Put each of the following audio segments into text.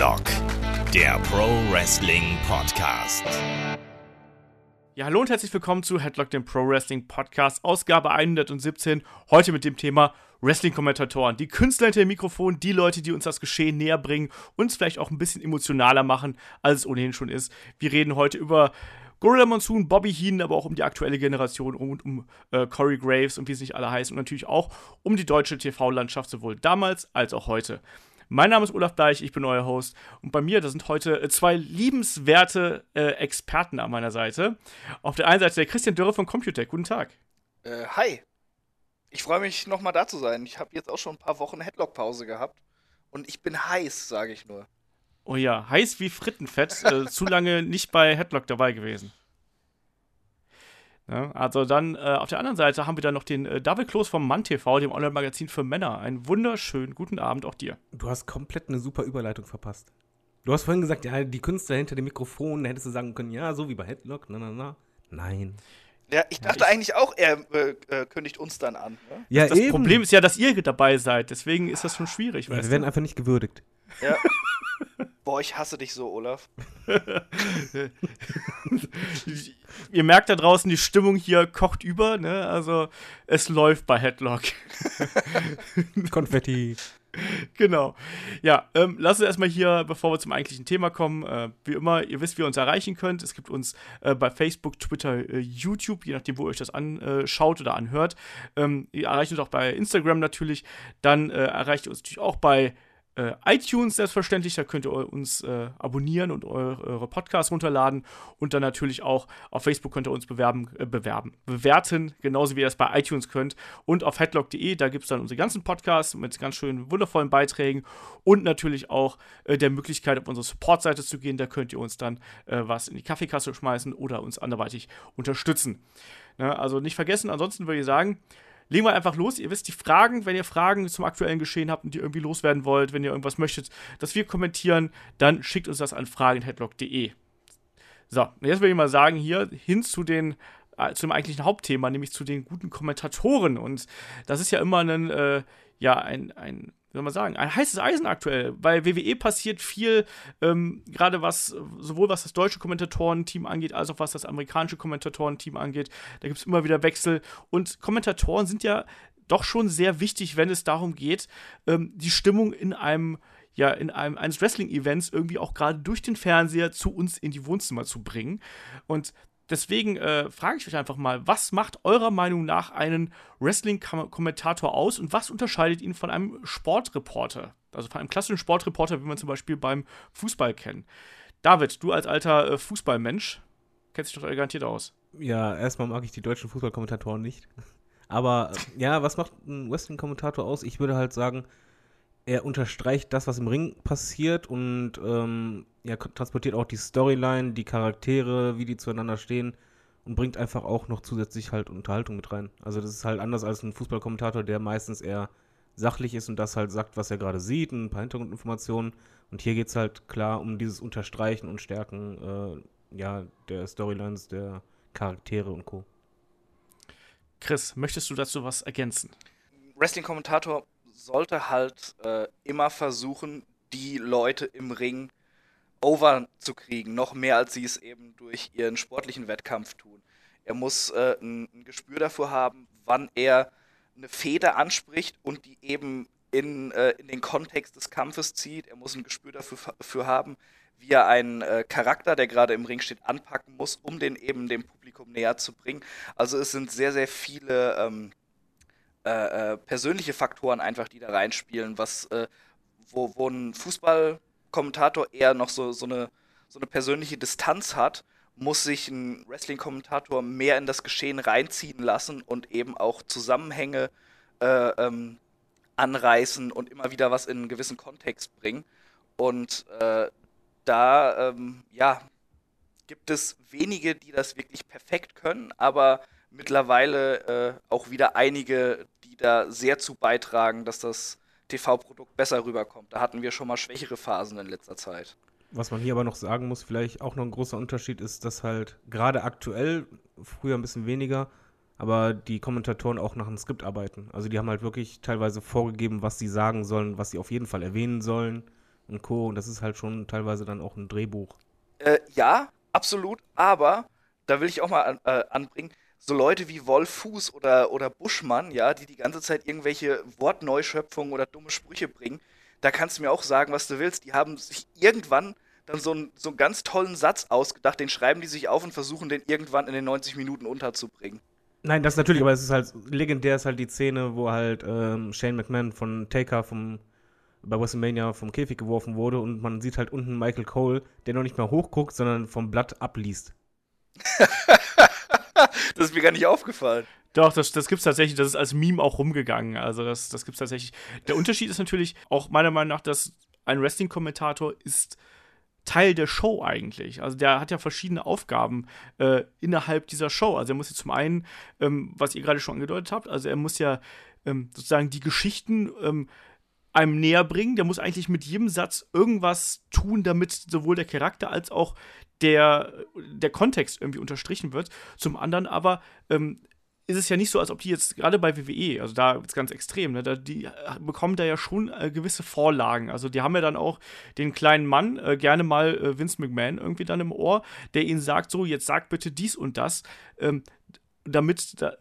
Headlock, der Pro Wrestling Podcast. Ja, hallo und herzlich willkommen zu Headlock, dem Pro Wrestling Podcast, Ausgabe 117. Heute mit dem Thema Wrestling-Kommentatoren, die Künstler hinter dem Mikrofon, die Leute, die uns das Geschehen näher bringen, uns vielleicht auch ein bisschen emotionaler machen, als es ohnehin schon ist. Wir reden heute über Gorilla Monsoon, Bobby Heenan, aber auch um die aktuelle Generation und um äh, Corey Graves und wie sie nicht alle heißen und natürlich auch um die deutsche TV-Landschaft sowohl damals als auch heute. Mein Name ist Olaf Deich, ich bin euer Host und bei mir, da sind heute äh, zwei liebenswerte äh, Experten an meiner Seite. Auf der einen Seite der Christian Dörre von Computec. Guten Tag. Äh, hi. Ich freue mich nochmal da zu sein. Ich habe jetzt auch schon ein paar Wochen Headlock-Pause gehabt und ich bin heiß, sage ich nur. Oh ja, heiß wie Frittenfett. äh, zu lange nicht bei Headlock dabei gewesen. Ja, also dann äh, auf der anderen Seite haben wir dann noch den äh, David Kloß vom Mann TV, dem Online-Magazin für Männer. Einen wunderschönen guten Abend auch dir. Du hast komplett eine super Überleitung verpasst. Du hast vorhin gesagt, ja, die Künstler hinter dem Mikrofon, da hättest du sagen können, ja, so wie bei Headlock, na, na, na. Nein. Ja, ich dachte ja, ich eigentlich auch, er äh, äh, kündigt uns dann an. Ne? Ja, das eben. Problem ist ja, dass ihr dabei seid, deswegen ist das schon schwierig. Ja, wir werden einfach nicht gewürdigt. Ja. Boah, ich hasse dich so, Olaf. Ihr merkt da draußen, die Stimmung hier kocht über, ne? Also es läuft bei Headlock. Konfetti. Genau. Ja, ähm, lass uns erstmal hier, bevor wir zum eigentlichen Thema kommen, äh, wie immer, ihr wisst, wie ihr uns erreichen könnt. Es gibt uns äh, bei Facebook, Twitter, äh, YouTube, je nachdem, wo ihr euch das anschaut oder anhört. Ähm, ihr erreicht uns auch bei Instagram natürlich. Dann äh, erreicht ihr uns natürlich auch bei äh, iTunes selbstverständlich, da könnt ihr uns äh, abonnieren und eure, eure, Podcasts runterladen und dann natürlich auch auf Facebook könnt ihr uns bewerben, äh, bewerben, bewerten, genauso wie ihr das bei iTunes könnt und auf headlock.de, da gibt es dann unsere ganzen Podcasts mit ganz schönen, wundervollen Beiträgen und natürlich auch äh, der Möglichkeit, auf unsere Supportseite zu gehen, da könnt ihr uns dann äh, was in die Kaffeekasse schmeißen oder uns anderweitig unterstützen. Ne, also nicht vergessen, ansonsten würde ich sagen, legen wir einfach los. Ihr wisst, die Fragen, wenn ihr Fragen zum aktuellen Geschehen habt und die irgendwie loswerden wollt, wenn ihr irgendwas möchtet, dass wir kommentieren, dann schickt uns das an fragenheadlock.de. So, jetzt will ich mal sagen, hier hin zu den äh, zu dem eigentlichen Hauptthema, nämlich zu den guten Kommentatoren. Und das ist ja immer ein, äh, ja, ein, ein wie soll man sagen, ein heißes Eisen aktuell. Bei WWE passiert viel, ähm, gerade was, sowohl was das deutsche Kommentatorenteam angeht, als auch was das amerikanische Kommentatorenteam angeht. Da gibt es immer wieder Wechsel. Und Kommentatoren sind ja doch schon sehr wichtig, wenn es darum geht, ähm, die Stimmung in einem ja in einem eines Wrestling-Events irgendwie auch gerade durch den Fernseher zu uns in die Wohnzimmer zu bringen. Und Deswegen äh, frage ich euch einfach mal, was macht eurer Meinung nach einen Wrestling-Kommentator aus und was unterscheidet ihn von einem Sportreporter? Also von einem klassischen Sportreporter, wie man zum Beispiel beim Fußball kennt. David, du als alter äh, Fußballmensch, kennst dich doch garantiert aus. Ja, erstmal mag ich die deutschen Fußballkommentatoren nicht. Aber äh, ja, was macht ein Wrestling-Kommentator aus? Ich würde halt sagen, er unterstreicht das, was im Ring passiert und ähm, ja, transportiert auch die Storyline, die Charaktere, wie die zueinander stehen und bringt einfach auch noch zusätzlich halt Unterhaltung mit rein. Also das ist halt anders als ein Fußballkommentator, der meistens eher sachlich ist und das halt sagt, was er gerade sieht, ein paar Hintergrundinformationen. Und hier geht es halt klar um dieses Unterstreichen und Stärken äh, ja, der Storylines, der Charaktere und Co. Chris, möchtest du dazu was ergänzen? Wrestling-Kommentator sollte halt äh, immer versuchen, die Leute im Ring over zu kriegen, noch mehr als sie es eben durch ihren sportlichen Wettkampf tun. Er muss äh, ein, ein, Gespür dafür haben, wann er eine Feder anspricht und die eben in, äh, in den Kontext des Kampfes zieht. Er muss ein Gespür dafür, dafür haben, wie er einen äh, Charakter, der gerade im Ring steht, anpacken muss, um den eben dem Publikum näher zu bringen. Also es sind sehr, sehr viele ähm, äh, äh, persönliche Faktoren einfach, die da reinspielen, was, äh, wo, wo ein Fußballkommentator eher noch so, so, eine, so eine persönliche Distanz hat, muss sich ein Wrestling-Kommentator mehr in das Geschehen reinziehen lassen und eben auch Zusammenhänge äh, ähm, anreißen und immer wieder was in einen gewissen Kontext bringen. Und äh, da, ähm, ja, gibt es wenige, die das wirklich perfekt können, aber mittlerweile äh, auch wieder einige, die da sehr zu beitragen, dass das TV-Produkt besser rüberkommt. Da hatten wir schon mal schwächere Phasen in letzter Zeit. Was man hier aber noch sagen muss, vielleicht auch noch ein großer Unterschied ist, dass halt gerade aktuell, früher ein bisschen weniger, aber die Kommentatoren auch nach einem Skript arbeiten. Also die haben halt wirklich teilweise vorgegeben, was sie sagen sollen, was sie auf jeden Fall erwähnen sollen und Co. Und das ist halt schon teilweise dann auch ein Drehbuch. Äh, ja, absolut, aber da will ich auch mal an, äh, anbringen, so Leute wie Wolf Fuß oder, oder Buschmann, ja, die die ganze Zeit irgendwelche Wortneuschöpfungen oder dumme Sprüche bringen, da kannst du mir auch sagen, was du willst. Die haben sich irgendwann dann so einen, so einen ganz tollen Satz ausgedacht, den schreiben die sich auf und versuchen den irgendwann in den 90 Minuten unterzubringen. Nein, das natürlich, aber es ist halt legendär ist halt die Szene, wo halt ähm, Shane McMahon von Taker vom bei WrestleMania vom Käfig geworfen wurde und man sieht halt unten Michael Cole, der noch nicht mal hochguckt, sondern vom Blatt abliest. das ist mir gar nicht aufgefallen. Doch, das, das gibt es tatsächlich, das ist als Meme auch rumgegangen. Also das, das gibt es tatsächlich. Der Unterschied ist natürlich auch meiner Meinung nach, dass ein Wrestling-Kommentator ist Teil der Show eigentlich. Also der hat ja verschiedene Aufgaben äh, innerhalb dieser Show. Also er muss ja zum einen, ähm, was ihr gerade schon angedeutet habt, also er muss ja ähm, sozusagen die Geschichten ähm, einem näher bringen. Der muss eigentlich mit jedem Satz irgendwas tun, damit sowohl der Charakter als auch der, der Kontext irgendwie unterstrichen wird. Zum anderen aber ähm, ist es ja nicht so, als ob die jetzt gerade bei WWE, also da ist ganz extrem, ne, da, die äh, bekommen da ja schon äh, gewisse Vorlagen. Also die haben ja dann auch den kleinen Mann, äh, gerne mal äh, Vince McMahon irgendwie dann im Ohr, der ihnen sagt, so, jetzt sag bitte dies und das. Ähm, damit da,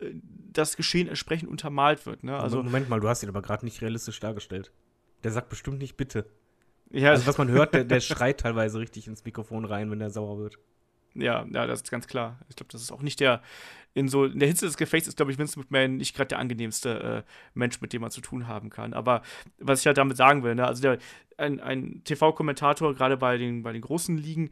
das Geschehen entsprechend untermalt wird. Ne? Also, Moment mal, du hast ihn aber gerade nicht realistisch dargestellt. Der sagt bestimmt nicht bitte. Ja, also was man hört, der, der schreit teilweise richtig ins Mikrofon rein, wenn der sauer wird. Ja, ja, das ist ganz klar. Ich glaube, das ist auch nicht der, in so, in der Hitze des Gefechts ist, glaube ich, Vince McMahon nicht gerade der angenehmste äh, Mensch, mit dem man zu tun haben kann. Aber was ich halt damit sagen will, ne, also der, ein, ein TV-Kommentator, gerade bei den, bei den großen Ligen,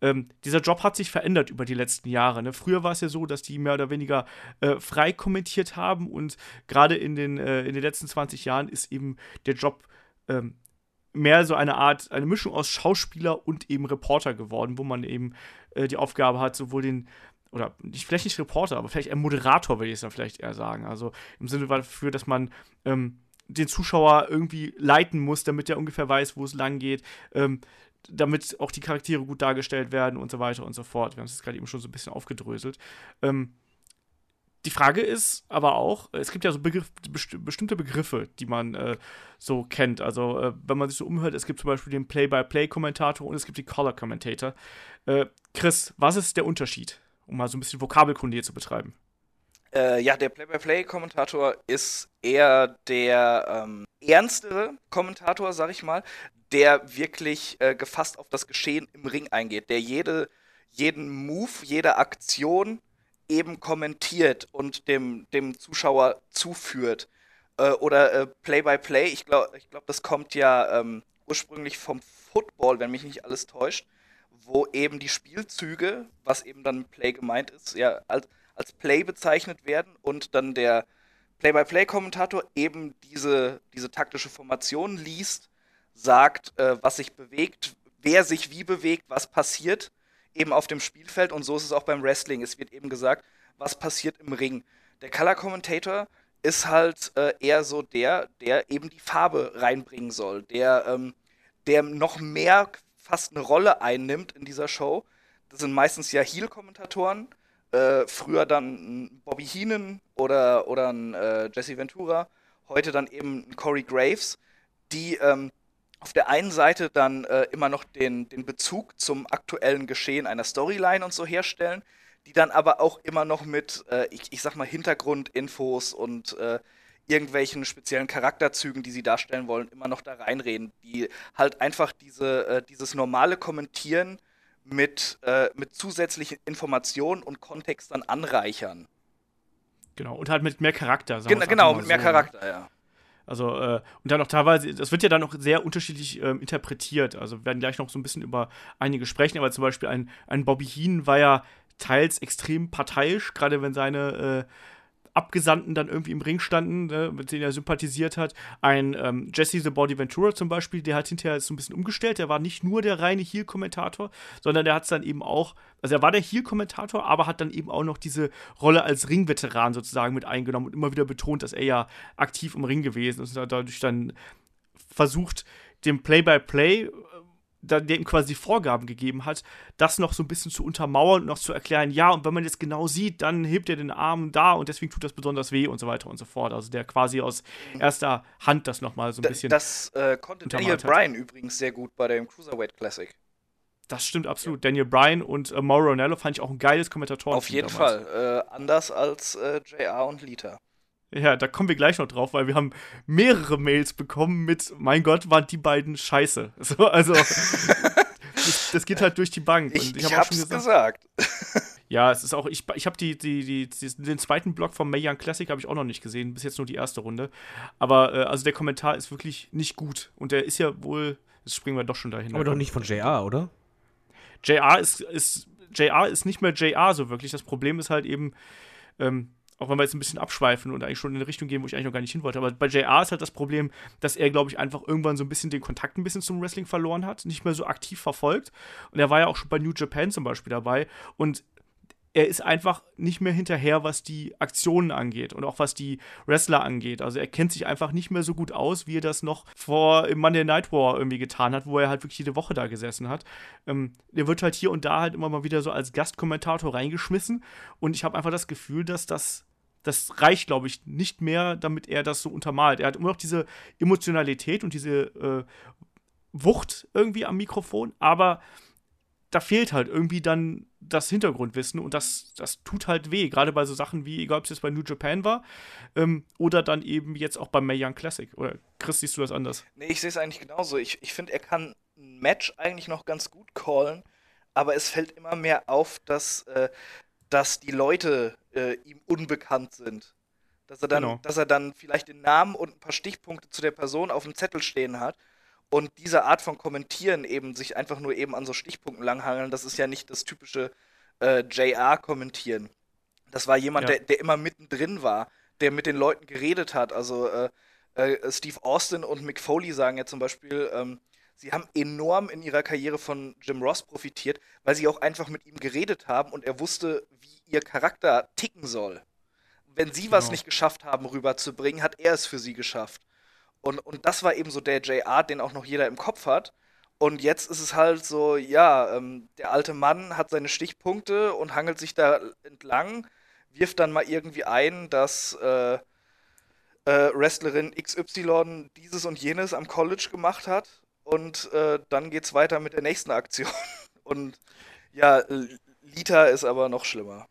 ähm, dieser Job hat sich verändert über die letzten Jahre. Ne? Früher war es ja so, dass die mehr oder weniger äh, frei kommentiert haben und gerade in den, äh, in den letzten 20 Jahren ist eben der Job ähm, mehr so eine Art, eine Mischung aus Schauspieler und eben Reporter geworden, wo man eben äh, die Aufgabe hat, sowohl den, oder nicht, vielleicht nicht Reporter, aber vielleicht eher Moderator, will ich es dann vielleicht eher sagen. Also im Sinne dafür, dass man ähm, den Zuschauer irgendwie leiten muss, damit er ungefähr weiß, wo es lang geht, ähm, damit auch die Charaktere gut dargestellt werden und so weiter und so fort. Wir haben es jetzt gerade eben schon so ein bisschen aufgedröselt. Ähm, die Frage ist aber auch, es gibt ja so Begriff, best bestimmte Begriffe, die man äh, so kennt. Also, äh, wenn man sich so umhört, es gibt zum Beispiel den Play-by-Play-Kommentator und es gibt den Color-Commentator. Äh, Chris, was ist der Unterschied, um mal so ein bisschen Vokabelkunde hier zu betreiben? Äh, ja, der Play-by-Play-Kommentator ist eher der ähm, ernstere Kommentator, sag ich mal, der wirklich äh, gefasst auf das Geschehen im Ring eingeht, der jede, jeden Move, jede Aktion eben kommentiert und dem, dem Zuschauer zuführt. Äh, oder Play-by-Play, äh, ich glaube, ich glaub, das kommt ja ähm, ursprünglich vom Football, wenn mich nicht alles täuscht, wo eben die Spielzüge, was eben dann Play gemeint ist, ja, als, als Play bezeichnet werden und dann der Play-by-Play-Kommentator eben diese, diese taktische Formation liest, sagt, äh, was sich bewegt, wer sich wie bewegt, was passiert eben auf dem Spielfeld und so ist es auch beim Wrestling. Es wird eben gesagt, was passiert im Ring. Der Color Commentator ist halt äh, eher so der, der eben die Farbe reinbringen soll, der, ähm, der noch mehr fast eine Rolle einnimmt in dieser Show. Das sind meistens ja Heel-Kommentatoren, äh, früher dann Bobby Heenan oder, oder ein äh, Jesse Ventura, heute dann eben Corey Graves, die ähm, auf der einen Seite dann äh, immer noch den, den Bezug zum aktuellen Geschehen einer Storyline und so herstellen, die dann aber auch immer noch mit, äh, ich, ich sag mal, Hintergrundinfos und äh, irgendwelchen speziellen Charakterzügen, die sie darstellen wollen, immer noch da reinreden, die halt einfach diese, äh, dieses normale Kommentieren mit, äh, mit zusätzlichen Informationen und Kontext dann anreichern. Genau, und halt mit mehr Charakter. Gen genau, mit mehr so. Charakter, ja. Also, äh, und dann auch teilweise, das wird ja dann noch sehr unterschiedlich ähm, interpretiert. Also, wir werden gleich noch so ein bisschen über einige sprechen, aber zum Beispiel ein, ein Bobby Heen war ja teils extrem parteiisch, gerade wenn seine äh, Abgesandten dann irgendwie im Ring standen, ne, mit denen er sympathisiert hat. Ein ähm, Jesse the Body Ventura zum Beispiel, der hat hinterher so ein bisschen umgestellt. Der war nicht nur der reine Heel-Kommentator, sondern der hat es dann eben auch, also er war der Heel-Kommentator, aber hat dann eben auch noch diese Rolle als Ringveteran sozusagen mit eingenommen und immer wieder betont, dass er ja aktiv im Ring gewesen ist und dadurch dann versucht, dem Play-by-Play -play der ihm quasi Vorgaben gegeben hat, das noch so ein bisschen zu untermauern und noch zu erklären, ja, und wenn man jetzt genau sieht, dann hebt er den Arm da und deswegen tut das besonders weh und so weiter und so fort. Also der quasi aus erster Hand das nochmal so ein bisschen. Das äh, konnte Daniel Bryan übrigens sehr gut bei dem Cruiserweight Classic. Das stimmt absolut. Ja. Daniel Bryan und äh, Mauro Ronello fand ich auch ein geiles Kommentatoren. Auf jeden damals. Fall. Äh, anders als äh, JR und Lita. Ja, da kommen wir gleich noch drauf, weil wir haben mehrere Mails bekommen mit, mein Gott, waren die beiden scheiße. So, also, das, das, geht halt durch die Bank. Ich, ich, ich hab's schon gesagt. gesagt. ja, es ist auch, ich, ich habe die, die, die, den zweiten Block vom Mae Young Classic habe ich auch noch nicht gesehen, bis jetzt nur die erste Runde. Aber, äh, also der Kommentar ist wirklich nicht gut. Und der ist ja wohl, jetzt springen wir doch schon dahin. Aber doch nicht von JR, oder? JR ist, ist, JR ist nicht mehr JR so wirklich. Das Problem ist halt eben, ähm, auch wenn wir jetzt ein bisschen abschweifen und eigentlich schon in eine Richtung gehen, wo ich eigentlich noch gar nicht hin wollte. Aber bei JR ist halt das Problem, dass er, glaube ich, einfach irgendwann so ein bisschen den Kontakt ein bisschen zum Wrestling verloren hat, nicht mehr so aktiv verfolgt. Und er war ja auch schon bei New Japan zum Beispiel dabei. Und er ist einfach nicht mehr hinterher, was die Aktionen angeht und auch was die Wrestler angeht. Also er kennt sich einfach nicht mehr so gut aus, wie er das noch vor im Monday Night War irgendwie getan hat, wo er halt wirklich jede Woche da gesessen hat. Ähm, er wird halt hier und da halt immer mal wieder so als Gastkommentator reingeschmissen und ich habe einfach das Gefühl, dass das das reicht, glaube ich, nicht mehr, damit er das so untermalt. Er hat immer noch diese Emotionalität und diese äh, Wucht irgendwie am Mikrofon, aber da fehlt halt irgendwie dann das Hintergrundwissen und das, das tut halt weh, gerade bei so Sachen wie, egal ob es jetzt bei New Japan war ähm, oder dann eben jetzt auch beim Mae Young Classic. Oder Chris, siehst du das anders? Nee, ich sehe es eigentlich genauso. Ich, ich finde, er kann ein Match eigentlich noch ganz gut callen, aber es fällt immer mehr auf, dass, äh, dass die Leute äh, ihm unbekannt sind. Dass er, dann, genau. dass er dann vielleicht den Namen und ein paar Stichpunkte zu der Person auf dem Zettel stehen hat und diese Art von Kommentieren eben sich einfach nur eben an so Stichpunkten langhangeln, das ist ja nicht das typische äh, JR-Kommentieren. Das war jemand, ja. der, der immer mittendrin war, der mit den Leuten geredet hat. Also äh, äh, Steve Austin und Mick Foley sagen ja zum Beispiel, ähm, sie haben enorm in ihrer Karriere von Jim Ross profitiert, weil sie auch einfach mit ihm geredet haben und er wusste, wie ihr Charakter ticken soll. Wenn sie genau. was nicht geschafft haben, rüberzubringen, hat er es für sie geschafft. Und, und das war eben so der JR, den auch noch jeder im Kopf hat. Und jetzt ist es halt so, ja, ähm, der alte Mann hat seine Stichpunkte und hangelt sich da entlang, wirft dann mal irgendwie ein, dass äh, äh, Wrestlerin XY dieses und jenes am College gemacht hat. Und äh, dann geht's weiter mit der nächsten Aktion. Und ja, Lita ist aber noch schlimmer.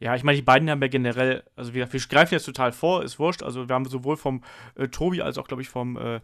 Ja, ich meine, die beiden haben ja generell, also wir, wir greifen jetzt total vor, ist wurscht. Also wir haben sowohl vom äh, Tobi als auch, glaube ich, vom, äh,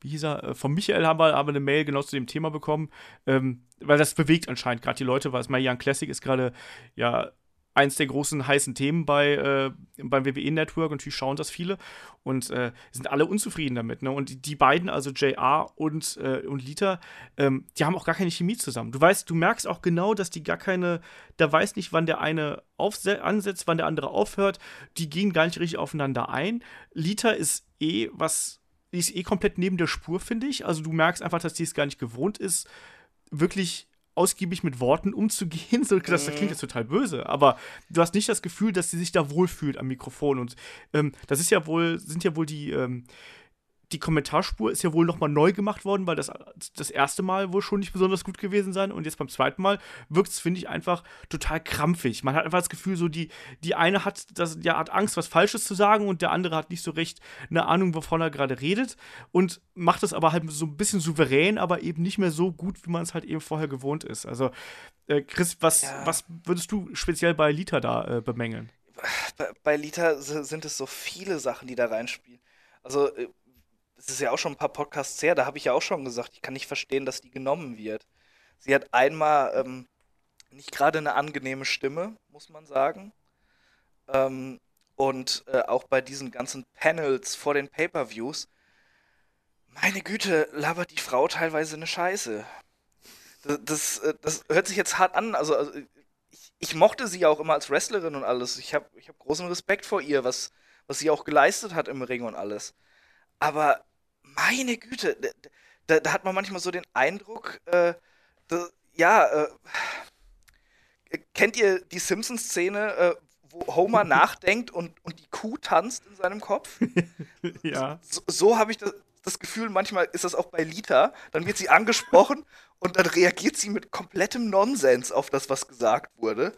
wie hieß er, äh, vom Michael haben wir, haben eine Mail genau zu dem Thema bekommen. Ähm, weil das bewegt anscheinend gerade die Leute, weil es mal Young Classic ist gerade ja eins der großen heißen Themen bei, äh, beim WWE Network. Natürlich schauen das viele und äh, sind alle unzufrieden damit. Ne? Und die, beiden, also JR und, äh, und Lita, ähm, die haben auch gar keine Chemie zusammen. Du weißt, du merkst auch genau, dass die gar keine, da weiß nicht, wann der eine ansetzt, wann der andere aufhört. Die gehen gar nicht richtig aufeinander ein. Lita ist eh was, ist eh komplett neben der Spur, finde ich. Also du merkst einfach, dass die es gar nicht gewohnt ist, wirklich ausgiebig mit Worten umzugehen. So, das, das klingt jetzt total böse, aber du hast nicht das Gefühl, dass sie sich da wohlfühlt am Mikrofon. Und ähm, das ist ja wohl, sind ja wohl die, ähm, die Kommentarspur ist ja wohl nochmal neu gemacht worden, weil das das erste Mal wohl schon nicht besonders gut gewesen sein. Und jetzt beim zweiten Mal wirkt es, finde ich, einfach total krampfig. Man hat einfach das Gefühl, so die, die eine hat, das, ja, hat Angst, was Falsches zu sagen und der andere hat nicht so recht eine Ahnung, wovon er gerade redet. Und macht es aber halt so ein bisschen souverän, aber eben nicht mehr so gut, wie man es halt eben vorher gewohnt ist. Also, äh, Chris, was, ja. was würdest du speziell bei Lita da äh, bemängeln? Bei, bei Lita sind es so viele Sachen, die da reinspielen. Also, äh, das ist ja auch schon ein paar Podcasts her, da habe ich ja auch schon gesagt, ich kann nicht verstehen, dass die genommen wird. Sie hat einmal ähm, nicht gerade eine angenehme Stimme, muss man sagen. Ähm, und äh, auch bei diesen ganzen Panels vor den Pay-per-Views, meine Güte, labert die Frau teilweise eine Scheiße. Das, das, äh, das hört sich jetzt hart an. Also, also ich, ich, mochte sie auch immer als Wrestlerin und alles. Ich habe ich hab großen Respekt vor ihr, was, was sie auch geleistet hat im Ring und alles. Aber meine Güte, da, da, hat man manchmal so den Eindruck, äh, da, ja, äh, kennt ihr die Simpsons-Szene, äh, wo Homer nachdenkt und, und die Kuh tanzt in seinem Kopf? ja. So, so habe ich das, das Gefühl, manchmal ist das auch bei Lita, dann wird sie angesprochen und dann reagiert sie mit komplettem Nonsens auf das, was gesagt wurde.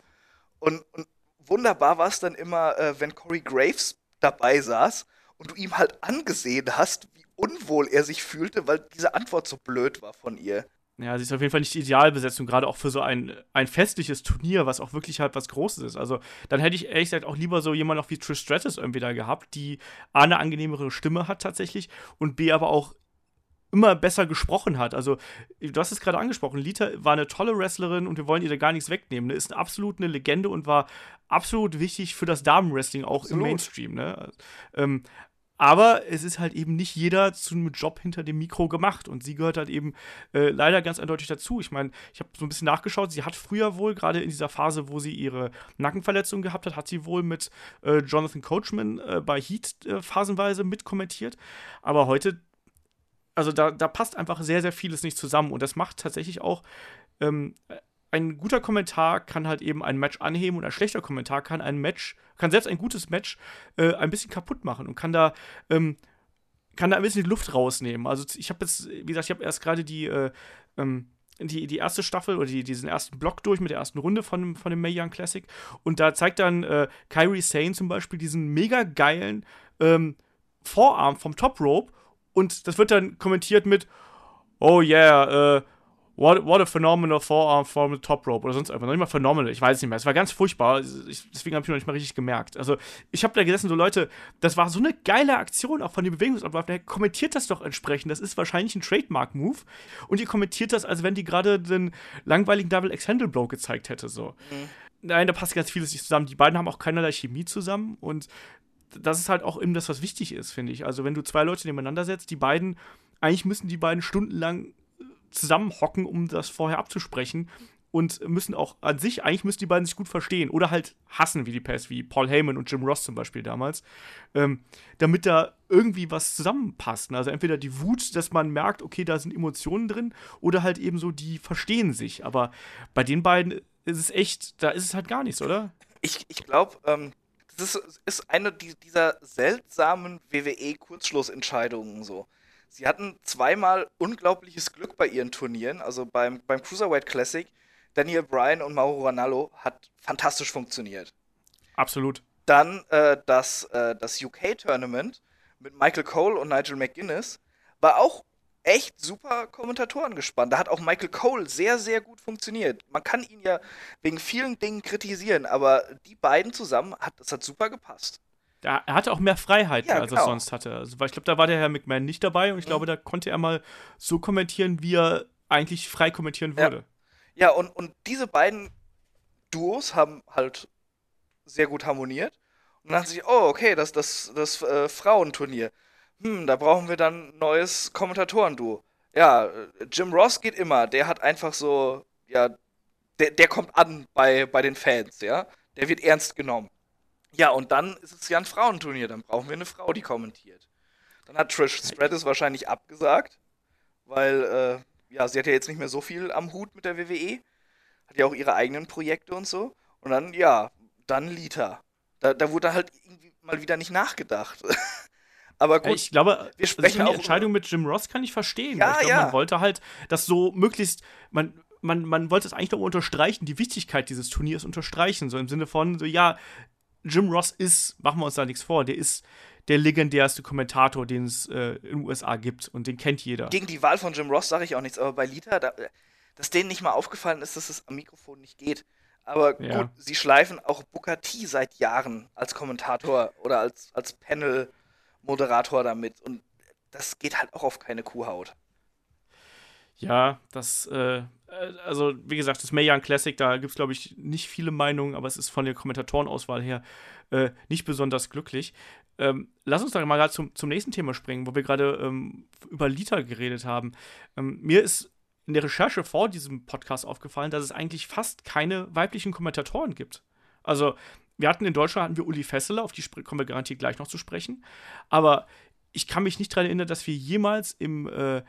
Und, und wunderbar war es dann immer, äh, wenn Corey Graves dabei saß und du ihm halt angesehen hast, wie unwohl er sich fühlte, weil diese Antwort so blöd war von ihr. Ja, sie ist auf jeden Fall nicht die Idealbesetzung, gerade auch für so ein, ein festliches Turnier, was auch wirklich halt was Großes ist. Also, dann hätte ich ehrlich gesagt auch lieber so jemand noch wie Trish Stratus irgendwie da gehabt, die A, eine angenehmere Stimme hat tatsächlich und B, aber auch immer besser gesprochen hat. Also, du hast es gerade angesprochen, Lita war eine tolle Wrestlerin und wir wollen ihr da gar nichts wegnehmen. Ne? Ist absolut eine Legende und war absolut wichtig für das Damenwrestling auch absolut. im Mainstream. Ne? Ähm, aber es ist halt eben nicht jeder zu einem Job hinter dem Mikro gemacht. Und sie gehört halt eben äh, leider ganz eindeutig dazu. Ich meine, ich habe so ein bisschen nachgeschaut. Sie hat früher wohl, gerade in dieser Phase, wo sie ihre Nackenverletzung gehabt hat, hat sie wohl mit äh, Jonathan Coachman äh, bei Heat äh, phasenweise mitkommentiert. Aber heute, also da, da passt einfach sehr, sehr vieles nicht zusammen. Und das macht tatsächlich auch ähm, ein guter Kommentar kann halt eben ein Match anheben und ein schlechter Kommentar kann ein Match, kann selbst ein gutes Match äh, ein bisschen kaputt machen und kann da, ähm, kann da ein bisschen die Luft rausnehmen. Also ich habe jetzt, wie gesagt, ich habe erst gerade die, äh, ähm, die, die erste Staffel oder die, diesen ersten Block durch mit der ersten Runde von, von dem Mae Young Classic und da zeigt dann äh, Kyrie Sane zum Beispiel diesen mega geilen ähm, Vorarm vom Top Rope und das wird dann kommentiert mit Oh yeah, äh, What, what a phenomenal forearm from the top rope oder sonst einfach. Noch nicht mal phenomenal, ich weiß es nicht mehr. Es war ganz furchtbar. Ich, deswegen habe ich noch nicht mal richtig gemerkt. Also, ich habe da gesessen, so Leute, das war so eine geile Aktion auch von dem Bewegungsablauf. Der kommentiert das doch entsprechend. Das ist wahrscheinlich ein Trademark-Move. Und ihr kommentiert das, als wenn die gerade den langweiligen Double X Handle Blow gezeigt hätte. So. Mhm. Nein, da passt ganz vieles nicht zusammen. Die beiden haben auch keinerlei Chemie zusammen und das ist halt auch eben das, was wichtig ist, finde ich. Also, wenn du zwei Leute nebeneinander setzt, die beiden, eigentlich müssen die beiden stundenlang zusammenhocken, um das vorher abzusprechen. Und müssen auch an sich, eigentlich müssen die beiden sich gut verstehen. Oder halt hassen, wie die Pass, wie Paul Heyman und Jim Ross zum Beispiel damals. Ähm, damit da irgendwie was zusammenpasst. Also entweder die Wut, dass man merkt, okay, da sind Emotionen drin, oder halt eben so, die verstehen sich. Aber bei den beiden ist es echt, da ist es halt gar nichts, oder? Ich, ich glaube, ähm, das ist, eine dieser seltsamen WWE-Kurzschlussentscheidungen so. Sie hatten zweimal unglaubliches Glück bei ihren Turnieren. Also beim, beim Cruiserweight Classic, Daniel Bryan und Mauro Ranallo hat fantastisch funktioniert. Absolut. Dann äh, das, äh, das UK-Tournament mit Michael Cole und Nigel McGuinness war auch echt super Kommentatoren gespannt. Da hat auch Michael Cole sehr, sehr gut funktioniert. Man kann ihn ja wegen vielen Dingen kritisieren, aber die beiden zusammen, hat, das hat super gepasst. Da, er hatte auch mehr Freiheit, ja, als genau. er sonst hatte. Also, weil ich glaube, da war der Herr McMahon nicht dabei und ich mhm. glaube, da konnte er mal so kommentieren, wie er eigentlich frei kommentieren würde. Ja, ja und, und diese beiden Duos haben halt sehr gut harmoniert. Und dann dachte sich, oh, okay, das, das, das äh, Frauenturnier. Hm, da brauchen wir dann ein neues Kommentatoren-Duo. Ja, äh, Jim Ross geht immer. Der hat einfach so, ja, der, der kommt an bei, bei den Fans, ja. Der wird ernst genommen. Ja, und dann ist es ja ein Frauenturnier, dann brauchen wir eine Frau, die kommentiert. Dann hat Trish Stratus wahrscheinlich abgesagt, weil, äh, ja, sie hat ja jetzt nicht mehr so viel am Hut mit der WWE. Hat ja auch ihre eigenen Projekte und so. Und dann, ja, dann Lita. Da, da wurde halt irgendwie mal wieder nicht nachgedacht. Aber gut, ich glaube, wir sprechen also die Entscheidung mit Jim Ross kann ich verstehen. Ja, ich glaube, ja. man wollte halt das so möglichst, man, man, man wollte es eigentlich noch unterstreichen, die Wichtigkeit dieses Turniers unterstreichen, so im Sinne von, so, ja, Jim Ross ist, machen wir uns da nichts vor, der ist der legendärste Kommentator, den es äh, in den USA gibt und den kennt jeder. Gegen die Wahl von Jim Ross sage ich auch nichts, aber bei Lita, da, dass denen nicht mal aufgefallen ist, dass es am Mikrofon nicht geht. Aber ja. gut, sie schleifen auch Booker T seit Jahren als Kommentator oder als, als Panel-Moderator damit und das geht halt auch auf keine Kuhhaut. Ja, das, äh, also wie gesagt, das Mae Young Classic, da gibt es, glaube ich, nicht viele Meinungen, aber es ist von der Kommentatorenauswahl her äh, nicht besonders glücklich. Ähm, lass uns doch mal gerade zum, zum nächsten Thema springen, wo wir gerade ähm, über Liter geredet haben. Ähm, mir ist in der Recherche vor diesem Podcast aufgefallen, dass es eigentlich fast keine weiblichen Kommentatoren gibt. Also, wir hatten in Deutschland hatten wir Uli Fesseler, auf die kommen wir garantiert gleich noch zu sprechen. Aber ich kann mich nicht daran erinnern, dass wir jemals im äh,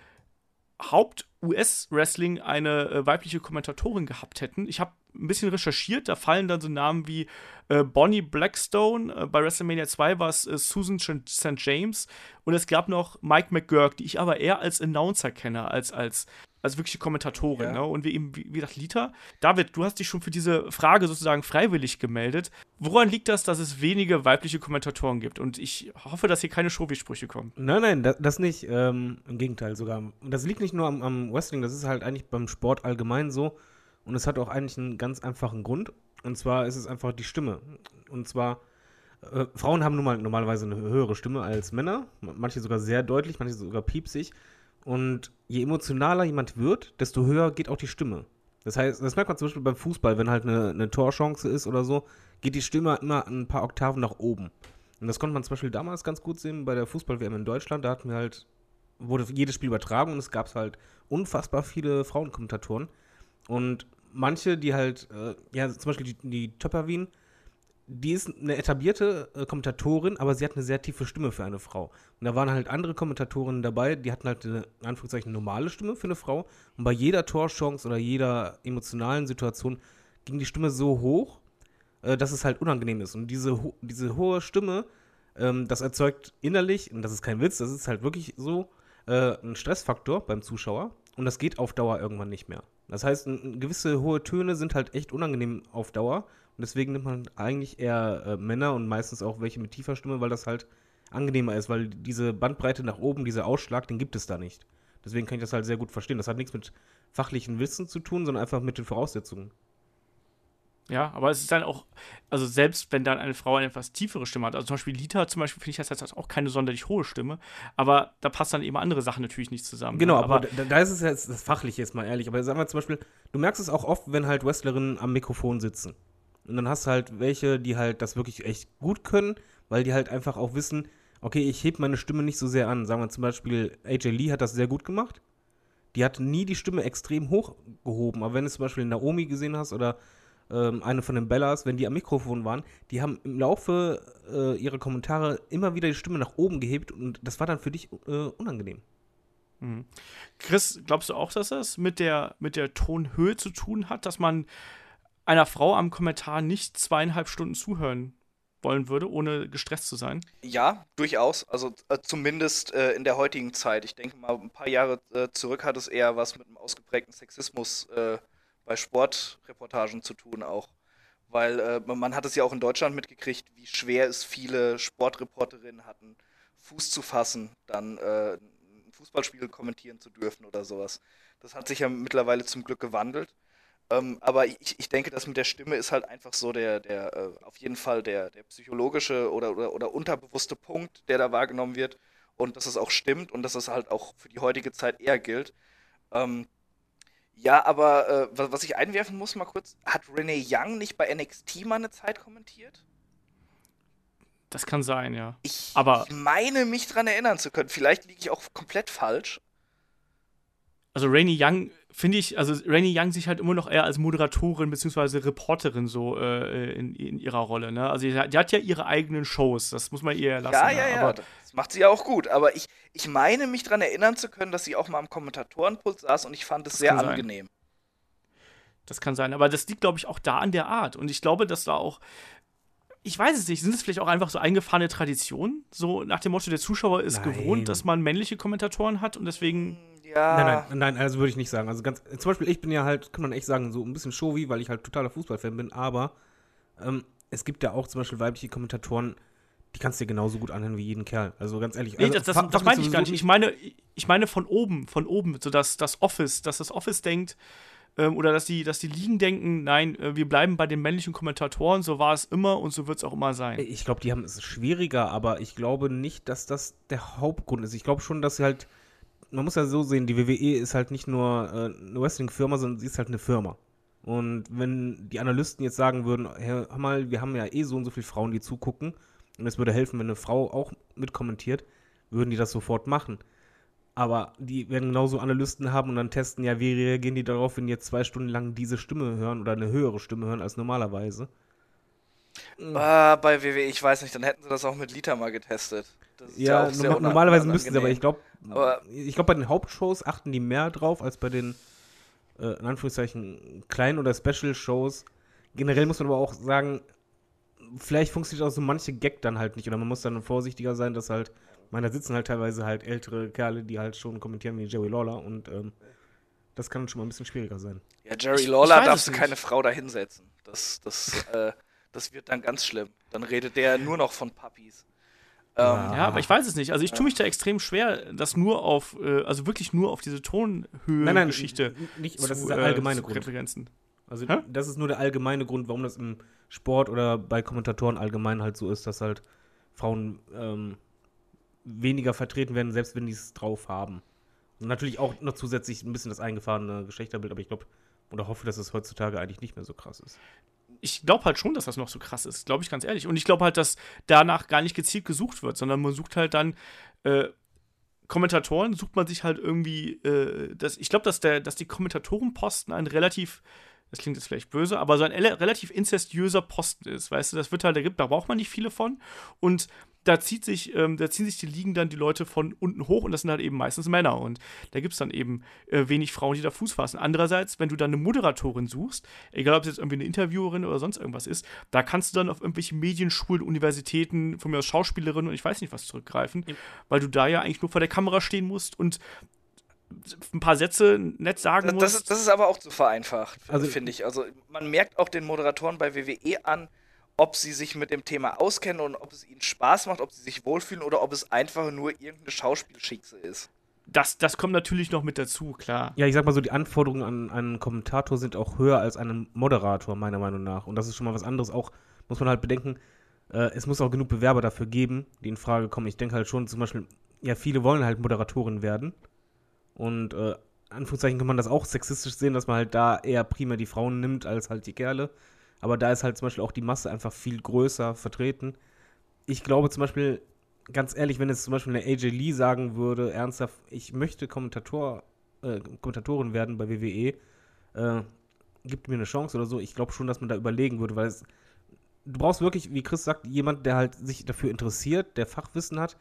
Haupt-US-Wrestling eine äh, weibliche Kommentatorin gehabt hätten. Ich habe ein bisschen recherchiert, da fallen dann so Namen wie äh, Bonnie Blackstone, äh, bei WrestleMania 2 war es äh, Susan St. James und es gab noch Mike McGurk, die ich aber eher als Announcer kenne, als als als wirkliche Kommentatorin. Ja. Ne? Und wie eben, wie, wie gesagt, Lita. David, du hast dich schon für diese Frage sozusagen freiwillig gemeldet. Woran liegt das, dass es wenige weibliche Kommentatoren gibt? Und ich hoffe, dass hier keine Shovi-Sprüche kommen. Nein, nein, das, das nicht. Ähm, Im Gegenteil sogar. Und das liegt nicht nur am, am Wrestling, das ist halt eigentlich beim Sport allgemein so. Und es hat auch eigentlich einen ganz einfachen Grund. Und zwar ist es einfach die Stimme. Und zwar, äh, Frauen haben nun mal normalerweise eine höhere Stimme als Männer. Manche sogar sehr deutlich, manche sogar piepsig. Und je emotionaler jemand wird, desto höher geht auch die Stimme. Das heißt, das merkt man zum Beispiel beim Fußball, wenn halt eine, eine Torchance ist oder so, geht die Stimme immer ein paar Oktaven nach oben. Und das konnte man zum Beispiel damals ganz gut sehen bei der Fußball-WM in Deutschland. Da hatten wir halt, wurde jedes Spiel übertragen und es gab halt unfassbar viele Frauenkommentatoren. Und manche, die halt, äh, ja, zum Beispiel die, die Töpperwien, die ist eine etablierte äh, Kommentatorin, aber sie hat eine sehr tiefe Stimme für eine Frau. Und da waren halt andere Kommentatorinnen dabei, die hatten halt eine, in Anführungszeichen, normale Stimme für eine Frau. Und bei jeder Torchance oder jeder emotionalen Situation ging die Stimme so hoch, äh, dass es halt unangenehm ist. Und diese, ho diese hohe Stimme, ähm, das erzeugt innerlich, und das ist kein Witz, das ist halt wirklich so, äh, ein Stressfaktor beim Zuschauer. Und das geht auf Dauer irgendwann nicht mehr. Das heißt, gewisse hohe Töne sind halt echt unangenehm auf Dauer. Und deswegen nimmt man eigentlich eher äh, Männer und meistens auch welche mit tiefer Stimme, weil das halt angenehmer ist, weil diese Bandbreite nach oben, dieser Ausschlag, den gibt es da nicht. Deswegen kann ich das halt sehr gut verstehen. Das hat nichts mit fachlichen Wissen zu tun, sondern einfach mit den Voraussetzungen. Ja, aber es ist dann auch, also selbst wenn dann eine Frau eine etwas tiefere Stimme hat, also zum Beispiel Lita zum Beispiel, finde ich, das hat auch keine sonderlich hohe Stimme, aber da passt dann eben andere Sachen natürlich nicht zusammen. Genau, ne? aber, da, da ist es jetzt das Fachliche jetzt mal ehrlich. Aber sagen wir zum Beispiel, du merkst es auch oft, wenn halt Wrestlerinnen am Mikrofon sitzen. Und dann hast du halt welche, die halt das wirklich echt gut können, weil die halt einfach auch wissen, okay, ich heb meine Stimme nicht so sehr an. Sagen wir zum Beispiel, AJ Lee hat das sehr gut gemacht. Die hat nie die Stimme extrem hoch gehoben. Aber wenn du zum Beispiel Naomi gesehen hast oder ähm, eine von den Bellas, wenn die am Mikrofon waren, die haben im Laufe äh, ihrer Kommentare immer wieder die Stimme nach oben gehebt und das war dann für dich äh, unangenehm. Mhm. Chris, glaubst du auch, dass das mit der, mit der Tonhöhe zu tun hat, dass man einer Frau am Kommentar nicht zweieinhalb Stunden zuhören wollen würde, ohne gestresst zu sein? Ja, durchaus. Also äh, zumindest äh, in der heutigen Zeit. Ich denke mal, ein paar Jahre äh, zurück hat es eher was mit einem ausgeprägten Sexismus äh, bei Sportreportagen zu tun auch. Weil äh, man hat es ja auch in Deutschland mitgekriegt, wie schwer es viele Sportreporterinnen hatten, Fuß zu fassen, dann äh, ein Fußballspiel kommentieren zu dürfen oder sowas. Das hat sich ja mittlerweile zum Glück gewandelt. Ähm, aber ich, ich denke, das mit der Stimme ist halt einfach so der, der äh, auf jeden Fall der, der psychologische oder, oder, oder unterbewusste Punkt, der da wahrgenommen wird. Und dass es auch stimmt und dass es halt auch für die heutige Zeit eher gilt. Ähm, ja, aber äh, wa- was ich einwerfen muss, mal kurz, hat Renee Young nicht bei NXT mal eine Zeit kommentiert? Das kann sein, ja. Ich, Aber- ich meine, mich dran erinnern zu können. Vielleicht liege ich auch komplett falsch. Also Rainy Young, finde ich, also Rainy Young sich halt immer noch eher als Moderatorin bzw. Reporterin so äh, in, in ihrer Rolle, ne? Also die, hat- die hat ja ihre eigenen Shows, das muss man ihr ja lassen. Ja, ne? ja, ja, Aber das macht sie ja auch gut. Aber ich, ich meine, mich dran erinnern zu können, dass sie auch mal am Kommentatorenpult saß und ich fand es sehr kann sein. angenehm. Das kann sein, aber das liegt, glaube ich, auch da an der Art. Und ich glaube, dass da auch, ich weiß es nicht, sind es vielleicht auch einfach so eingefahrene Traditionen? So nach dem Motto, der Zuschauer ist Nein. gewohnt, dass man männliche Kommentatoren hat und deswegen. Ja. Nein, nein, nein, also würde ich nicht sagen. Also ganz, zum Beispiel, ich bin ja halt, kann man echt sagen, so ein bisschen showy, weil ich halt totaler Fußballfan bin, aber ähm, es gibt ja auch zum Beispiel weibliche Kommentatoren, die kannst du dir genauso gut anhören wie jeden Kerl. Also ganz ehrlich. Nee, also, das, das, das meine ich gar nicht. Ich meine, ich meine von oben, von oben, so dass das Office, dass das Office denkt, ähm, oder dass die, dass die Ligen denken, nein, äh, wir bleiben bei den männlichen Kommentatoren, so war es immer und so wird es auch immer sein. Ich glaube, die haben es schwieriger, aber ich glaube nicht, dass das der Hauptgrund ist. Ich glaube schon, dass sie halt, man muss ja so sehen, die WWE ist halt nicht nur äh, eine Wrestling-Firma, sondern sie ist halt eine Firma. Und wenn die Analysten jetzt sagen würden, hör hör mal, wir haben ja eh so und so viele Frauen, die zugucken, und es würde helfen, wenn eine Frau auch mitkommentiert, würden die das sofort machen. Aber die werden genauso Analysten haben und dann testen, ja, wie reagieren die darauf, wenn die jetzt zwei Stunden lang diese Stimme hören oder eine höhere Stimme hören als normalerweise. Ah, bei WWE, ich weiß nicht, dann hätten sie das auch mit Lita mal getestet. Ja, auch sehr norma- unang- normalerweise müssten sie, aber ich glaube, ich glaube, bei den Hauptshows achten die mehr drauf als bei den, äh, in Anführungszeichen, kleinen oder Special-Shows. Generell muss man aber auch sagen, vielleicht funktioniert auch so manche Gag dann halt nicht. Oder man muss dann vorsichtiger sein, dass halt, meine, da sitzen halt teilweise halt ältere Kerle, die halt schon kommentieren wie Jerry Lawler und ähm, das kann schon mal ein bisschen schwieriger sein. Ja, Jerry Lawler darfst du keine Frau da hinsetzen. Das, das, äh, das wird dann ganz schlimm. Dann redet der nur noch von Puppies. Ähm, Ja. Ja, aber ich weiß es nicht. Also ich tue mich da extrem schwer, das nur auf, äh, also wirklich nur auf diese Tonhöhe-Geschichte nicht, aber das zu, ist der äh, allgemeine zu Grund. begrenzen. Also Hä? das ist nur der allgemeine Grund, warum das im Sport oder bei Kommentatoren allgemein halt so ist, dass halt Frauen ähm, weniger vertreten werden, selbst wenn die es drauf haben. Und natürlich auch noch zusätzlich ein bisschen das eingefahrene Geschlechterbild, aber ich glaube oder hoffe, dass es heutzutage eigentlich nicht mehr so krass ist. Ich glaube halt schon, dass das noch so krass ist, glaube ich ganz ehrlich. Und ich glaube halt, dass danach gar nicht gezielt gesucht wird, sondern man sucht halt dann äh, Kommentatoren, sucht man sich halt irgendwie, äh, das, ich glaube, dass, dass die Kommentatorenposten ein relativ, das klingt jetzt vielleicht böse, aber so ein relativ inzestiöser Posten ist, weißt du, das wird halt, da gibt, da braucht man nicht viele von und da zieht sich, ähm, da ziehen sich die Ligen dann die Leute von unten hoch und das sind halt eben meistens Männer und da gibt es dann eben äh, wenig Frauen, die da Fuß fassen. Andererseits, wenn du dann eine Moderatorin suchst, egal ob es jetzt irgendwie eine Interviewerin oder sonst irgendwas ist, da kannst du dann auf irgendwelche Medienschulen, Universitäten, von mir aus Schauspielerinnen und ich weiß nicht was zurückgreifen, weil du da ja eigentlich nur vor der Kamera stehen musst und ein paar Sätze nett sagen Das, musst. das, ist, das ist aber auch zu vereinfacht, Also- finde ich. Also man merkt auch den Moderatoren bei WWE an, ob sie sich mit dem Thema auskennen und ob es ihnen Spaß macht, ob sie sich wohlfühlen oder ob es einfach nur irgendeine Schauspielschickse ist. das, das kommt natürlich noch mit dazu, klar. Ja, ich sag mal so, die Anforderungen an einen Kommentator sind auch höher als an einen Moderator, meiner Meinung nach. Und das ist schon mal was anderes. Auch muss man halt bedenken, äh, es muss auch genug Bewerber dafür geben, die in Frage kommen. Ich denke halt schon zum Beispiel, ja, viele wollen halt Moderatorin werden. Und äh, Anführungszeichen kann man das auch sexistisch sehen, dass man halt da eher primär die Frauen nimmt als halt die Kerle. Aber da ist halt zum Beispiel auch die Masse einfach viel größer vertreten. Ich glaube zum Beispiel, ganz ehrlich, wenn jetzt zum Beispiel eine AJ Lee sagen würde, ernsthaft, ich möchte Kommentator, äh, Kommentatorin werden bei WWE, äh, gibt mir eine Chance oder so, ich glaube schon, dass man da überlegen würde, weil es, du brauchst wirklich, wie Chris sagt, jemand, der halt sich dafür interessiert, der Fachwissen hat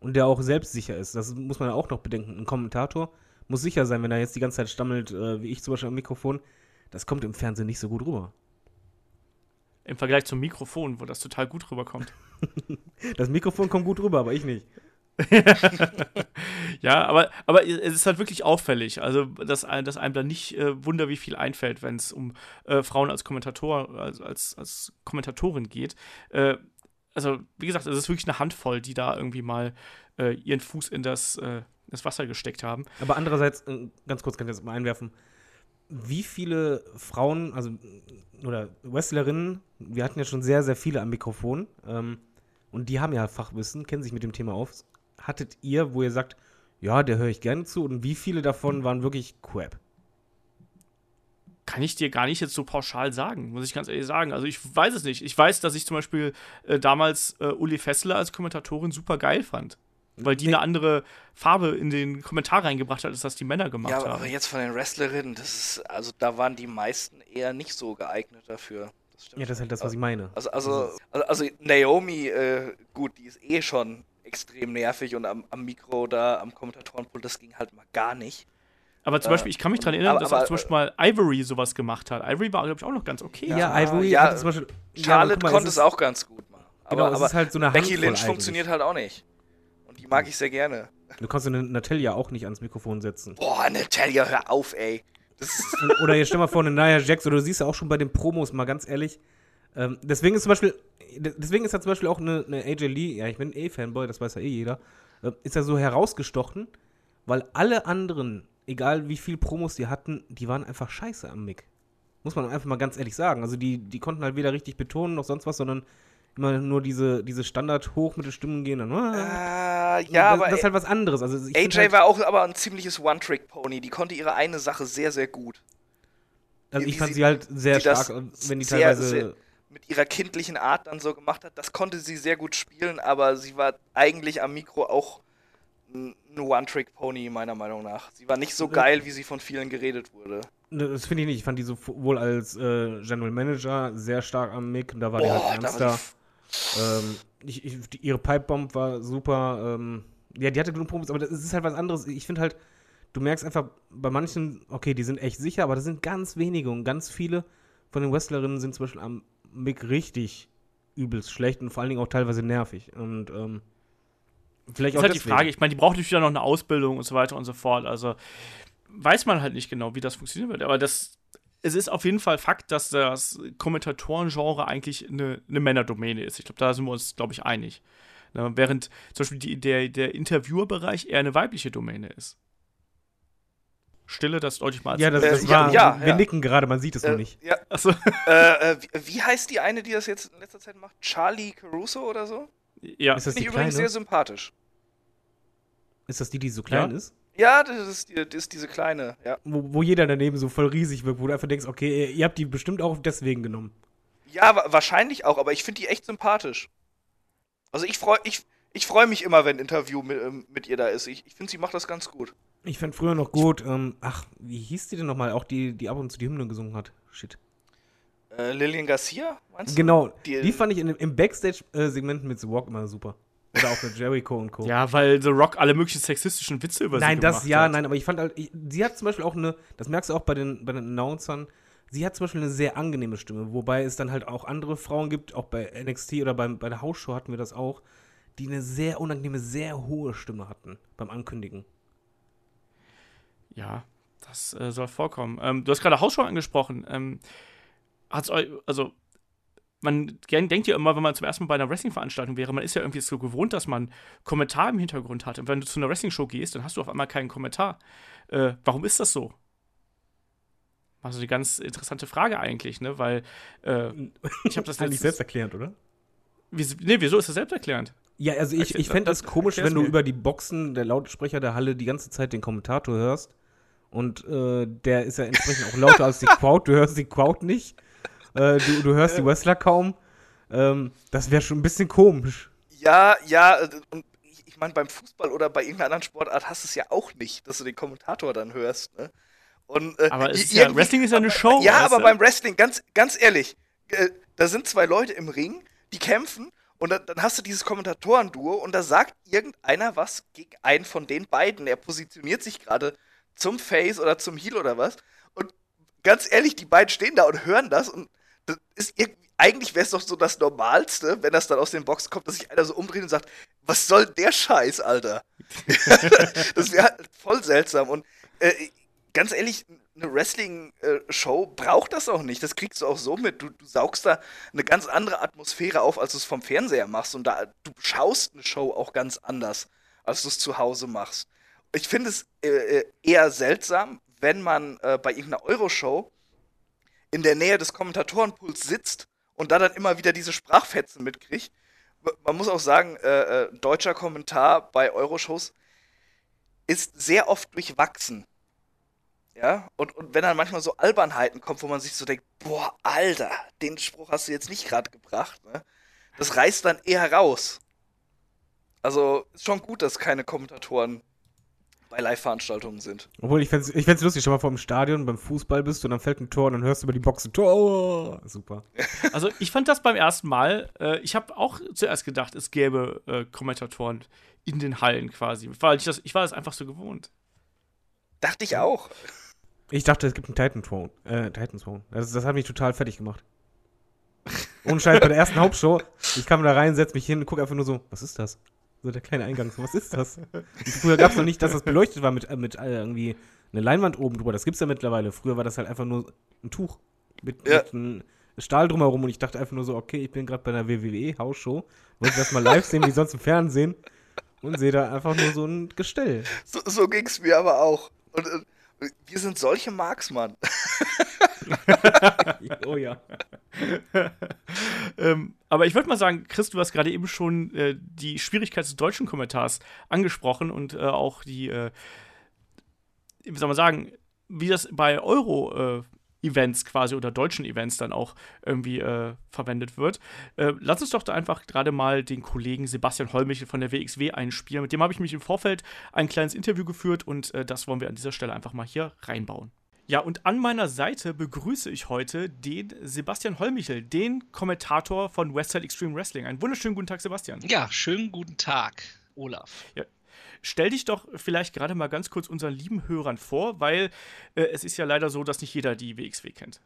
und der auch selbstsicher ist. Das muss man ja auch noch bedenken. Ein Kommentator muss sicher sein, wenn er jetzt die ganze Zeit stammelt, äh, wie ich zum Beispiel am Mikrofon, das kommt im Fernsehen nicht so gut rüber. Im Vergleich zum Mikrofon, wo das total gut rüberkommt. Das Mikrofon kommt gut rüber, aber ich nicht. Ja, aber, aber es ist halt wirklich auffällig. Also, dass, dass einem da nicht äh, wunder, wie viel einfällt, wenn es um äh, Frauen als Kommentator, als, als, als Kommentatorin geht. Äh, also, wie gesagt, es ist wirklich eine Handvoll, die da irgendwie mal äh, ihren Fuß in das, äh, das Wasser gesteckt haben. Aber andererseits, äh, ganz kurz kann ich jetzt mal einwerfen, wie viele Frauen, also oder Wrestlerinnen, wir hatten ja schon sehr, sehr viele am Mikrofon, ähm, und die haben ja Fachwissen, kennen sich mit dem Thema auf. Hattet ihr, wo ihr sagt, ja, der höre ich gerne zu, und wie viele davon waren wirklich Crap? Kann ich dir gar nicht jetzt so pauschal sagen, muss ich ganz ehrlich sagen. Also, ich weiß es nicht. Ich weiß, dass ich zum Beispiel äh, damals äh, Uli Fessler als Kommentatorin super geil fand. Weil die eine andere Farbe in den Kommentar reingebracht hat, als das die Männer gemacht Ja, haben. aber jetzt von den Wrestlerinnen, das ist, also da waren die meisten eher nicht so geeignet dafür. Das Ja, das ist halt das, was ich meine. Also, also, also, also Naomi, äh, gut, die ist eh schon extrem nervig und am, am Mikro da, am Kommentatorenpult, das ging halt mal gar nicht. Aber zum Äh, Beispiel, ich kann mich daran erinnern, aber- dass aber- auch zum Beispiel mal Ivory sowas gemacht hat. Ivory war, glaube ich, auch noch ganz okay. Ja, Ja, Ivory ja, hatte zum Beispiel. ja, aber Charlotte guck mal, konnte es auch ganz gut machen. Aber, Genau, es aber ist halt so eine Becky Lynch funktioniert halt auch nicht. Die mag ich sehr gerne. Du kannst eine Natalia auch nicht ans Mikrofon setzen. Boah, Natalia, hör auf, ey. Oder jetzt stell mal vor, eine Nia Jax, oder du siehst ja auch schon bei den Promos, mal ganz ehrlich. Ähm, deswegen ist zum Beispiel, de- deswegen ist ja zum Beispiel auch eine, eine AJ Lee, ja, ich bin eh Fanboy, das weiß ja eh jeder, äh, ist ja so herausgestochen, weil alle anderen, egal wie viel Promos die hatten, die waren einfach scheiße am Mic. Muss man einfach mal ganz ehrlich sagen. Also die, die konnten halt weder richtig betonen noch sonst was, sondern immer nur diese, diese Standard-Hochmittelstimmen gehen. Dann, ah, äh, ja, das, aber das ist halt was anderes. Also AJ halt, war auch aber ein ziemliches One-Trick-Pony. Die konnte ihre eine Sache sehr, sehr gut. also ich fand sie- sie halt sehr die stark, wenn die sehr, teilweise. sehr- Mit ihrer kindlichen Art dann so gemacht hat. Das konnte sie sehr gut spielen, aber sie war eigentlich am Mikro auch ein One-Trick-Pony, meiner Meinung nach. Sie war nicht so Ja. geil, wie sie von vielen geredet wurde. Ne, Das finde ich nicht. Ich fand die sowohl als äh, General Manager sehr stark am Mick. Da war halt Boah, da war ernster. Ähm, ich, ich, ihre Pipebomb war super. Ähm, ja, die hatte genug Problems, aber das ist halt was anderes. Ich finde halt, du merkst einfach bei manchen, okay, die sind echt sicher, aber das sind ganz wenige und ganz viele von den Wrestlerinnen sind zum Beispiel am Mick richtig übelst schlecht und vor allen Dingen auch teilweise nervig. Und ähm, vielleicht Das auch ist halt die. Frage. Ich meine, die braucht natürlich dann noch eine Ausbildung und so weiter und so fort. Also weiß man halt nicht genau, wie das funktionieren wird. Aber das, es ist auf jeden Fall Fakt, dass das Kommentatorengenre eigentlich eine, eine Männerdomäne ist. Ich glaube, da sind wir uns, glaube ich, einig. Ne, während zum Beispiel die, der, der Interviewerbereich eher eine weibliche Domäne ist. Stille, das deutlich mal. Ja, das, Äh, das ja, war. ja, wir ja. nicken gerade, man sieht es Äh, noch nicht. Ja, Achso, äh, äh, wie, wie heißt die eine, die das jetzt in letzter Zeit macht? Charlie Caruso oder so? ja. Ist das Finde die ich übrigens kleine? sehr sympathisch. Ist das die, die so klein Ja. ist? Ja, das ist, das ist diese kleine, ja. Wo, wo jeder daneben so voll riesig wirkt, wo du einfach denkst, okay, ihr, habt die bestimmt auch deswegen genommen. Ja, wa wahrscheinlich auch, aber ich finde die echt sympathisch. Also ich freue ich, ich freu mich immer, wenn ein Interview mit, ähm, mit ihr da ist. Ich, ich finde, sie macht das ganz gut. Ich fand früher noch gut, ähm, ach, wie hieß die denn nochmal? Auch die, die ab und zu die Hymne gesungen hat. Shit. Äh, Lillian Garcia, meinst du? Genau, Die- die, fand ich in, im Backstage-Segment mit The Walk immer super. Oder auch mit Jericho und Co. ja, weil The Rock alle möglichen sexistischen Witze über nein, sie das gemacht ja, hat. nein, aber ich fand halt, ich, sie hat zum Beispiel auch eine, das merkst du auch bei den, bei den Announcern, sie hat zum Beispiel eine sehr angenehme Stimme, wobei es dann halt auch andere Frauen gibt, auch bei NXT oder beim, bei der Hausshow hatten wir das auch, die eine sehr unangenehme, sehr hohe Stimme hatten beim Ankündigen. Ja, das äh, soll vorkommen. Ähm, du hast gerade Hausshow angesprochen. Ähm, hat's euch, also, man gern- denkt ja immer, wenn man zum ersten Mal bei einer Wrestling-Veranstaltung wäre, man ist ja irgendwie so gewohnt, dass man Kommentar im Hintergrund hat. Und wenn du zu einer Wrestling-Show gehst, dann hast du auf einmal keinen Kommentar. Äh, warum ist das so? Also eine ganz interessante Frage eigentlich, ne? Weil äh, ich habe das letztens- selbsterklärend, oder? Wie, nee, wieso ist das selbsterklärend? Ja, also ich, ich fände das komisch, wenn du mir. über die Boxen der Lautsprecher der Halle die ganze Zeit den Kommentator hörst. Und äh, der ist ja entsprechend auch lauter als die Crowd. Du hörst die Crowd nicht. Äh, du, du hörst die Wrestler kaum. Ähm, das wäre schon ein bisschen komisch. Ja, ja, äh, und ich, meine, beim Fußball oder bei irgendeiner anderen Sportart hast du es ja auch nicht, dass du den Kommentator dann hörst, ne? Und, äh, Aber ist ja, Wrestling ist ja eine Show. Ja, aber beim Wrestling, ganz, ganz ehrlich, äh, da sind zwei Leute im Ring, die kämpfen und dann, dann hast du dieses Kommentatoren-Duo und da sagt irgendeiner was gegen einen von den beiden. Er positioniert sich gerade zum Face oder zum Heel oder was. Und ganz ehrlich, die beiden stehen da und hören das und das ist irgendwie, eigentlich wäre es doch so das Normalste, wenn das dann aus den Boxen kommt, dass sich einer so umdreht und sagt, was soll der Scheiß, Alter? das wäre halt voll seltsam und äh, ganz ehrlich, eine Wrestling-Show braucht das auch nicht. Das kriegst du auch so mit. Du, du saugst da eine ganz andere Atmosphäre auf, als du es vom Fernseher machst. Und da, du schaust eine Show auch ganz anders, als du es zu Hause machst. Ich finde es äh, äh, eher seltsam, wenn man äh, bei irgendeiner Euroshow in der Nähe des Kommentatorenpuls sitzt und da dann immer wieder diese Sprachfetzen mitkriegt. Man muss auch sagen, äh, äh, deutscher Kommentar bei Euroshows ist sehr oft durchwachsen. Ja, und, und wenn dann manchmal so Albernheiten kommt, wo man sich so denkt, boah, Alter, den Spruch hast du jetzt nicht gerade gebracht, ne? Das reißt dann eher raus. Also, ist schon gut, dass keine Kommentatoren bei Live-Veranstaltungen sind. Obwohl, ich fände es ich fänd's lustig, schon mal vor dem Stadion beim Fußball bist und dann fällt ein Tor und dann hörst du über die Boxen Tor. Super. Also ich fand das beim ersten Mal, äh, ich habe auch zuerst gedacht, es gäbe äh, Kommentatoren in den Hallen quasi. Weil ich, das, ich war das einfach so gewohnt. Dachte ich auch. Ich dachte, es gibt einen Titan Throne. Äh, Titan Throne. Das, das hat mich total fertig gemacht. Ohne Scheiß, bei der ersten Hauptshow, ich kam da rein, setz mich hin und guck einfach nur so, was ist das? So der kleine Eingang, so, was ist das? Und früher gab es noch nicht, dass das beleuchtet war mit, äh, mit äh, irgendwie eine Leinwand oben drüber. Das gibt's ja mittlerweile. Früher war das halt einfach nur ein Tuch mit, Ja. mit einem Stahl drumherum und ich dachte einfach nur so, okay, ich bin gerade bei einer WWE-Hausshow, wollte das mal live sehen, wie sonst im Fernsehen und sehe da einfach nur so ein Gestell. So, so ging's mir aber auch. Und äh, wir sind solche Marksmann. oh ja. Ähm, aber ich würde mal sagen, Chris, du hast gerade eben schon äh, die Schwierigkeit des deutschen Kommentars angesprochen und äh, auch die, äh, wie soll man sagen, wie das bei Euro-Events quasi oder deutschen Events dann auch irgendwie äh, verwendet wird. Äh, lass uns doch da einfach gerade mal den Kollegen Sebastian Hollmichel von der WXW einspielen. Mit dem habe ich mich im Vorfeld ein kleines Interview geführt und äh, das wollen wir an dieser Stelle einfach mal hier reinbauen. Ja, und an meiner Seite begrüße ich heute den Sebastian Holmichel, den Kommentator von Westside Extreme Wrestling. Einen wunderschönen guten Tag, Sebastian. Ja, schönen guten Tag, Olaf. Ja. Stell dich doch vielleicht gerade mal ganz kurz unseren lieben Hörern vor, weil äh, es ist ja leider so, dass nicht jeder die WXW kennt.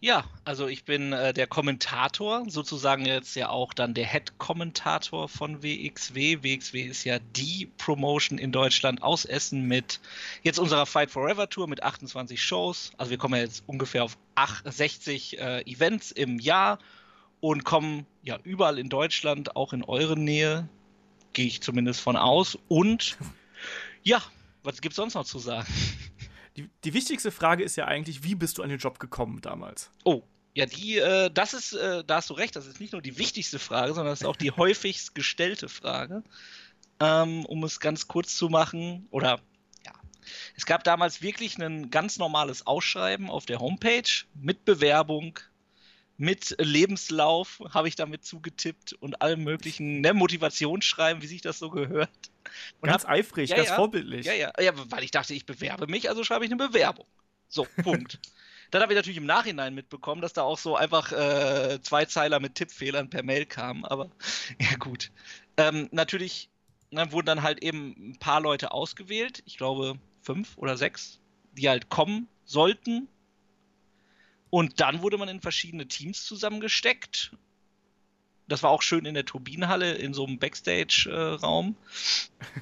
Ja, also ich bin äh, der Kommentator, sozusagen jetzt ja auch dann der Head-Kommentator von WXW. WXW ist ja die Promotion in Deutschland aus Essen mit jetzt unserer Fight Forever Tour mit 28 Shows. Also wir kommen ja jetzt ungefähr auf 8, 60 äh, Events im Jahr und kommen ja überall in Deutschland, auch in eure Nähe, gehe ich zumindest von aus. Und ja, was gibt es sonst noch zu sagen? Die, die wichtigste Frage ist ja eigentlich, wie bist du an den Job gekommen damals? Oh, ja, die, äh, das ist, äh, da hast du recht, das ist nicht nur die wichtigste Frage, sondern das ist auch die häufigst gestellte Frage. Ähm, um es ganz kurz zu machen, oder ja, es gab damals wirklich ein ganz normales Ausschreiben auf der Homepage mit Bewerbung, mit Lebenslauf, habe ich damit zugetippt und allem möglichen ne, Motivationsschreiben, wie sich das so gehört. Und ganz eifrig, ja, ganz ja, vorbildlich. Ja, ja, ja, weil ich dachte, ich bewerbe mich, also schreibe ich eine Bewerbung. So, Punkt. Dann habe ich natürlich im Nachhinein mitbekommen, dass da auch so einfach äh, zwei Zeiler mit Tippfehlern per Mail kamen, aber ja gut. Ähm, natürlich ne, wurden dann halt eben ein paar Leute ausgewählt, ich glaube fünf oder sechs, die halt kommen sollten. Und dann wurde man in verschiedene Teams zusammengesteckt das war auch schön in der Turbinenhalle, in so einem Backstage-Raum.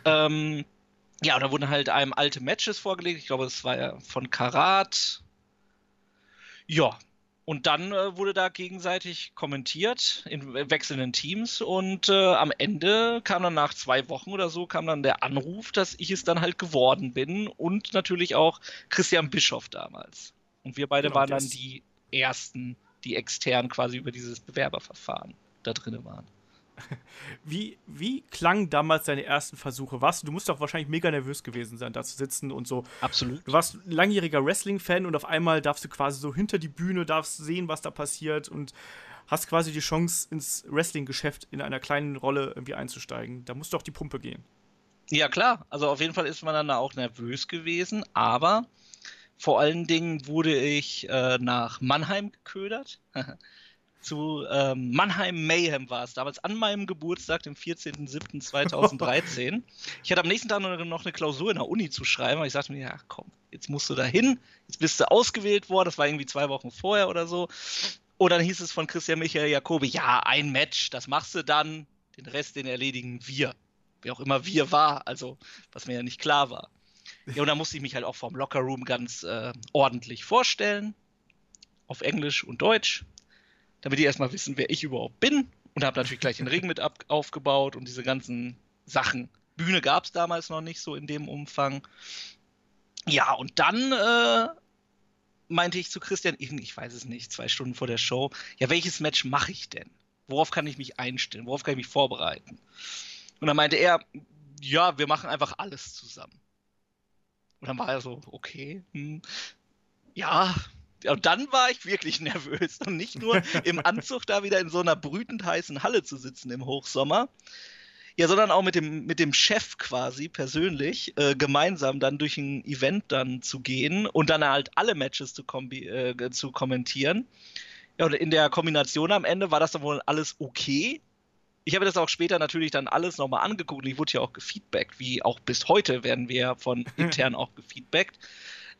Äh, ähm, ja, und da wurden halt einem alte Matches vorgelegt. Ich glaube, das war ja von Karat. Ja, und dann äh, wurde da gegenseitig kommentiert in wechselnden Teams und äh, am Ende kam dann nach zwei Wochen oder so kam dann der Anruf, dass ich es dann halt geworden bin und natürlich auch Christian Bischoff damals. Und wir beide genau, waren dann die ersten, die extern quasi über dieses Bewerberverfahren da drin waren. Wie, wie klangen damals deine ersten Versuche? Warst du, du musst doch wahrscheinlich mega nervös gewesen sein, da zu sitzen und so. Absolut. Du warst ein langjähriger Wrestling-Fan und auf einmal darfst du quasi so hinter die Bühne, darfst sehen, was da passiert und hast quasi die Chance, ins Wrestling-Geschäft in einer kleinen Rolle irgendwie einzusteigen. Da muss doch die Pumpe gehen. Ja, klar. Also auf jeden Fall ist man dann auch nervös gewesen, aber vor allen Dingen wurde ich äh, nach Mannheim geködert. zu ähm, Mannheim Mayhem war es damals, an meinem Geburtstag, dem 14.07.2013. ich hatte am nächsten Tag noch eine Klausur in der Uni zu schreiben, aber ich sagte mir, ja komm, jetzt musst du da hin, jetzt bist du ausgewählt worden, das war irgendwie zwei Wochen vorher oder so. Und dann hieß es von Christian Michael Jacobi, ja, ein Match, das machst du dann, den Rest, den erledigen wir. Wer auch immer wir war, also was mir ja nicht klar war. Ja, und da musste ich mich halt auch vom Lockerroom ganz äh, ordentlich vorstellen. Auf Englisch und Deutsch damit die erstmal wissen, wer ich überhaupt bin. Und habe natürlich gleich den Ring mit ab aufgebaut und diese ganzen Sachen. Bühne gab es damals noch nicht so in dem Umfang. Ja, und dann äh, meinte ich zu Christian, ich weiß es nicht, zwei Stunden vor der Show, ja, welches Match mache ich denn? Worauf kann ich mich einstellen? Worauf kann ich mich vorbereiten? Und dann meinte er, ja, wir machen einfach alles zusammen. Und dann war er so, okay, hm, ja, dann war ich wirklich nervös. Und nicht nur im Anzug da wieder in so einer brütend heißen Halle zu sitzen im Hochsommer. Ja, sondern auch mit dem, mit dem Chef quasi persönlich äh, gemeinsam dann durch ein Event dann zu gehen und dann halt alle Matches zu, äh, zu kommentieren. Ja, und in der Kombination am Ende war das dann wohl alles okay. Ich habe das auch später natürlich dann alles nochmal angeguckt und ich wurde ja auch gefeedbackt, wie auch bis heute werden wir von intern auch gefeedbackt.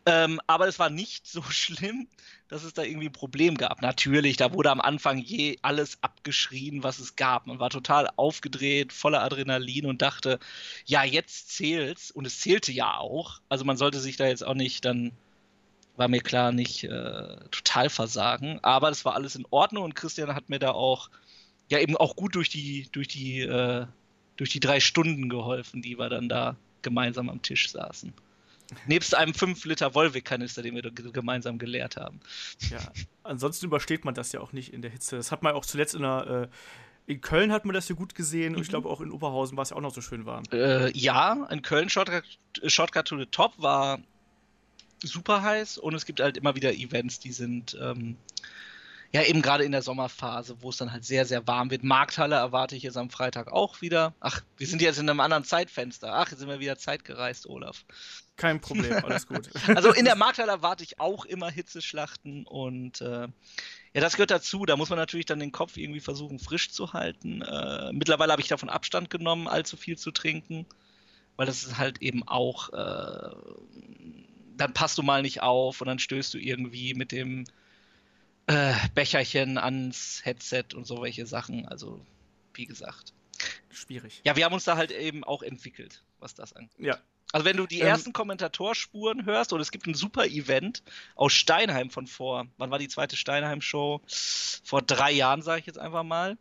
Ähm, aber es war nicht so schlimm, dass es da irgendwie ein Problem gab. Natürlich, da wurde am Anfang je alles abgeschrien, was es gab. Man war total aufgedreht, voller Adrenalin und dachte, ja, jetzt zählt's. Und es zählte ja auch. Also man sollte sich da jetzt auch nicht dann, war mir klar, nicht äh, total versagen. Aber das war alles in Ordnung und Christian hat mir da auch, ja, eben auch gut durch die, durch die, äh, durch die drei Stunden geholfen, die wir dann da gemeinsam am Tisch saßen. Nebst einem 5 Liter Volvic-Kanister, den wir gemeinsam geleert haben. Ja, ansonsten übersteht man das ja auch nicht in der Hitze. Das hat man auch zuletzt in der. Äh, in Köln hat man das ja gut gesehen mhm. und ich mhm. glaube auch in Oberhausen war es ja auch noch so schön warm. Äh, ja, in Köln Shortcut, Shortcut to the Top war super heiß und es gibt halt immer wieder Events, die sind ähm, Ja, eben gerade in der Sommerphase, wo es dann halt sehr, sehr warm wird. Markthalle erwarte ich jetzt am Freitag auch wieder. Ach, wir sind jetzt in einem anderen Zeitfenster. Ach, jetzt sind wir wieder zeitgereist, Olaf. Kein Problem, alles gut. Also in der Markthalle erwarte ich auch immer Hitzeschlachten und äh, ja, das gehört dazu. Da muss man natürlich dann den Kopf irgendwie versuchen, frisch zu halten. Äh, mittlerweile habe ich davon Abstand genommen, allzu viel zu trinken, weil das ist halt eben auch, äh, dann passt du mal nicht auf und dann stößt du irgendwie mit dem äh, Becherchen ans Headset und so welche Sachen. Also, wie gesagt. Schwierig. Ja, wir haben uns da halt eben auch entwickelt, was das angeht. Ja. Also wenn du die Ähm, ersten Kommentatorspuren hörst, oder es gibt ein super Event aus Steinheim von vor, wann war die zweite Steinheim-Show? Vor drei Jahren, sage ich jetzt einfach mal.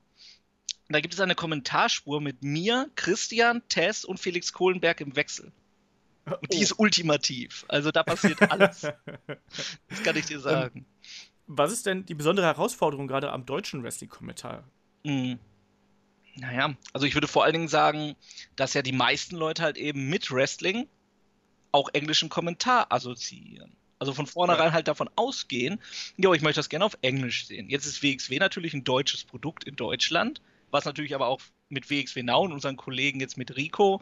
Und da gibt es eine Kommentarspur mit mir, Christian, Tess und Felix Kohlenberg im Wechsel. Und die ist ultimativ. Also da passiert alles. das kann ich dir sagen. Was ist denn die besondere Herausforderung gerade am deutschen Wrestling-Kommentar? Mhm. Naja, also ich würde vor allen Dingen sagen, dass ja die meisten Leute halt eben mit Wrestling auch englischen Kommentar assoziieren. Also von vornherein halt davon ausgehen, ja, ich möchte das gerne auf Englisch sehen. Jetzt ist WXW natürlich ein deutsches Produkt in Deutschland, was natürlich aber auch mit WXW Now und unseren Kollegen jetzt mit Rico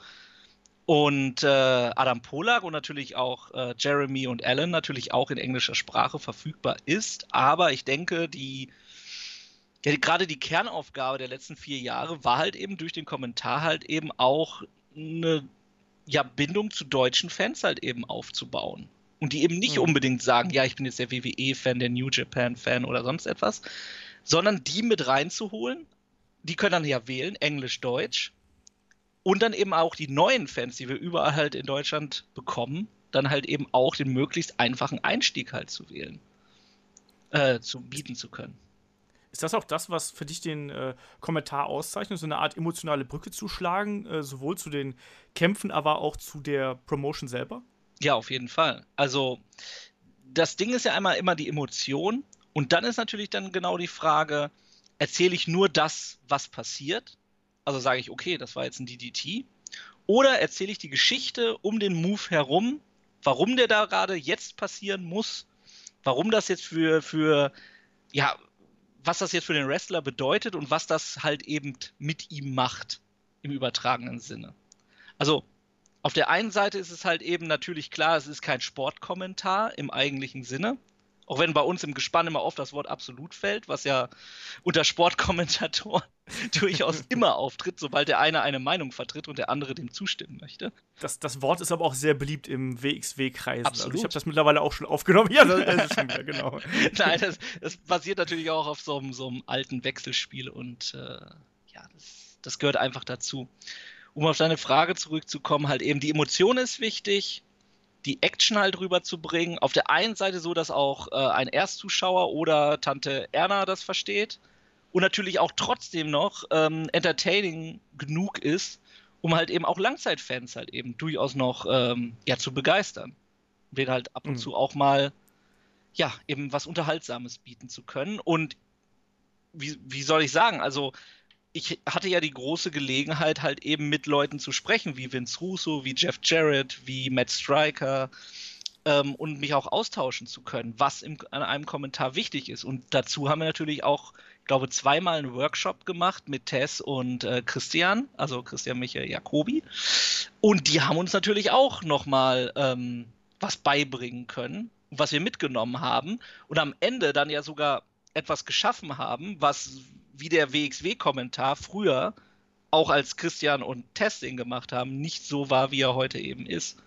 und äh, Adam Polak und natürlich auch äh, Jeremy und Alan natürlich auch in englischer Sprache verfügbar ist. Aber ich denke, die ja, gerade die Kernaufgabe der letzten vier Jahre war halt eben durch den Kommentar halt eben auch eine ja, Bindung zu deutschen Fans halt eben aufzubauen. Und die eben nicht Mhm. unbedingt sagen, ja, ich bin jetzt der WWE-Fan, der New Japan-Fan oder sonst etwas, sondern die mit reinzuholen. Die können dann ja wählen, Englisch, Deutsch. Und dann eben auch die neuen Fans, die wir überall halt in Deutschland bekommen, dann halt eben auch den möglichst einfachen Einstieg halt zu wählen, äh, zu bieten zu können. Ist das auch das, was für dich den äh, Kommentar auszeichnet, so eine Art emotionale Brücke zu schlagen, äh, sowohl zu den Kämpfen, aber auch zu der Promotion selber? Ja, auf jeden Fall. Also das Ding ist ja einmal immer die Emotion und dann ist natürlich dann genau die Frage, erzähle ich nur das, was passiert? Also sage ich, okay, das war jetzt ein DDT. Oder erzähle ich die Geschichte um den Move herum, warum der da gerade jetzt passieren muss, warum das jetzt für, für, ja, was das jetzt für den Wrestler bedeutet und was das halt eben mit ihm macht, im übertragenen Sinne. Also auf der einen Seite ist es halt eben natürlich klar, es ist kein Sportkommentar im eigentlichen Sinne. Auch wenn bei uns im Gespann immer oft das Wort absolut fällt, was ja unter Sportkommentatoren durchaus immer auftritt, sobald der eine eine Meinung vertritt und der andere dem zustimmen möchte. Das, das Wort ist aber auch sehr beliebt im WXW-Kreis. Also ich habe das mittlerweile auch schon aufgenommen. Ja, das, das ist schon wieder, genau. Nein, das, das basiert natürlich auch auf so einem, so einem alten Wechselspiel und äh, ja, das, das gehört einfach dazu. Um auf deine Frage zurückzukommen, halt eben die Emotion ist wichtig, die Action halt rüberzubringen. Auf der einen Seite so, dass auch äh, ein Erstzuschauer oder Tante Erna das versteht und natürlich auch trotzdem noch ähm, entertaining genug ist, um halt eben auch Langzeitfans halt eben durchaus noch ähm, ja, zu begeistern. Wäre halt ab und Mhm. zu auch mal ja, eben was Unterhaltsames bieten zu können. Und wie, wie soll ich sagen, also ich hatte ja die große Gelegenheit, halt eben mit Leuten zu sprechen, wie Vince Russo, wie Jeff Jarrett, wie Matt Stryker ähm, und mich auch austauschen zu können, was im, an einem Kommentar wichtig ist. Und dazu haben wir natürlich auch, ich glaube, zweimal einen Workshop gemacht mit Tess und äh, Christian, also Christian Michael Jacobi. Und die haben uns natürlich auch nochmal ähm, was beibringen können, was wir mitgenommen haben und am Ende dann ja sogar etwas geschaffen haben, was wie der WXW-Kommentar früher auch als Christian und Testing gemacht haben, nicht so war, wie er heute eben ist.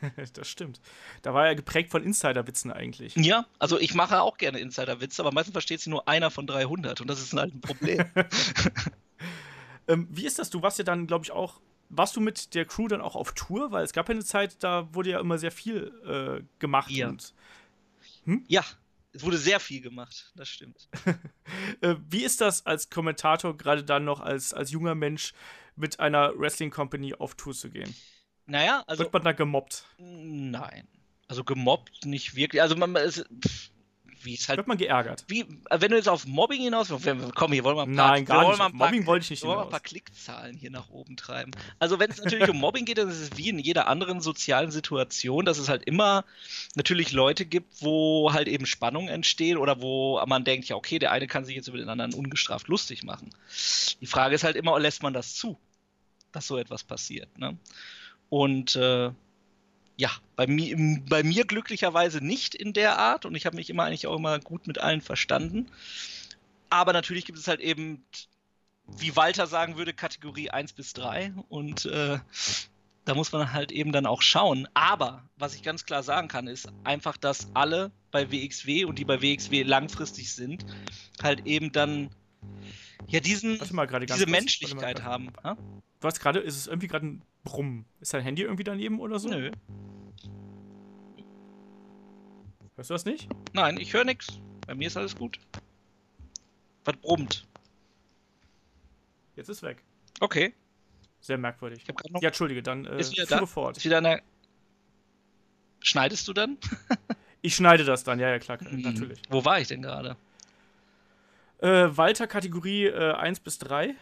das stimmt. Da war er geprägt von Insider-Witzen eigentlich. Ja, also ich mache auch gerne Insider-Witze, aber meistens versteht sie nur einer von 300 und das ist halt ein Problem. Ähm, wie ist das? Du warst ja dann, glaube ich, auch. Warst du mit der Crew dann auch auf Tour? Weil es gab ja eine Zeit, da wurde ja immer sehr viel äh, gemacht. Ja. Und, ja, es wurde sehr viel gemacht, das stimmt. äh, wie ist das als Kommentator, gerade dann noch als, als junger Mensch, mit einer Wrestling Company auf Tour zu gehen? Naja, also Wird man da gemobbt? Nein. Also gemobbt nicht wirklich. Also man, es, pff, wie es halt wird man geärgert. wie, äh, wenn du jetzt auf Mobbing hinaus willst, wir- komm, hier wollen wir ein paar, Nein, wir gar nicht. paar, Mobbing wollte ich nicht wir wollen mal ein paar Klickzahlen hier nach oben treiben. Also wenn es natürlich um Mobbing geht, dann ist es wie in jeder anderen sozialen Situation, dass es halt immer natürlich Leute gibt, wo halt eben Spannungen entstehen oder wo man denkt, ja okay, der eine kann sich jetzt über den anderen ungestraft lustig machen. Die Frage ist halt immer, lässt man das zu, dass so etwas passiert, ne? Und äh, ja, bei mir, bei mir glücklicherweise nicht in der Art und ich habe mich immer eigentlich auch immer gut mit allen verstanden. Aber natürlich gibt es halt eben, wie Walter sagen würde, Kategorie 1 bis 3 und äh, da muss man halt eben dann auch schauen. Aber was ich ganz klar sagen kann, ist einfach, dass alle bei WXW und die bei WXW langfristig sind, halt eben dann ja diesen, diese. Menschlichkeit haben. Ha? Du hast gerade, ist es irgendwie gerade ein Brummen? Ist dein Handy irgendwie daneben oder so? Nö. Hörst du das nicht? Nein, ich höre nichts. Bei mir ist alles gut. Was brummt? Jetzt ist weg. Okay. Sehr merkwürdig. Ja, entschuldige, dann äh, Ist wieder da? fort. Ist wieder eine. Schneidest du dann? Ich schneide das dann, ja, ja, klar, Hm. natürlich. Wo war ich denn gerade? Äh, Walter, Kategorie äh, 1 bis 3.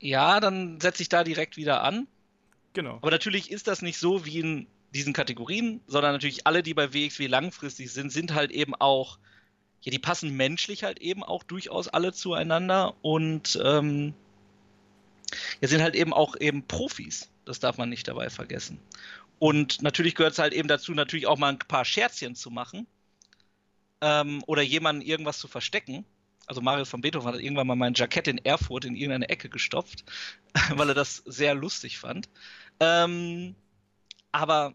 Ja, dann setze ich da direkt wieder an. Genau. Aber natürlich ist das nicht so wie in diesen Kategorien, sondern natürlich alle, die bei WXW langfristig sind, sind halt eben auch, ja, die passen menschlich halt eben auch durchaus alle zueinander und ähm, ja, sind halt eben auch eben Profis. Das darf man nicht dabei vergessen. Und natürlich gehört es halt eben dazu, natürlich auch mal ein paar Scherzchen zu machen ähm, oder jemanden irgendwas zu verstecken. Also Marius von Beethoven hat irgendwann mal mein Jackett in Erfurt in irgendeine Ecke gestopft, weil er das sehr lustig fand. Ähm, aber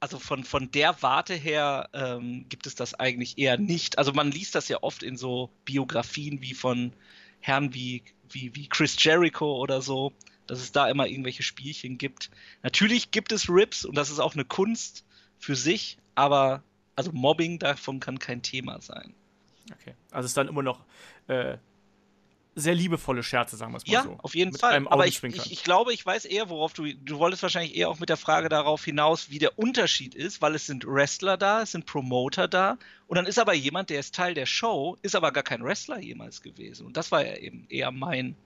also von, von der Warte her ähm, gibt es das eigentlich eher nicht. Also man liest das ja oft in so Biografien wie von Herren wie, wie, wie Chris Jericho oder so, dass es da immer irgendwelche Spielchen gibt. Natürlich gibt es Rips und das ist auch eine Kunst für sich, aber also Mobbing davon kann kein Thema sein. Okay. Also es ist dann immer noch äh, sehr liebevolle Scherze, sagen wir es mal Ja, so. auf jeden Mit Fall. Aber ich, ich, ich glaube, ich weiß eher, worauf du. Du wolltest wahrscheinlich eher auch mit der Frage darauf hinaus, wie der Unterschied ist, weil es sind Wrestler da, es sind Promoter da. Und dann ist aber jemand, der ist Teil der Show, ist aber gar kein Wrestler jemals gewesen. Und das war ja eben eher mein,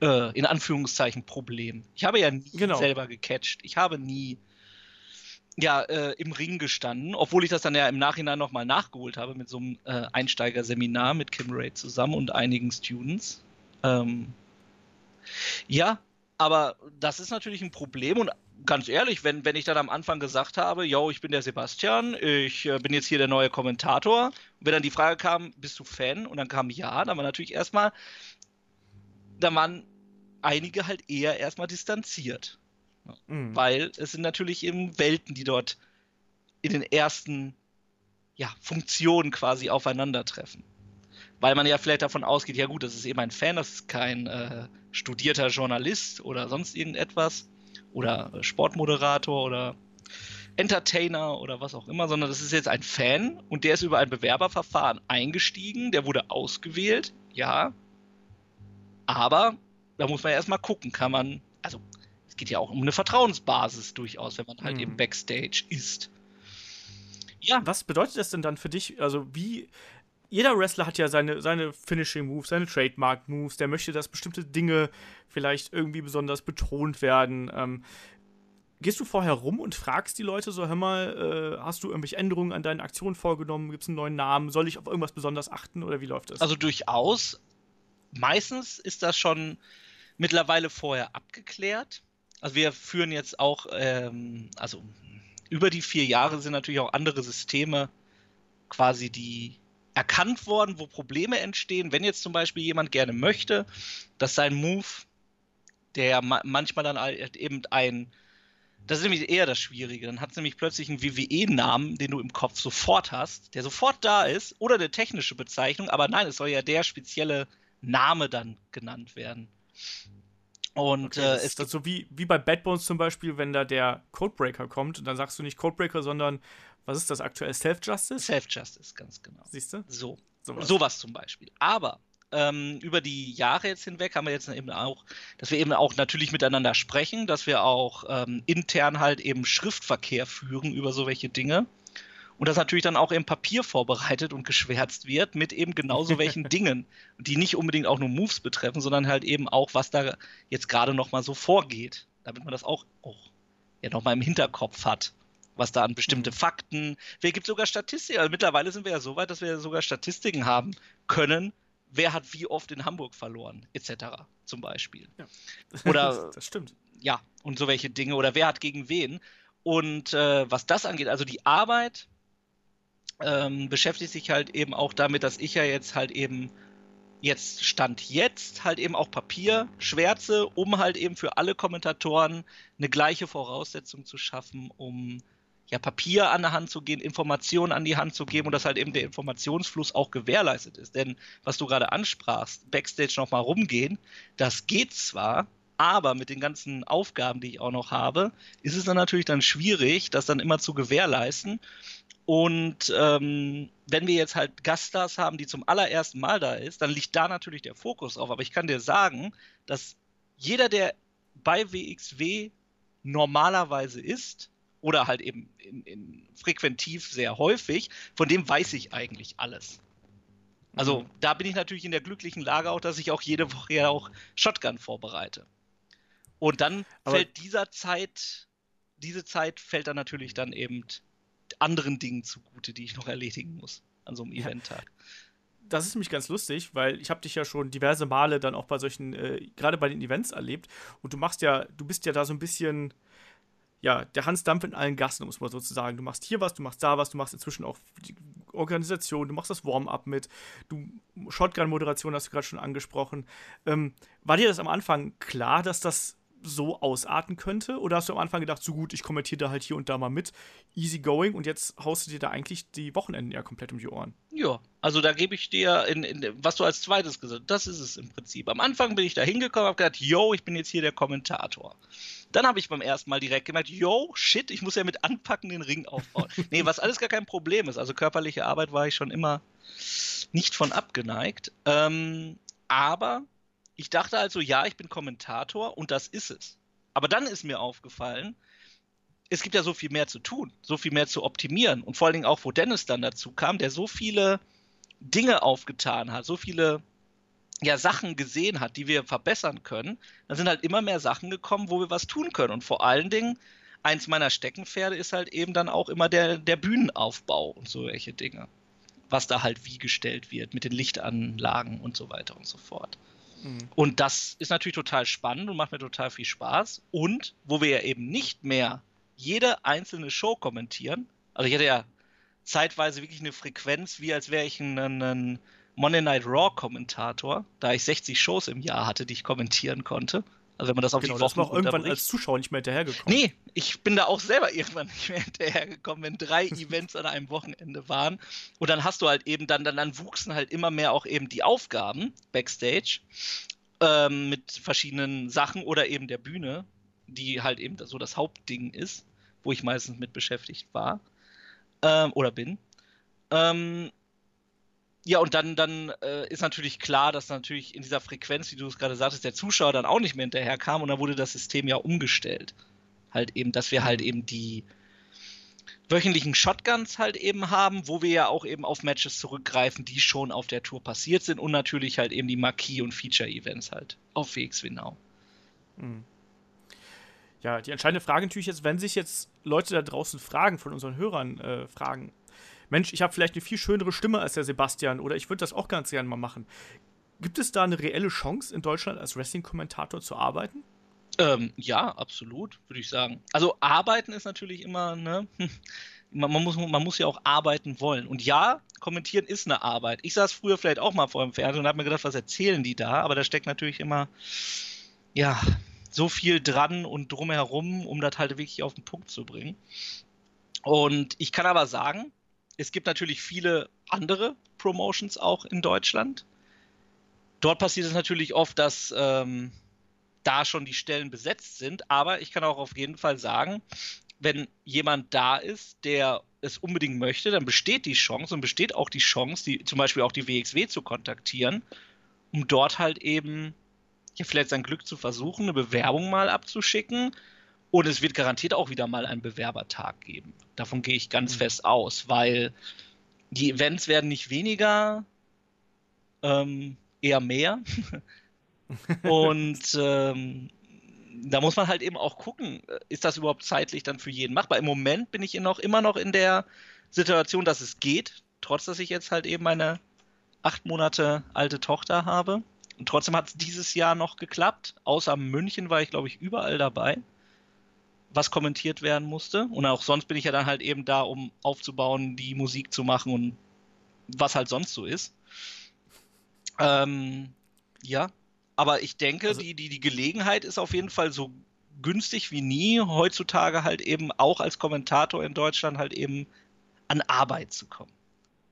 äh, in Anführungszeichen, Problem. Ich habe ja nie Genau. selber gecatcht. Ich habe nie. Ja, äh, im Ring gestanden, obwohl ich das dann ja im Nachhinein nochmal nachgeholt habe mit so einem äh, Einsteigerseminar mit Kim Ray zusammen und einigen Students. Ähm, ja, aber das ist natürlich ein Problem und ganz ehrlich, wenn, wenn ich dann am Anfang gesagt habe, yo, ich bin der Sebastian, ich äh, bin jetzt hier der neue Kommentator, und wenn dann die Frage kam, bist du Fan? Und dann kam ja, dann war natürlich erstmal, da waren einige halt eher erstmal distanziert, Mhm. weil es sind natürlich eben Welten, die dort in den ersten ja, Funktionen quasi aufeinandertreffen. Weil man ja vielleicht davon ausgeht, ja gut, das ist eben ein Fan, das ist kein äh, studierter Journalist oder sonst irgendetwas oder Sportmoderator oder Entertainer oder was auch immer, sondern das ist jetzt ein Fan und der ist über ein Bewerberverfahren eingestiegen, der wurde ausgewählt, ja. Aber da muss man ja erstmal gucken, kann man, also es geht ja auch um eine Vertrauensbasis durchaus, wenn man halt Mhm. eben Backstage ist. Ja, Was bedeutet das denn dann für dich? Also, wie. Jeder Wrestler hat ja seine, seine Finishing Moves, seine Trademark Moves. Der möchte, dass bestimmte Dinge vielleicht irgendwie besonders betont werden. Ähm, gehst du vorher rum und fragst die Leute so: Hör mal, äh, hast du irgendwelche Änderungen an deinen Aktionen vorgenommen? Gibt es einen neuen Namen? Soll ich auf irgendwas besonders achten oder wie läuft das? Also durchaus. Meistens ist das schon mittlerweile vorher abgeklärt. Also wir führen jetzt auch, ähm, also über die vier Jahre sind natürlich auch andere Systeme quasi die erkannt worden, wo Probleme entstehen. Wenn jetzt zum Beispiel jemand gerne möchte, dass sein Move, der ja ma manchmal dann halt eben ein, das ist nämlich eher das Schwierige, dann hat es nämlich plötzlich einen WWE-Namen, den du im Kopf sofort hast, der sofort da ist, oder eine technische Bezeichnung, aber nein, es soll ja der spezielle Name dann genannt werden. Und Okay, äh, es ist das so wie, wie bei Bad Bones zum Beispiel, wenn da der Codebreaker kommt und dann sagst du nicht Codebreaker, sondern was ist das aktuell? Self-Justice? Self-Justice, ganz genau. Siehst du? So. Sowas. Sowas zum Beispiel. Aber ähm, über die Jahre jetzt hinweg haben wir jetzt eben auch, dass wir eben auch natürlich miteinander sprechen, dass wir auch ähm, intern halt eben Schriftverkehr führen über so welche Dinge. Und das natürlich dann auch im Papier vorbereitet und geschwärzt wird mit eben genauso welchen Dingen, die nicht unbedingt auch nur Moves betreffen, sondern halt eben auch, was da jetzt gerade nochmal so vorgeht, damit man das auch, auch ja nochmal im Hinterkopf hat was da an bestimmte mhm. Fakten. Wer gibt sogar Statistiken? Also mittlerweile sind wir ja so weit, dass wir sogar Statistiken haben können, wer hat wie oft in Hamburg verloren, etc. zum Beispiel. Ja. Oder das stimmt. Ja, und so welche Dinge. Oder wer hat gegen wen. Und äh, was das angeht, also die Arbeit ähm, beschäftigt sich halt eben auch damit, dass ich ja jetzt halt eben jetzt Stand jetzt halt eben auch Papier schwärze, um halt eben für alle Kommentatoren eine gleiche Voraussetzung zu schaffen, um ja Papier an der Hand zu gehen, Informationen an die Hand zu geben und dass halt eben der Informationsfluss auch gewährleistet ist. Denn was du gerade ansprachst, Backstage nochmal rumgehen, das geht zwar, aber mit den ganzen Aufgaben, die ich auch noch habe, ist es dann natürlich dann schwierig, das dann immer zu gewährleisten. Und ähm, wenn wir jetzt halt Gaststars haben, die zum allerersten Mal da ist, dann liegt da natürlich der Fokus drauf. Aber ich kann dir sagen, dass jeder, der bei WXW normalerweise ist, oder halt eben in, in frequentiv sehr häufig, von dem weiß ich eigentlich alles. Also mhm. da bin ich natürlich in der glücklichen Lage auch, dass ich auch jede Woche ja auch Shotgun vorbereite. Und dann Aber fällt dieser Zeit, diese Zeit fällt dann natürlich dann eben anderen Dingen zugute, die ich noch erledigen muss an so einem ja. Eventtag. Das ist nämlich ganz lustig, weil ich habe dich ja schon diverse Male dann auch bei solchen, äh, gerade bei den Events erlebt und du machst ja, du bist ja da so ein bisschen, ja, der Hans Dampf in allen Gassen, muss man sozusagen. Du machst hier was, du machst da was, du machst inzwischen auch die Organisation, du machst das Warm-up mit, du Shotgun-Moderation hast du gerade schon angesprochen. Ähm, war dir das am Anfang klar, dass das so ausarten könnte? Oder hast du am Anfang gedacht, so gut, ich kommentiere da halt hier und da mal mit, easy going und jetzt haust du dir da eigentlich die Wochenenden ja komplett um die Ohren? Ja, also da gebe ich dir, in, in, was du als zweites gesagt hast, das ist es im Prinzip. Am Anfang bin ich da hingekommen, habe gedacht, yo, ich bin jetzt hier der Kommentator. Dann habe ich beim ersten Mal direkt gemerkt, yo, shit, ich muss ja mit anpacken den Ring aufbauen. nee, was alles gar kein Problem ist. Also körperliche Arbeit war ich schon immer nicht von abgeneigt. Ähm, aber ich dachte also, ja, ich bin Kommentator und das ist es. Aber dann ist mir aufgefallen, es gibt ja so viel mehr zu tun, so viel mehr zu optimieren. Und vor allen Dingen auch, wo Dennis dann dazu kam, der so viele Dinge aufgetan hat, so viele ja, Sachen gesehen hat, die wir verbessern können, dann sind halt immer mehr Sachen gekommen, wo wir was tun können. Und vor allen Dingen, eins meiner Steckenpferde ist halt eben dann auch immer der, der Bühnenaufbau und solche Dinge. Was da halt wie gestellt wird mit den Lichtanlagen und so weiter und so fort. Mhm. Und das ist natürlich total spannend und macht mir total viel Spaß. Und wo wir ja eben nicht mehr jede einzelne Show kommentieren, also ich hatte ja zeitweise wirklich eine Frequenz, wie als wäre ich ein, ein Monday Night Raw Kommentator, da ich 60 Shows im Jahr hatte, die ich kommentieren konnte. Also wenn man das auf genau, die Wochen das noch irgendwann als Zuschauer nicht mehr hinterhergekommen. Nee, ich bin da auch selber irgendwann nicht mehr hinterhergekommen, wenn drei Events an einem Wochenende waren. Und dann hast du halt eben, dann, dann, dann wuchsen halt immer mehr auch eben die Aufgaben backstage ähm, mit verschiedenen Sachen oder eben der Bühne, die halt eben so das Hauptding ist, wo ich meistens mit beschäftigt war ähm, oder bin. Ähm, ja, und dann, dann äh, ist natürlich klar, dass natürlich in dieser Frequenz, wie du es gerade sagtest, der Zuschauer dann auch nicht mehr hinterher kam und dann wurde das System ja umgestellt. Halt eben, dass wir halt eben die wöchentlichen Shotguns halt eben haben, wo wir ja auch eben auf Matches zurückgreifen, die schon auf der Tour passiert sind und natürlich halt eben die Marquis- und Feature-Events halt auf WXW Now. Mhm. Ja, die entscheidende Frage natürlich jetzt, wenn sich jetzt Leute da draußen fragen, von unseren Hörern äh, fragen, Mensch, ich habe vielleicht eine viel schönere Stimme als der Sebastian oder ich würde das auch ganz gerne mal machen. Gibt es da eine reelle Chance in Deutschland als Wrestling-Kommentator zu arbeiten? Ähm, ja, absolut, würde ich sagen. Also arbeiten ist natürlich immer, ne? Man, man, muss, man muss ja auch arbeiten wollen. Und ja, kommentieren ist eine Arbeit. Ich saß früher vielleicht auch mal vor dem Fernsehen und habe mir gedacht, was erzählen die da? Aber da steckt natürlich immer, ja, so viel dran und drumherum, um das halt wirklich auf den Punkt zu bringen. Und ich kann aber sagen, es gibt natürlich viele andere Promotions auch in Deutschland. Dort passiert es natürlich oft, dass ähm, da schon die Stellen besetzt sind, aber ich kann auch auf jeden Fall sagen, wenn jemand da ist, der es unbedingt möchte, dann besteht die Chance und besteht auch die Chance, die, zum Beispiel auch die WXW zu kontaktieren, um dort halt eben ja, vielleicht sein Glück zu versuchen, eine Bewerbung mal abzuschicken Und es wird garantiert auch wieder mal einen Bewerbertag geben. Davon gehe ich ganz mhm. fest aus, weil die Events werden nicht weniger, ähm, eher mehr. Und ähm, da muss man halt eben auch gucken, ist das überhaupt zeitlich dann für jeden machbar? Im Moment bin ich noch, immer noch in der Situation, dass es geht, trotz dass ich jetzt halt eben meine acht Monate alte Tochter habe. Und trotzdem hat es dieses Jahr noch geklappt. Außer München war ich, glaube ich, überall dabei, was kommentiert werden musste. Und auch sonst bin ich ja dann halt eben da, um aufzubauen, die Musik zu machen und was halt sonst so ist. Ähm, ja, aber ich denke, also, die, die, die Gelegenheit ist auf jeden Fall so günstig wie nie, heutzutage halt eben auch als Kommentator in Deutschland halt eben an Arbeit zu kommen.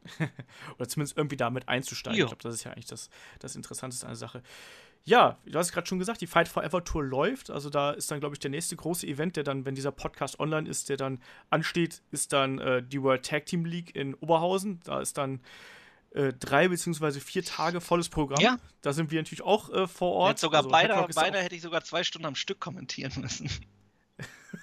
Oder zumindest irgendwie damit einzusteigen. Jo. Ich glaube, das ist ja eigentlich das, das Interessanteste an der Sache. Ja, du hast gerade schon gesagt, die Fight Forever Tour läuft. Also da ist dann, glaube ich, der nächste große Event, der dann, wenn dieser Podcast online ist, der dann ansteht, ist dann äh, die World Tag Team League in Oberhausen. Da ist dann äh, drei beziehungsweise vier Tage volles Programm. Ja. Da sind wir natürlich auch äh, vor Ort. Jetzt sogar also, beide, beide hätte ich sogar zwei Stunden am Stück kommentieren müssen.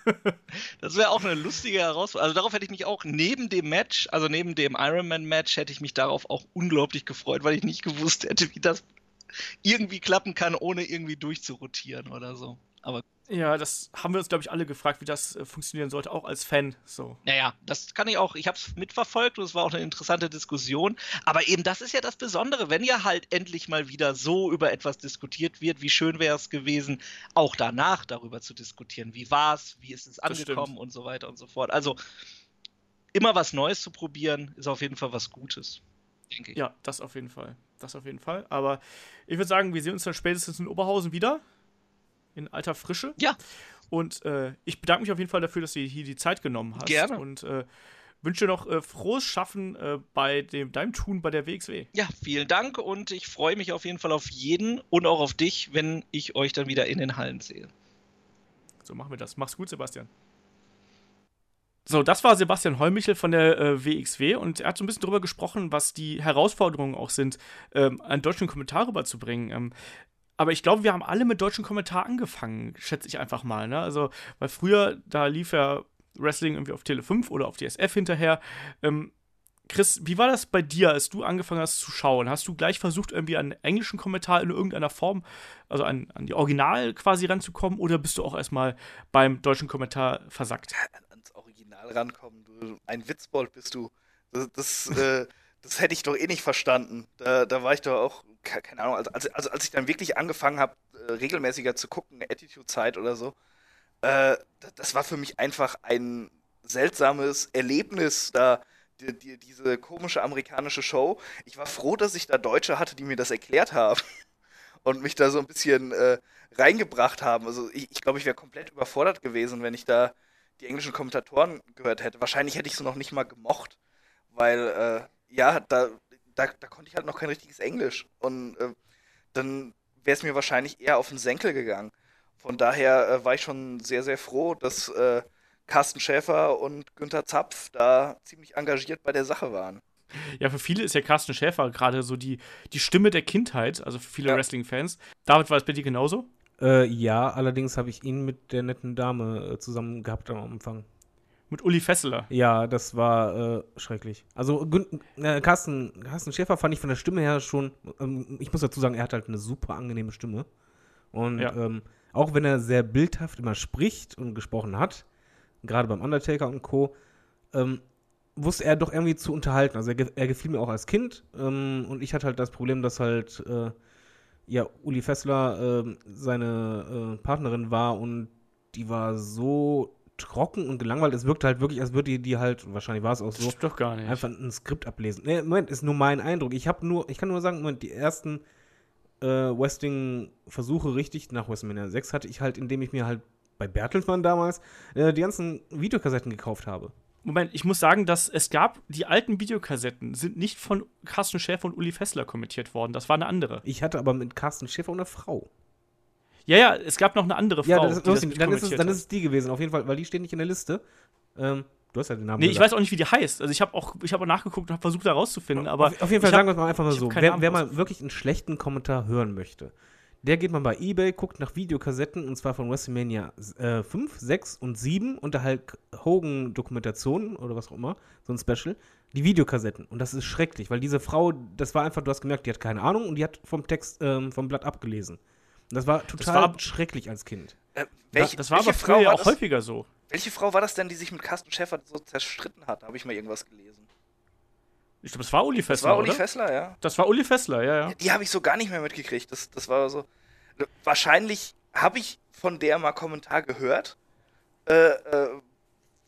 das wäre auch eine lustige Herausforderung. Also darauf hätte ich mich auch neben dem Match, also neben dem Ironman-Match, hätte ich mich darauf auch unglaublich gefreut, weil ich nicht gewusst hätte, wie das irgendwie klappen kann, ohne irgendwie durchzurotieren oder so. Aber ja, das haben wir uns, glaube ich, alle gefragt, wie das äh, funktionieren sollte, auch als Fan. So. Naja, das kann ich auch. Ich habe es mitverfolgt und es war auch eine interessante Diskussion. Aber eben, das ist ja das Besondere, wenn ja halt endlich mal wieder so über etwas diskutiert wird. Wie schön wäre es gewesen, auch danach darüber zu diskutieren. Wie war es, wie ist es angekommen und so weiter und so fort. Also immer was Neues zu probieren, ist auf jeden Fall was Gutes. Denke ich. Ja, das auf jeden Fall. Das auf jeden Fall. Aber ich würde sagen, wir sehen uns dann spätestens in Oberhausen wieder in alter Frische. Ja. Und äh, ich bedanke mich auf jeden Fall dafür, dass du hier die Zeit genommen hast. Gerne. Und äh, wünsche dir noch äh, frohes Schaffen äh, bei dem, deinem Tun bei der WXW. Ja, vielen Dank und ich freue mich auf jeden Fall auf jeden und auch auf dich, wenn ich euch dann wieder in den Hallen sehe. So machen wir das. Mach's gut, Sebastian. So, das war Sebastian Heumichel von der äh, WXW und er hat so ein bisschen darüber gesprochen, was die Herausforderungen auch sind, ähm, einen deutschen Kommentar rüberzubringen. Ähm, aber ich glaube, wir haben alle mit deutschen Kommentar angefangen, schätze ich einfach mal. Ne? Also, weil früher, da lief ja Wrestling irgendwie auf Tele 5 oder auf DSF hinterher. Ähm, Chris, wie war das bei dir, als du angefangen hast zu schauen? Hast du gleich versucht, irgendwie an englischen Kommentar in irgendeiner Form, also an, an die Original quasi ranzukommen, oder bist du auch erstmal beim deutschen Kommentar versackt? Original rankommen, du, ein Witzbold bist du. Das, das, äh, das hätte ich doch eh nicht verstanden. Da, da war ich doch auch keine Ahnung, also, also, als ich dann wirklich angefangen habe, äh, regelmäßiger zu gucken, Attitude-Zeit oder so, äh, das, das, war für mich einfach ein seltsames Erlebnis, da die, die, diese komische amerikanische Show. Ich war froh, dass ich da Deutsche hatte, die mir das erklärt haben und mich da so ein bisschen äh, reingebracht haben. Also ich glaube, ich, glaub, ich wäre komplett überfordert gewesen, wenn ich da die englischen Kommentatoren gehört hätte. Wahrscheinlich hätte ich sie noch nicht mal gemocht, weil äh, ja, da da, da konnte ich halt noch kein richtiges Englisch. Und äh, dann wäre es mir wahrscheinlich eher auf den Senkel gegangen. Von daher äh, war ich schon sehr, sehr froh, dass äh, Carsten Schäfer und Günther Zapf da ziemlich engagiert bei der Sache waren. Ja, für viele ist ja Carsten Schäfer gerade so die, die Stimme der Kindheit, also für viele ja. Wrestling-Fans. David, war es bei dir genauso? Äh, ja, allerdings habe ich ihn mit der netten Dame äh, zusammen gehabt am Anfang. Mit Uli Fesseler. Ja, das war äh, schrecklich. Also Gün äh, Carsten, Carsten Schäfer fand ich von der Stimme her schon, ähm, ich muss dazu sagen, er hat halt eine super angenehme Stimme. Und ja. ähm, auch wenn er sehr bildhaft immer spricht und gesprochen hat, gerade beim Undertaker und Co., ähm, wusste er doch irgendwie zu unterhalten. Also er, er gefiel mir auch als Kind ähm, und ich hatte halt das Problem, dass halt äh, ja Uli Fessler äh, seine äh, Partnerin war und die war so trocken und gelangweilt. Es wirkt halt wirklich, als würde die, die halt, wahrscheinlich war es auch so, doch gar nicht. einfach ein Skript ablesen. Nee, Moment, ist nur mein Eindruck. Ich habe nur, ich kann nur sagen, Moment, die ersten äh, Westing-Versuche richtig nach WrestleMania 6 hatte ich halt, indem ich mir halt bei Bertelsmann damals äh, die ganzen Videokassetten gekauft habe. Moment, ich muss sagen, dass es gab, die alten Videokassetten sind nicht von Carsten Schäfer und Uli Fessler kommentiert worden. Das war eine andere. Ich hatte aber mit Carsten Schäfer und einer Frau. Ja, ja, es gab noch eine andere Frau. Ja, das ist lustig. dann, ist es, dann ist es die gewesen, auf jeden Fall, weil die steht nicht in der Liste. Ähm, du hast ja den Namen. Nee, gesagt. ich weiß auch nicht, wie die heißt. Also ich habe auch, ich habe auch nachgeguckt und habe versucht, da rauszufinden. Aber auf, auf jeden Fall sagen wir es mal einfach mal so. Wer, wer mal wirklich einen schlechten Kommentar hören möchte, Der geht mal bei Ebay, guckt nach Videokassetten und zwar von WrestleMania äh, 5, 6 und 7 und der Hulk Hogan Dokumentationen oder was auch immer, so ein Special, die Videokassetten. Und das ist schrecklich, weil diese Frau, das war einfach, du hast gemerkt, die hat keine Ahnung und die hat vom Text, ähm, vom Blatt abgelesen. Und das war total war- schrecklich als Kind. Äh, das, das war aber früher ja auch das, häufiger so. Welche Frau war das denn, die sich mit Carsten Schäfer so zerstritten hat? Habe ich mal irgendwas gelesen. Ich glaube, das war Uli Das Fessler, war Uli oder? Fessler, ja. Das war Uli Fessler, ja, ja. Die habe ich so gar nicht mehr mitgekriegt. Das, das war so. Wahrscheinlich habe ich von der mal Kommentar gehört. Äh, äh,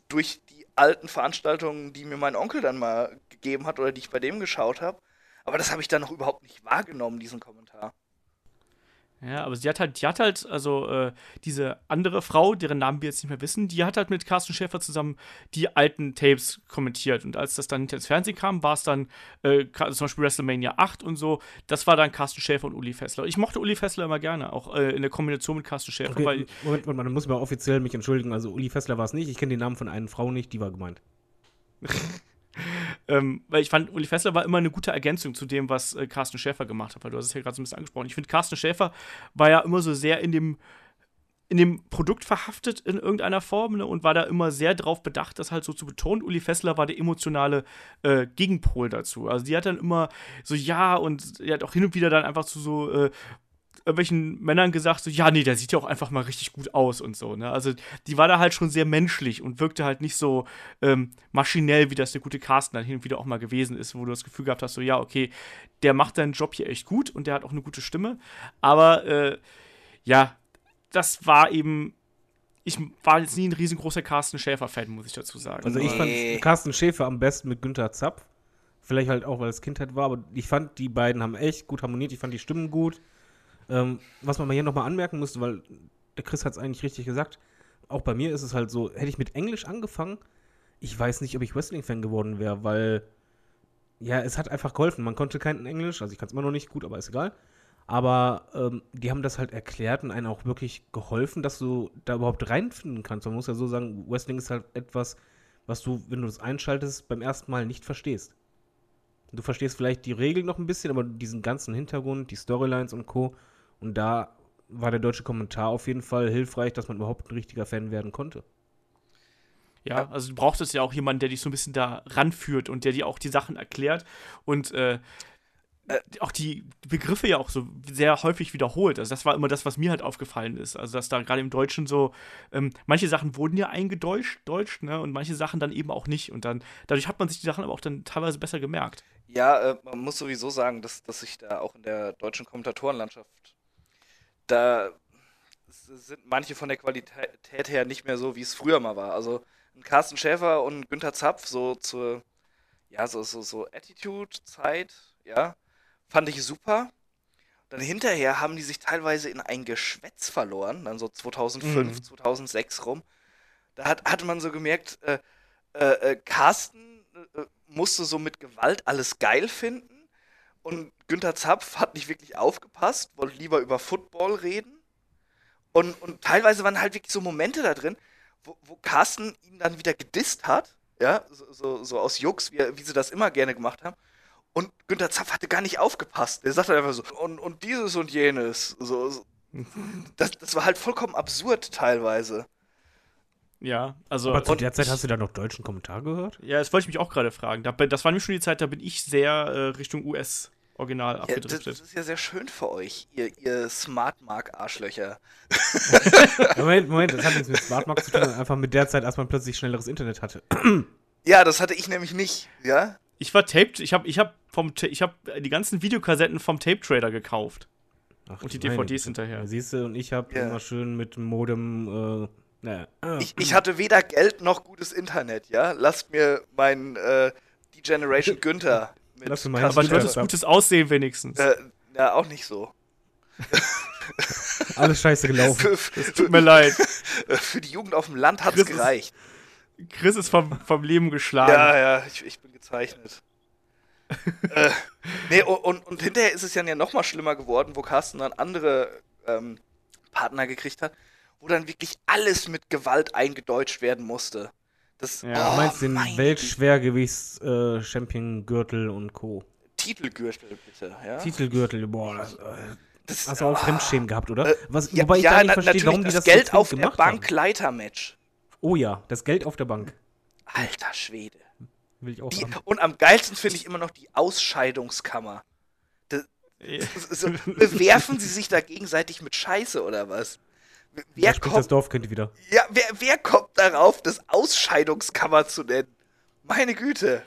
durch die alten Veranstaltungen, die mir mein Onkel dann mal gegeben hat oder die ich bei dem geschaut habe. Aber das habe ich dann noch überhaupt nicht wahrgenommen, diesen Kommentar. Ja, aber sie hat halt, die hat halt, also äh, diese andere Frau, deren Namen wir jetzt nicht mehr wissen, die hat halt mit Carsten Schäfer zusammen die alten Tapes kommentiert. Und als das dann hinter ins Fernsehen kam, war es dann äh, zum Beispiel WrestleMania 8 und so. Das war dann Carsten Schäfer und Uli Fessler. Ich mochte Uli Fessler immer gerne, auch äh, in der Kombination mit Carsten Schäfer, Okay, weil Moment, Moment, dann muss mal offiziell mich entschuldigen. Also Uli Fessler war es nicht. Ich kenne den Namen von einer Frau nicht, die war gemeint. Ähm, weil ich fand, Uli Fessler war immer eine gute Ergänzung zu dem, was äh, Carsten Schäfer gemacht hat, weil du hast es ja gerade so ein bisschen angesprochen. Ich finde, Carsten Schäfer war ja immer so sehr in dem, in dem Produkt verhaftet in irgendeiner Form ne, und war da immer sehr drauf bedacht, das halt so zu betonen. Uli Fessler war der emotionale äh, Gegenpol dazu. Also die hat dann immer so, ja, und die hat auch hin und wieder dann einfach zu so äh, irgendwelchen Männern gesagt, so, ja, nee, der sieht ja auch einfach mal richtig gut aus und so, ne? Also, die war da halt schon sehr menschlich und wirkte halt nicht so ähm, maschinell, wie das der gute Carsten dann hin und wieder auch mal gewesen ist, wo du das Gefühl gehabt hast, so, ja, okay, der macht seinen Job hier echt gut und der hat auch eine gute Stimme. Aber, äh, ja, das war eben. Ich war jetzt nie ein riesengroßer Carsten Schäfer-Fan, muss ich dazu sagen. Also ich Nee. fand Carsten Schäfer am besten mit Günther Zapf. Vielleicht halt auch, weil es Kindheit war, aber ich fand, die beiden haben echt gut harmoniert. Ich fand die Stimmen gut. Ähm, was man hier nochmal anmerken musste, weil der Chris hat es eigentlich richtig gesagt, auch bei mir ist es halt so, hätte ich mit Englisch angefangen, ich weiß nicht, ob ich Wrestling-Fan geworden wäre, weil ja, es hat einfach geholfen. Man konnte kein Englisch, also ich kann es immer noch nicht gut, aber ist egal. Aber ähm, die haben das halt erklärt und einen auch wirklich geholfen, dass du da überhaupt reinfinden kannst. Man muss ja so sagen, Wrestling ist halt etwas, was du, wenn du das einschaltest, beim ersten Mal nicht verstehst. Du verstehst vielleicht die Regeln noch ein bisschen, aber diesen ganzen Hintergrund, die Storylines und Co. Und da war der deutsche Kommentar auf jeden Fall hilfreich, dass man überhaupt ein richtiger Fan werden konnte. Ja, also du brauchtest ja auch jemanden, der dich so ein bisschen da ranführt und der dir auch die Sachen erklärt und äh, auch die Begriffe ja auch so sehr häufig wiederholt. Also das war immer das, was mir halt aufgefallen ist. Also dass da gerade im Deutschen so, ähm, manche Sachen wurden ja eingedeutscht, deutsch, ne, und manche Sachen dann eben auch nicht. Und dann, dadurch hat man sich die Sachen aber auch dann teilweise besser gemerkt. Ja, äh, man muss sowieso sagen, dass, dass sich da auch in der deutschen Kommentatorenlandschaft, da sind manche von der Qualität her nicht mehr so, wie es früher mal war. Also ein Carsten Schäfer und Günther Zapf so zur, ja, so, so, so Attitude-Zeit, ja, fand ich super. Dann hinterher haben die sich teilweise in ein Geschwätz verloren, dann so 2005, Mhm. 2006 rum. Da hat, hatte man so gemerkt, äh, äh, äh, Carsten äh, musste so mit Gewalt alles geil finden und Günther Zapf hat nicht wirklich aufgepasst, wollte lieber über Football reden. Und, und teilweise waren halt wirklich so Momente da drin, wo, wo Carsten ihn dann wieder gedisst hat, ja, so, so, so aus Jux, wie, wie sie das immer gerne gemacht haben. Und Günther Zapf hatte gar nicht aufgepasst. Der sagte einfach so, und, und dieses und jenes. So, so. Das, das war halt vollkommen absurd teilweise. Ja, also. Aber zu der Zeit hast du da noch deutschen Kommentar gehört? ja, das wollte ich mich auch gerade fragen. Da, das war nämlich schon die Zeit, da bin ich sehr äh, Richtung US-Original Ja, das, abgedriftet. das ist ja sehr schön für euch, ihr, ihr Smart-Mark-Arschlöcher. Moment, Moment, das hat nichts mit Smartmarkt zu tun, sondern einfach mit der Zeit, als man plötzlich schnelleres Internet hatte. Ja, das hatte ich nämlich nicht, ja? Ich war taped, ich habe ich hab vom Ta- ich habe die ganzen Videokassetten vom Tape Trader gekauft. Ach, Und die meine DVDs Güte. hinterher. Ja, siehst du, und ich habe Ja. immer schön mit dem Modem, äh, naja. Ah. Ich, ich hatte weder Geld noch gutes Internet, ja? Lasst mir mein äh, D-Generation Günther mit Lass mir meinen Aber du hattest gutes Aussehen wenigstens. Äh, ja, auch nicht so. Alles scheiße gelaufen. Für, für, Tut mir leid. für die Jugend auf dem Land Chris ist- gereicht. Chris ist vom, vom Leben geschlagen. Ja, ja, ich, ich bin gezeichnet. äh, nee, und, und, hinterher ist es ja noch mal schlimmer geworden, wo Carsten dann andere ähm, Partner gekriegt hat, wo dann wirklich alles mit Gewalt eingedeutscht werden musste. Das, Ja. Du oh, meinst den mein Weltschwergewichts-Champion-Gürtel und Co. Titelgürtel, bitte, ja? Titelgürtel, boah, das, äh, Das, Hast du auch Fremdschämen gehabt, oder? äh, Was, ja, wobei ich ja, da nicht verstehe, warum die das das Geld auf der Bank. Leitermatch. Oh ja, das Geld auf der Bank. Alter Schwede. Will ich auch Die, haben. und am geilsten finde ich immer noch die Ausscheidungskammer. Ja. So, bewerfen sie sich da gegenseitig mit Scheiße oder was? Da Wer das kommt, Dorf könnte wieder. ja, wer, wer kommt darauf, das Ausscheidungskammer zu nennen? Meine Güte.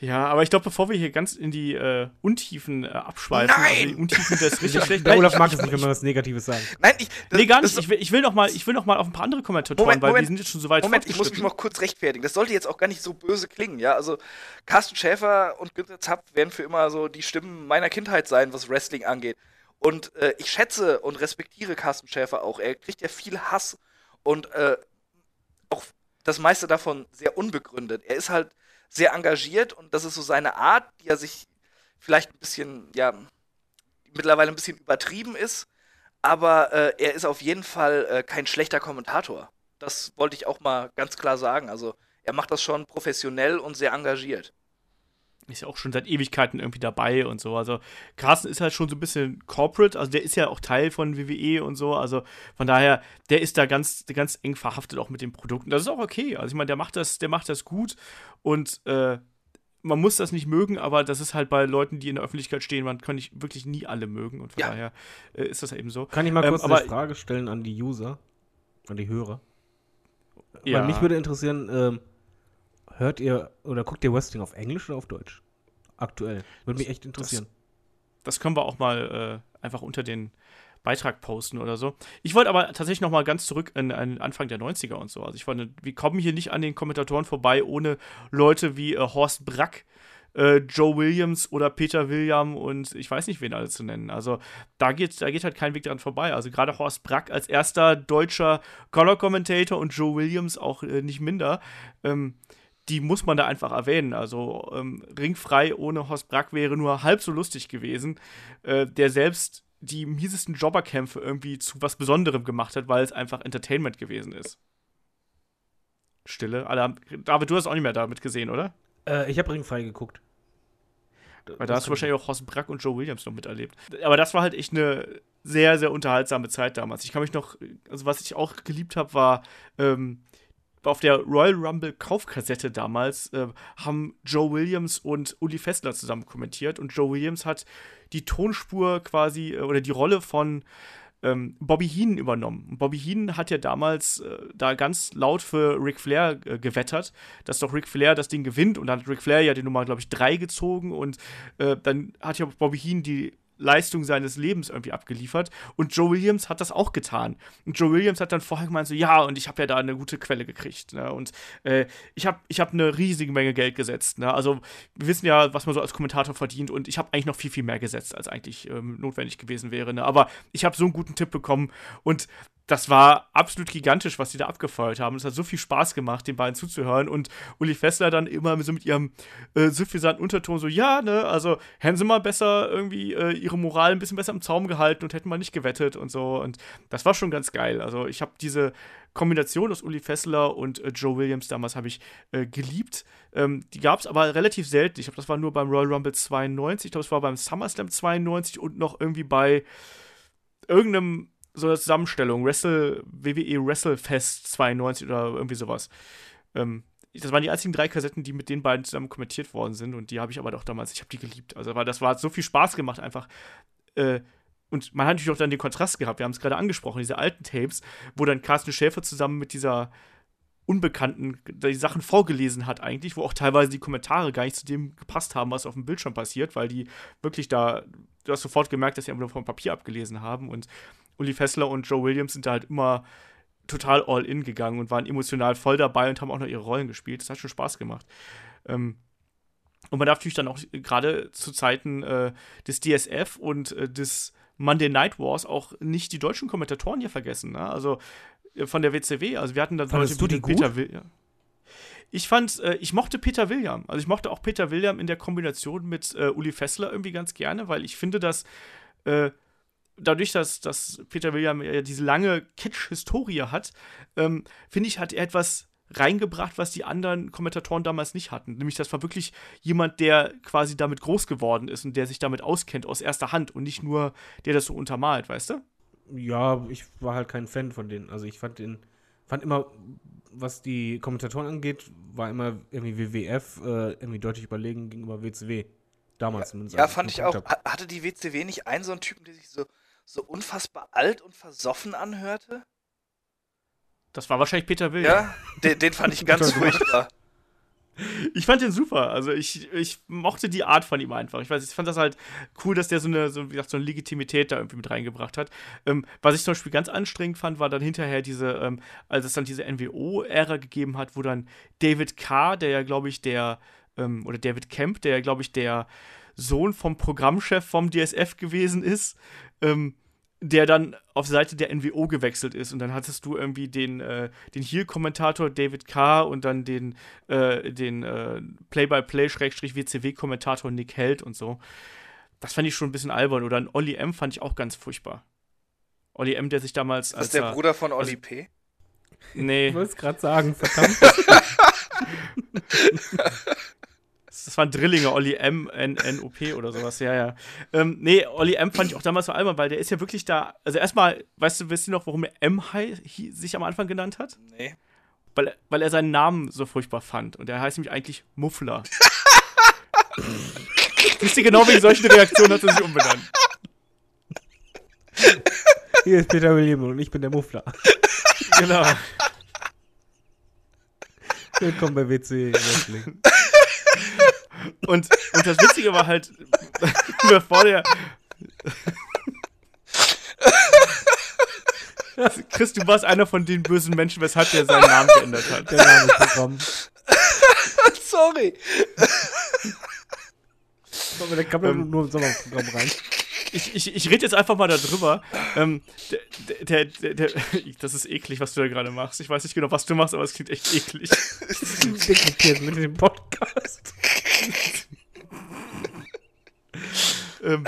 Ja, aber ich glaube, bevor wir hier ganz in die äh, Untiefen äh, abschweifen, Nein! also die Untiefen des richtig schlecht. Der Olaf ich, mag es nicht, wenn man was Negatives sagt. Nein, ich. das- Nee, gar das- nicht. Ich will, ich will noch mal, ich will noch mal auf ein paar andere Kommentatoren, Moment, weil Moment. die sind jetzt schon so weit Moment, ich muss mich noch kurz rechtfertigen. Das sollte jetzt auch gar nicht so böse klingen, ja? Also, Carsten Schäfer und Günther Zapp werden für immer so die Stimmen meiner Kindheit sein, was Wrestling angeht. Und äh, ich schätze und respektiere Carsten Schäfer auch. Er kriegt ja viel Hass und äh, auch das meiste davon sehr unbegründet. Er ist halt sehr engagiert und das ist so seine Art, die er sich vielleicht ein bisschen, ja, mittlerweile ein bisschen übertrieben ist. Aber äh, er ist auf jeden Fall äh, kein schlechter Kommentator. Das wollte ich auch mal ganz klar sagen. Also er macht das schon professionell und sehr engagiert. Ist ja auch schon seit Ewigkeiten irgendwie dabei und so. Also Carsten ist halt schon so ein bisschen corporate, also der ist ja auch Teil von WWE und so. Also von daher, der ist da ganz, ganz eng verhaftet auch mit den Produkten. Das ist auch okay. Also ich meine, der macht das, der macht das gut und äh, man muss das nicht mögen, aber das ist halt bei Leuten, die in der Öffentlichkeit stehen, man kann nicht wirklich nie alle mögen und von Ja. daher äh, ist das eben so. Kann ich mal Ähm, kurz aber- eine Frage stellen an die User, an die Hörer? Ja. Weil mich würde interessieren, ähm, hört ihr oder guckt ihr Wrestling auf Englisch oder auf Deutsch? Aktuell. Würde mich echt interessieren. Das können wir auch mal äh, einfach unter den Beitrag posten oder so. Ich wollte aber tatsächlich noch mal ganz zurück an, an Anfang der 90er und so. Also ich fand, wir kommen hier nicht an den Kommentatoren vorbei ohne Leute wie äh, Horst Brack, äh, Joe Williams oder Peter William und ich weiß nicht, wen alle zu nennen. Also da geht, da geht halt kein Weg dran vorbei. Also gerade Horst Brack als erster deutscher Color-Commentator und Joe Williams auch äh, nicht minder. Ähm, die muss man da einfach erwähnen. Also ähm, ringfrei ohne Horst Brack wäre nur halb so lustig gewesen, äh, der selbst die miesesten Jobberkämpfe irgendwie zu was Besonderem gemacht hat, weil es einfach Entertainment gewesen ist. Stille. Alle David, du hast auch nicht mehr damit gesehen, oder? Äh, ich habe Ringfrei geguckt. Weil da hast du wahrscheinlich auch Horst Brack und Joe Williams noch miterlebt. Aber das war halt echt eine sehr, sehr unterhaltsame Zeit damals. Ich kann mich noch, also was ich auch geliebt habe, war ähm, auf der Royal Rumble Kaufkassette damals äh, haben Joe Williams und Uli Fessler zusammen kommentiert und Joe Williams hat die Tonspur quasi äh, oder die Rolle von ähm, Bobby Heenan übernommen. Bobby Heenan hat ja damals äh, da ganz laut für Ric Flair äh, gewettert, dass doch Ric Flair das Ding gewinnt. Und dann hat Ric Flair ja die Nummer, glaube ich, drei gezogen und äh, dann hat ja Bobby Heenan die Leistung seines Lebens irgendwie abgeliefert. Und Joe Williams hat das auch getan. Und Joe Williams hat dann vorher gemeint, so, ja, und ich habe ja da eine gute Quelle gekriegt. Ne? Und äh, ich habe ich hab eine riesige Menge Geld gesetzt. Ne? Also, wir wissen ja, was man so als Kommentator verdient. Und ich habe eigentlich noch viel, viel mehr gesetzt, als eigentlich ähm, notwendig gewesen wäre. Ne? Aber ich habe so einen guten Tipp bekommen. Und das war absolut gigantisch, was die da abgefeuert haben. Es hat so viel Spaß gemacht, den beiden zuzuhören. Und Uli Fessler dann immer so mit ihrem äh, suffisanten Unterton so, ja, ne, also hätten sie mal besser irgendwie äh, ihre Moral ein bisschen besser im Zaum gehalten und hätten mal nicht gewettet und so. Und das war schon ganz geil. Also ich habe diese Kombination aus Uli Fessler und äh, Joe Williams damals habe ich äh, geliebt. Ähm, die gab es aber relativ selten. Ich glaube, das war nur beim Royal Rumble 92. Ich glaube, es war beim SummerSlam 92 und noch irgendwie bei irgendeinem so eine Zusammenstellung, Wrestle, WWE WrestleFest 92 oder irgendwie sowas. Ähm, das waren die einzigen drei Kassetten, die mit den beiden zusammen kommentiert worden sind und die habe ich aber doch damals, ich habe die geliebt. Also weil das war so viel Spaß gemacht einfach. Äh, und man hat natürlich auch dann den Kontrast gehabt, wir haben es gerade angesprochen, diese alten Tapes, wo dann Carsten Schäfer zusammen mit dieser Unbekannten die Sachen vorgelesen hat eigentlich, wo auch teilweise die Kommentare gar nicht zu dem gepasst haben, was auf dem Bildschirm passiert, weil die wirklich da, du hast sofort gemerkt, dass sie einfach nur vom Papier abgelesen haben und Uli Fessler und Joe Williams sind da halt immer total all in gegangen und waren emotional voll dabei und haben auch noch ihre Rollen gespielt. Das hat schon Spaß gemacht. Ähm, und man darf natürlich dann auch gerade zu Zeiten äh, des DSF und äh, des Monday Night Wars auch nicht die deutschen Kommentatoren hier vergessen. Ne? Also äh, von der WCW. Also wir hatten da Fandest wie die? Peter William. Ich fand, äh, ich mochte Peter William. Also ich mochte auch Peter William in der Kombination mit äh, Uli Fessler irgendwie ganz gerne, weil ich finde, dass äh, dadurch, dass, dass Peter William ja diese lange Catch-Historie hat, ähm, finde ich, hat er etwas reingebracht, was die anderen Kommentatoren damals nicht hatten. Nämlich, das war wirklich jemand, der quasi damit groß geworden ist und der sich damit auskennt aus erster Hand und nicht nur der das so untermalt, weißt du? Ja, ich war halt kein Fan von denen. Also ich fand den, fand immer, was die Kommentatoren angeht, war immer irgendwie WWF äh, irgendwie deutlich überlegen gegenüber WCW. Damals zumindest. Ja, fand ich auch. hab. Hatte die WCW nicht einen so einen Typen, der sich so, so unfassbar alt und versoffen anhörte? Das war wahrscheinlich Peter Will. Ja, den, den fand ich ganz furchtbar. Ich fand den super. Also ich, ich mochte die Art von ihm einfach. Ich weiß, ich fand das halt cool, dass der so eine, so, wie gesagt, so eine Legitimität da irgendwie mit reingebracht hat. Ähm, was ich zum Beispiel ganz anstrengend fand, war dann hinterher diese, ähm, als es dann diese NWO-Ära gegeben hat, wo dann David Carr, der ja, glaube ich, der, ähm, oder David Kemp, der ja, glaube ich, der Sohn vom Programmchef vom DSF gewesen ist, ähm, der dann auf Seite der NWO gewechselt ist und dann hattest du irgendwie den, äh, den Heel-Kommentator David Carr und dann den, äh, den äh, Play-by-Play-WCW-Kommentator Nick Held und so. Das fand ich schon ein bisschen albern. Oder ein Olli M fand ich auch ganz furchtbar. Olli M, der sich damals Ist als das der er- Bruder von Oli also- P? Nee, Ich wollte es gerade sagen, verdammt. das waren Drillinge, Olli M, N, N, O, P oder sowas, ja, ja. Ähm, nee, Olli M fand ich auch damals so albern, weil der ist ja wirklich da. Also erstmal, weißt du, wisst ihr noch, warum er M sich am Anfang genannt hat? Nee. Weil, weil er seinen Namen so furchtbar fand. Und er heißt nämlich eigentlich Muffler. Wisst ihr genau wegen solchen Reaktionen hat er sich umbenannt. Hier ist Peter William und ich bin der Muffler. Genau. Willkommen bei WC Wrestling. Und, und das Witzige war halt, bevor der. Chris, du warst einer von den bösen Menschen, weshalb der seinen Namen geändert hat. Der Name ist gekommen. Sorry. Aber der kam ja Ähm. nur im Sommerprogramm rein. Ich, ich, ich rede jetzt einfach mal darüber. Ähm, der, der, der, der, das ist eklig, was du da gerade machst. Ich weiß nicht genau, was du machst, aber es klingt echt eklig. Dekretiert mit dem Podcast. ähm,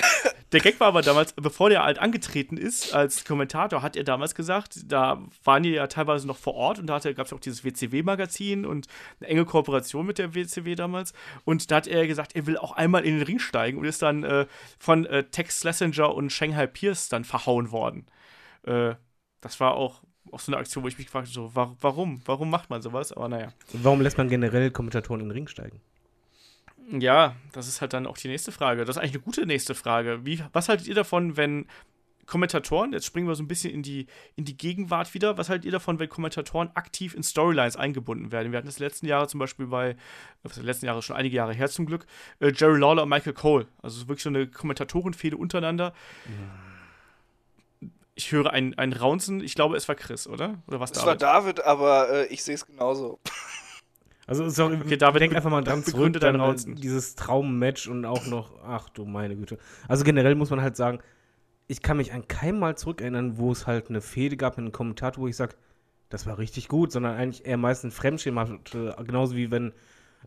der Gag war aber damals, bevor der halt angetreten ist als Kommentator, hat er damals gesagt, da waren die ja teilweise noch vor Ort und da gab es auch dieses WCW-Magazin und eine enge Kooperation mit der WCW damals. Und da hat er gesagt, er will auch einmal in den Ring steigen und ist dann äh, von äh, Tex Schlesinger und Shanghai Pierce dann verhauen worden. Äh, das war auch, auch so eine Aktion, wo ich mich gefragt habe, so, wa warum? Warum macht man sowas? Aber naja. Warum lässt man generell Kommentatoren in den Ring steigen? Ja, das ist halt dann auch die nächste Frage. Das ist eigentlich eine gute nächste Frage. Wie, was haltet ihr davon, wenn Kommentatoren, jetzt springen wir so ein bisschen in die, in die Gegenwart wieder, was haltet ihr davon, wenn Kommentatoren aktiv in Storylines eingebunden werden? Wir hatten das letzten Jahre zum Beispiel bei, was ist letzten Jahre schon einige Jahre her zum Glück, äh, Jerry Lawler und Michael Cole. Also wirklich so eine Kommentatorenfehde untereinander. Ich höre ein, ein Raunzen, ich glaube, es war Chris, oder? Oder was Das war David, aber äh, ich sehe es genauso. Also sorry, Okay, David, denk einfach mal dran zurück, dann, Raunzen. dieses Traummatch und auch noch, ach du meine Güte. Also generell muss man halt sagen, ich kann mich an kein Mal zurückerinnern, wo es halt eine Fehde gab mit einem Kommentator, wo ich sage, das war richtig gut, sondern eigentlich eher meistens Fremdschirm hatte, genauso wie wenn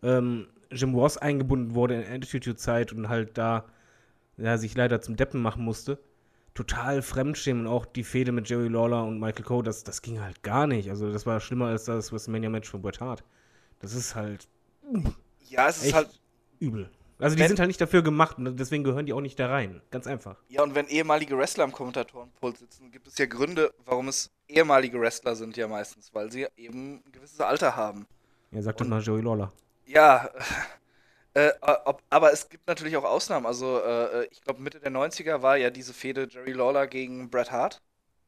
ähm, Jim Ross eingebunden wurde in Attitude-Zeit und halt da ja, sich leider zum Deppen machen musste. Total Fremdschirm und auch die Fehde mit Jerry Lawler und Michael Cole, das, das ging halt gar nicht. Also das war schlimmer als das WrestleMania-Match von Bret Hart. Das ist halt Ja, es ist halt. übel. Also die sind halt nicht dafür gemacht und deswegen gehören die auch nicht da rein. Ganz einfach. Ja, und wenn ehemalige Wrestler am Kommentatorenpult sitzen, gibt es ja Gründe, warum es ehemalige Wrestler sind ja meistens, weil sie eben ein gewisses Alter haben. Ja, sagt das mal Joey Lawler. Ja, äh, ob, aber es gibt natürlich auch Ausnahmen. Also, äh, ich glaube, Mitte der 90er war ja diese Fehde Jerry Lawler gegen Bret Hart.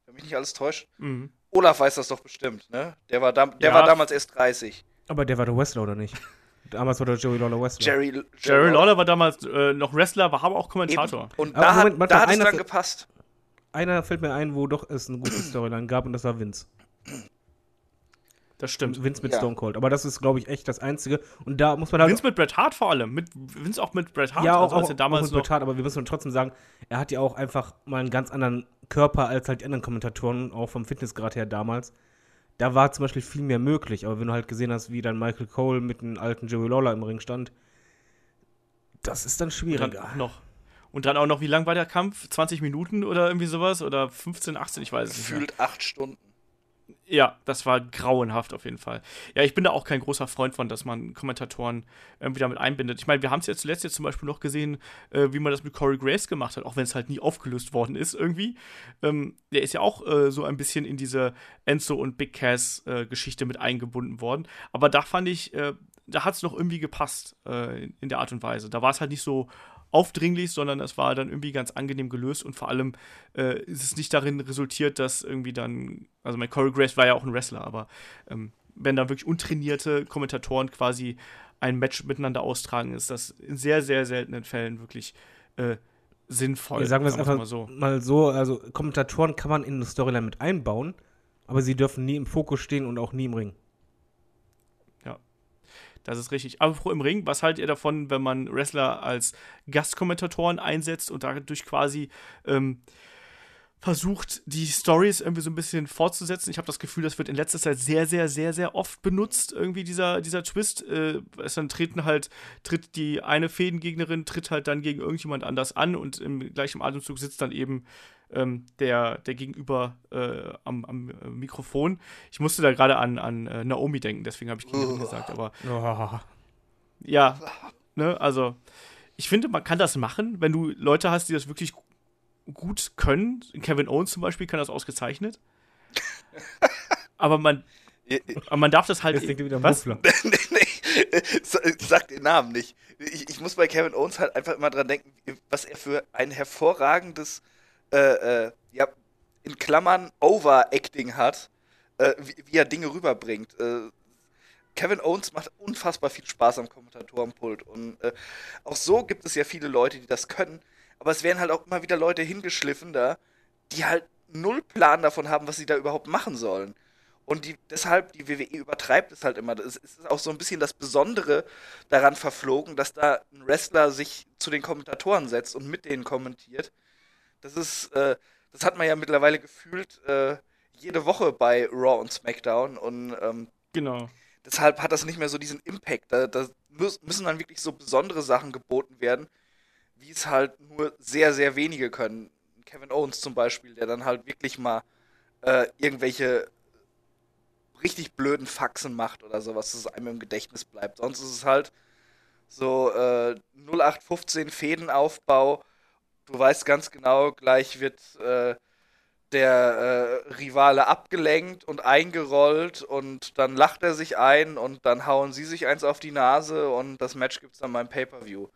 Wenn mich nicht alles täuscht. Mhm. Olaf weiß das doch bestimmt, ne? Der war, dam der Ja. war damals erst 30. Aber der war der Wrestler, oder nicht? Damals war der Joey Lawler Wrestler. Jerry, Jerry, Jerry Lawler war damals äh, noch Wrestler, war aber auch Kommentator. Eben. Und Aber da, Moment, hat, da hat es einer dann gepasst. Einer fällt mir ein, wo doch es eine gute Storyline gab und das war Vince. Das stimmt. Vince mit Ja. Stone Cold. Aber das ist, glaube ich, echt das Einzige. Und da muss man halt. Vince mit Bret Hart vor allem. Mit, Vince auch mit Bret Hart. ja, auch, also, als auch, er damals auch mit Bret Hart, aber wir müssen trotzdem sagen, er hat ja auch einfach mal einen ganz anderen Körper als halt die anderen Kommentatoren, auch vom Fitnessgrad her damals. Da war zum Beispiel viel mehr möglich, aber wenn du halt gesehen hast, wie dann Michael Cole mit einem alten Joey Lawler im Ring stand, das ist dann dann schwieriger. auch noch. Und dann auch noch, wie lang war der Kampf? 20 Minuten oder irgendwie sowas? Oder 15, 18, ich weiß es nicht. Gefühlt acht Stunden. Ja, das war grauenhaft auf jeden Fall. Ja, ich bin da auch kein großer Freund von, dass man Kommentatoren irgendwie damit einbindet. Ich meine, wir haben es ja zuletzt jetzt zum Beispiel noch gesehen, äh, wie man das mit Corey Grace gemacht hat, auch wenn es halt nie aufgelöst worden ist irgendwie. Ähm, der ist ja auch äh, so ein bisschen in diese Enzo und Big Cass äh, Geschichte mit eingebunden worden. Aber da fand ich, äh, da hat es noch irgendwie gepasst äh, in der Art und Weise. Da war es halt nicht so aufdringlich, sondern es war dann irgendwie ganz angenehm gelöst und vor allem äh, ist es nicht darin resultiert, dass irgendwie dann, also mein Corey Grace war ja auch ein Wrestler, aber ähm, wenn da wirklich untrainierte Kommentatoren quasi ein Match miteinander austragen, ist das in sehr, sehr seltenen Fällen wirklich äh, sinnvoll. Ja, sagen wir es einfach mal so. mal so, also Kommentatoren kann man in eine Storyline mit einbauen, aber sie dürfen nie im Fokus stehen und auch nie im Ring. Das ist richtig. Aber im Ring, was haltet ihr davon, wenn man Wrestler als Gastkommentatoren einsetzt und dadurch quasi ähm, versucht, die Stories irgendwie so ein bisschen fortzusetzen? Ich habe das Gefühl, das wird in letzter Zeit sehr, sehr, sehr, sehr oft benutzt, irgendwie dieser, dieser Twist. Äh, es dann treten halt, tritt die eine Fädengegnerin, tritt halt dann gegen irgendjemand anders an und im gleichen Atemzug sitzt dann eben ähm, der, der Gegenüber äh, am, am äh, Mikrofon. Ich musste da gerade an, an äh, Naomi denken, deswegen habe ich Gegnerin gesagt, aber Oh. ja, ne, also ich finde, man kann das machen, wenn du Leute hast, die das wirklich gut können. Kevin Owens zum Beispiel kann das ausgezeichnet. aber man, aber man darf das halt. Jetzt denkt ihr wieder was? Nee, nee, sa- sag den Namen nicht. Ich, ich muss bei Kevin Owens halt einfach immer dran denken, was er für ein hervorragendes, äh, äh, ja, in Klammern Overacting hat, äh, wie, wie er Dinge rüberbringt. Äh, Kevin Owens macht unfassbar viel Spaß am Kommentatorenpult und äh, auch so gibt es ja viele Leute, die das können, aber es werden halt auch immer wieder Leute hingeschliffen da, die halt null Plan davon haben, was sie da überhaupt machen sollen. Und die, deshalb, die WWE übertreibt es halt immer. Es ist auch so ein bisschen das Besondere daran verflogen, dass da ein Wrestler sich zu den Kommentatoren setzt und mit denen kommentiert. Das ist, äh, das hat man ja mittlerweile gefühlt äh, jede Woche bei Raw und SmackDown und ähm, Genau. deshalb hat das nicht mehr so diesen Impact. Da, da müssen dann wirklich so besondere Sachen geboten werden, wie es halt nur sehr, sehr wenige können. Kevin Owens zum Beispiel, der dann halt wirklich mal äh, irgendwelche richtig blöden Faxen macht oder sowas, dass es einem im Gedächtnis bleibt. Sonst ist es halt so äh, 0815 Fädenaufbau. Du weißt ganz genau, gleich wird äh, der äh, Rivale abgelenkt und eingerollt und dann lacht er sich ein und dann hauen sie sich eins auf die Nase und das Match gibt's dann beim Pay-Per-View.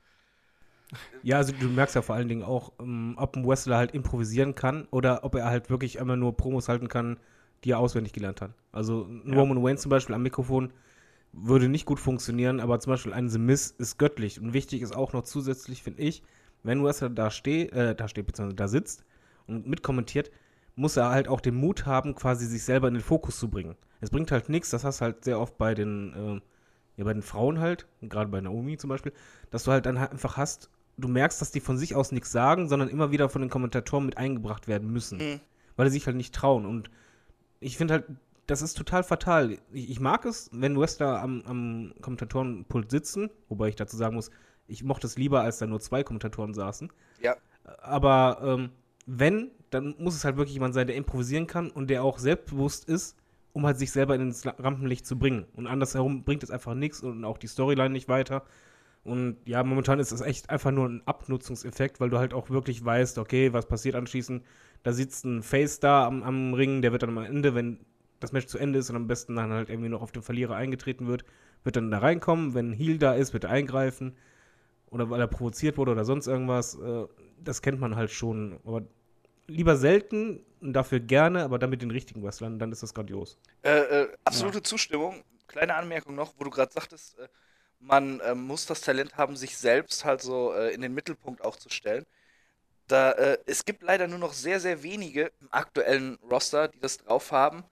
Ja, also du merkst ja vor allen Dingen auch, ähm, ob ein Wrestler halt improvisieren kann oder ob er halt wirklich einmal nur Promos halten kann, die er auswendig gelernt hat. Also ein Ja. Roman Wayne zum Beispiel am Mikrofon würde nicht gut funktionieren, aber zum Beispiel ein The Miz ist göttlich. Und wichtig ist auch noch zusätzlich, finde ich, wenn Wrestler da steht, äh, da steht, beziehungsweise da sitzt und mitkommentiert, muss er halt auch den Mut haben, quasi sich selber in den Fokus zu bringen. Es bringt halt nichts, das hast du halt sehr oft bei den, äh, ja, bei den Frauen halt, gerade bei Naomi zum Beispiel, dass du halt dann halt einfach hast, du merkst, dass die von sich aus nichts sagen, sondern immer wieder von den Kommentatoren mit eingebracht werden müssen. Mhm. Weil die sich halt nicht trauen. Und ich finde halt, das ist total fatal. Ich, ich mag es, wenn Wrestler am, am Kommentatorenpult sitzen, wobei ich dazu sagen muss, ich mochte es lieber, als da nur zwei Kommentatoren saßen. Ja. Aber ähm, wenn, dann muss es halt wirklich jemand sein, der improvisieren kann und der auch selbstbewusst ist, um halt sich selber ins Rampenlicht zu bringen. Und andersherum bringt es einfach nichts und auch die Storyline nicht weiter. Und ja, momentan ist das echt einfach nur ein Abnutzungseffekt, weil du halt auch wirklich weißt, okay, was passiert anschließend. Da sitzt ein Face da am, am Ring, der wird dann am Ende, wenn das Match zu Ende ist und am besten dann halt irgendwie noch auf den Verlierer eingetreten wird, wird dann da reinkommen. Wenn ein Heal da ist, wird er eingreifen. Oder weil er provoziert wurde oder sonst irgendwas. Äh, das kennt man halt schon. Aber lieber selten und dafür gerne, aber dann mit den richtigen Wrestlern, dann ist das grandios. Äh, äh, absolute Zustimmung. Kleine Anmerkung noch, wo du gerade sagtest, äh, man äh, muss das Talent haben, sich selbst halt so äh, in den Mittelpunkt auch zu stellen. Da, äh, es gibt leider nur noch sehr, sehr wenige im aktuellen Roster, die das drauf haben,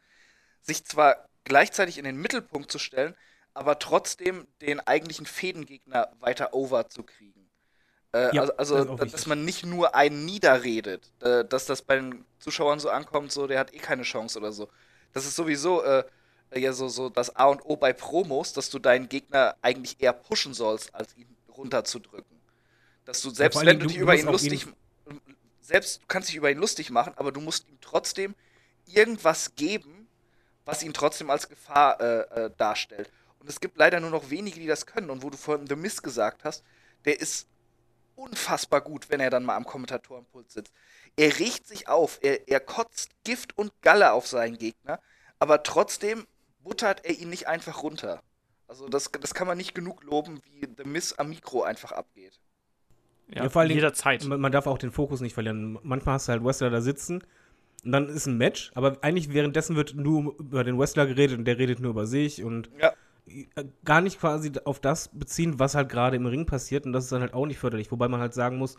sich zwar gleichzeitig in den Mittelpunkt zu stellen, aber trotzdem den eigentlichen Fädengegner weiter over zu kriegen. Äh, Ja, also, also das dass man nicht nur einen niederredet, äh, dass das bei den Zuschauern so ankommt, so der hat eh keine Chance oder so. Das ist sowieso äh, ja so, so das A und O bei Promos, dass du deinen Gegner eigentlich eher pushen sollst, als ihn runterzudrücken. Dass du selbst allen wenn du Dingen, dich du- über du ihn lustig selbst du kannst dich über ihn lustig machen, aber du musst ihm trotzdem irgendwas geben, was ihn trotzdem als Gefahr äh, äh, darstellt. Und es gibt leider nur noch wenige, die das können. Und wo du vorhin The Mist gesagt hast, der ist unfassbar gut, wenn er dann mal am Kommentatorenpult sitzt. Er riecht sich auf, er, er kotzt Gift und Galle auf seinen Gegner, aber trotzdem buttert er ihn nicht einfach runter. Also das, das kann man nicht genug loben, wie The Miss am Mikro einfach abgeht. Ja, Ja, vor Dingen- jederzeit. Man, man darf auch den Fokus nicht verlieren. Manchmal hast du halt Wrestler da sitzen und dann ist ein Match, aber eigentlich währenddessen wird nur über den Wrestler geredet und der redet nur über sich und Ja. äh, gar nicht quasi auf das beziehen, was halt gerade im Ring passiert und das ist dann halt auch nicht förderlich. Wobei man halt sagen muss,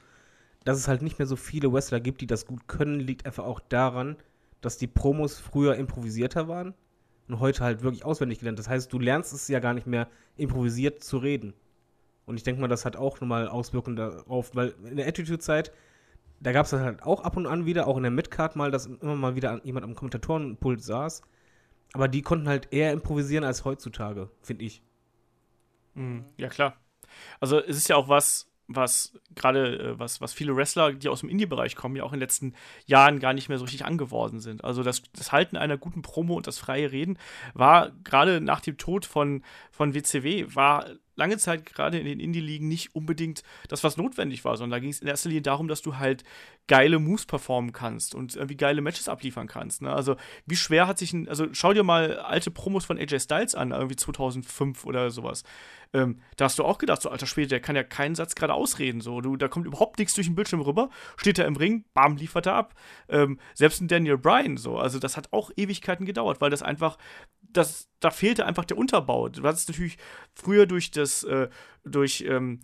dass es halt nicht mehr so viele Wrestler gibt, die das gut können, liegt einfach auch daran, dass die Promos früher improvisierter waren und heute halt wirklich auswendig gelernt. Das heißt, du lernst es ja gar nicht mehr improvisiert zu reden. Und ich denke mal, das hat auch nochmal Auswirkungen darauf, weil in der Attitude-Zeit, da gab es halt auch ab und an wieder, auch in der Midcard mal, dass immer mal wieder jemand am Kommentatorenpult saß. Aber die konnten halt eher improvisieren als heutzutage, finde ich. Mhm. Ja, klar. Also es ist ja auch was, was gerade, äh, was, was viele Wrestler, die aus dem Indie-Bereich kommen, ja auch in den letzten Jahren gar nicht mehr so richtig angeworden sind. Also das, das Halten einer guten Promo und das freie Reden war gerade nach dem Tod von, von WCW, war lange Zeit gerade in den Indie-Ligen nicht unbedingt das, was notwendig war, sondern da ging es in erster Linie darum, dass du halt geile Moves performen kannst und irgendwie geile Matches abliefern kannst. Ne? Also wie schwer hat sich ein, also schau dir mal alte Promos von AJ Styles an, irgendwie 2005 oder sowas. Ähm, da hast du auch gedacht, so alter Schwede, der kann ja keinen Satz gerade ausreden. So, du, da kommt überhaupt nichts durch den Bildschirm rüber, steht er im Ring, bam, liefert er ab. Ähm, selbst ein Daniel Bryan, so, also das hat auch Ewigkeiten gedauert, weil das einfach, das, da fehlte einfach der Unterbau. Du hattest natürlich früher durch das, äh, durch, ähm,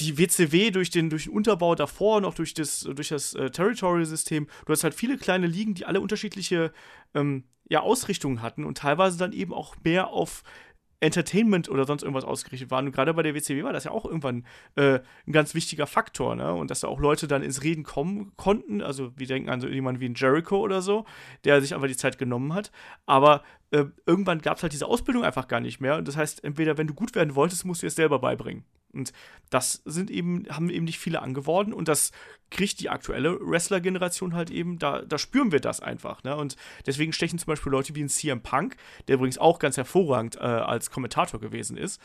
die WCW durch den, durch den Unterbau davor, noch durch das, durch das äh, Territory-System, du hast halt viele kleine Ligen, die alle unterschiedliche ähm, ja, Ausrichtungen hatten und teilweise dann eben auch mehr auf Entertainment oder sonst irgendwas ausgerichtet waren. Und gerade bei der WCW war das ja auch irgendwann äh, ein ganz wichtiger Faktor, ne? Und dass da auch Leute dann ins Reden kommen konnten. Also wir denken an so jemanden wie einen Jericho oder so, der sich einfach die Zeit genommen hat. Aber äh, irgendwann gab es halt diese Ausbildung einfach gar nicht mehr. Und das heißt, entweder wenn du gut werden wolltest, musst du es selber beibringen. Und das sind eben, haben eben nicht viele angeworden und das kriegt die aktuelle Wrestler-Generation halt eben, da, da spüren wir das einfach. Ne? Und deswegen stechen zum Beispiel Leute wie ein CM Punk, der übrigens auch ganz hervorragend äh, als Kommentator gewesen ist,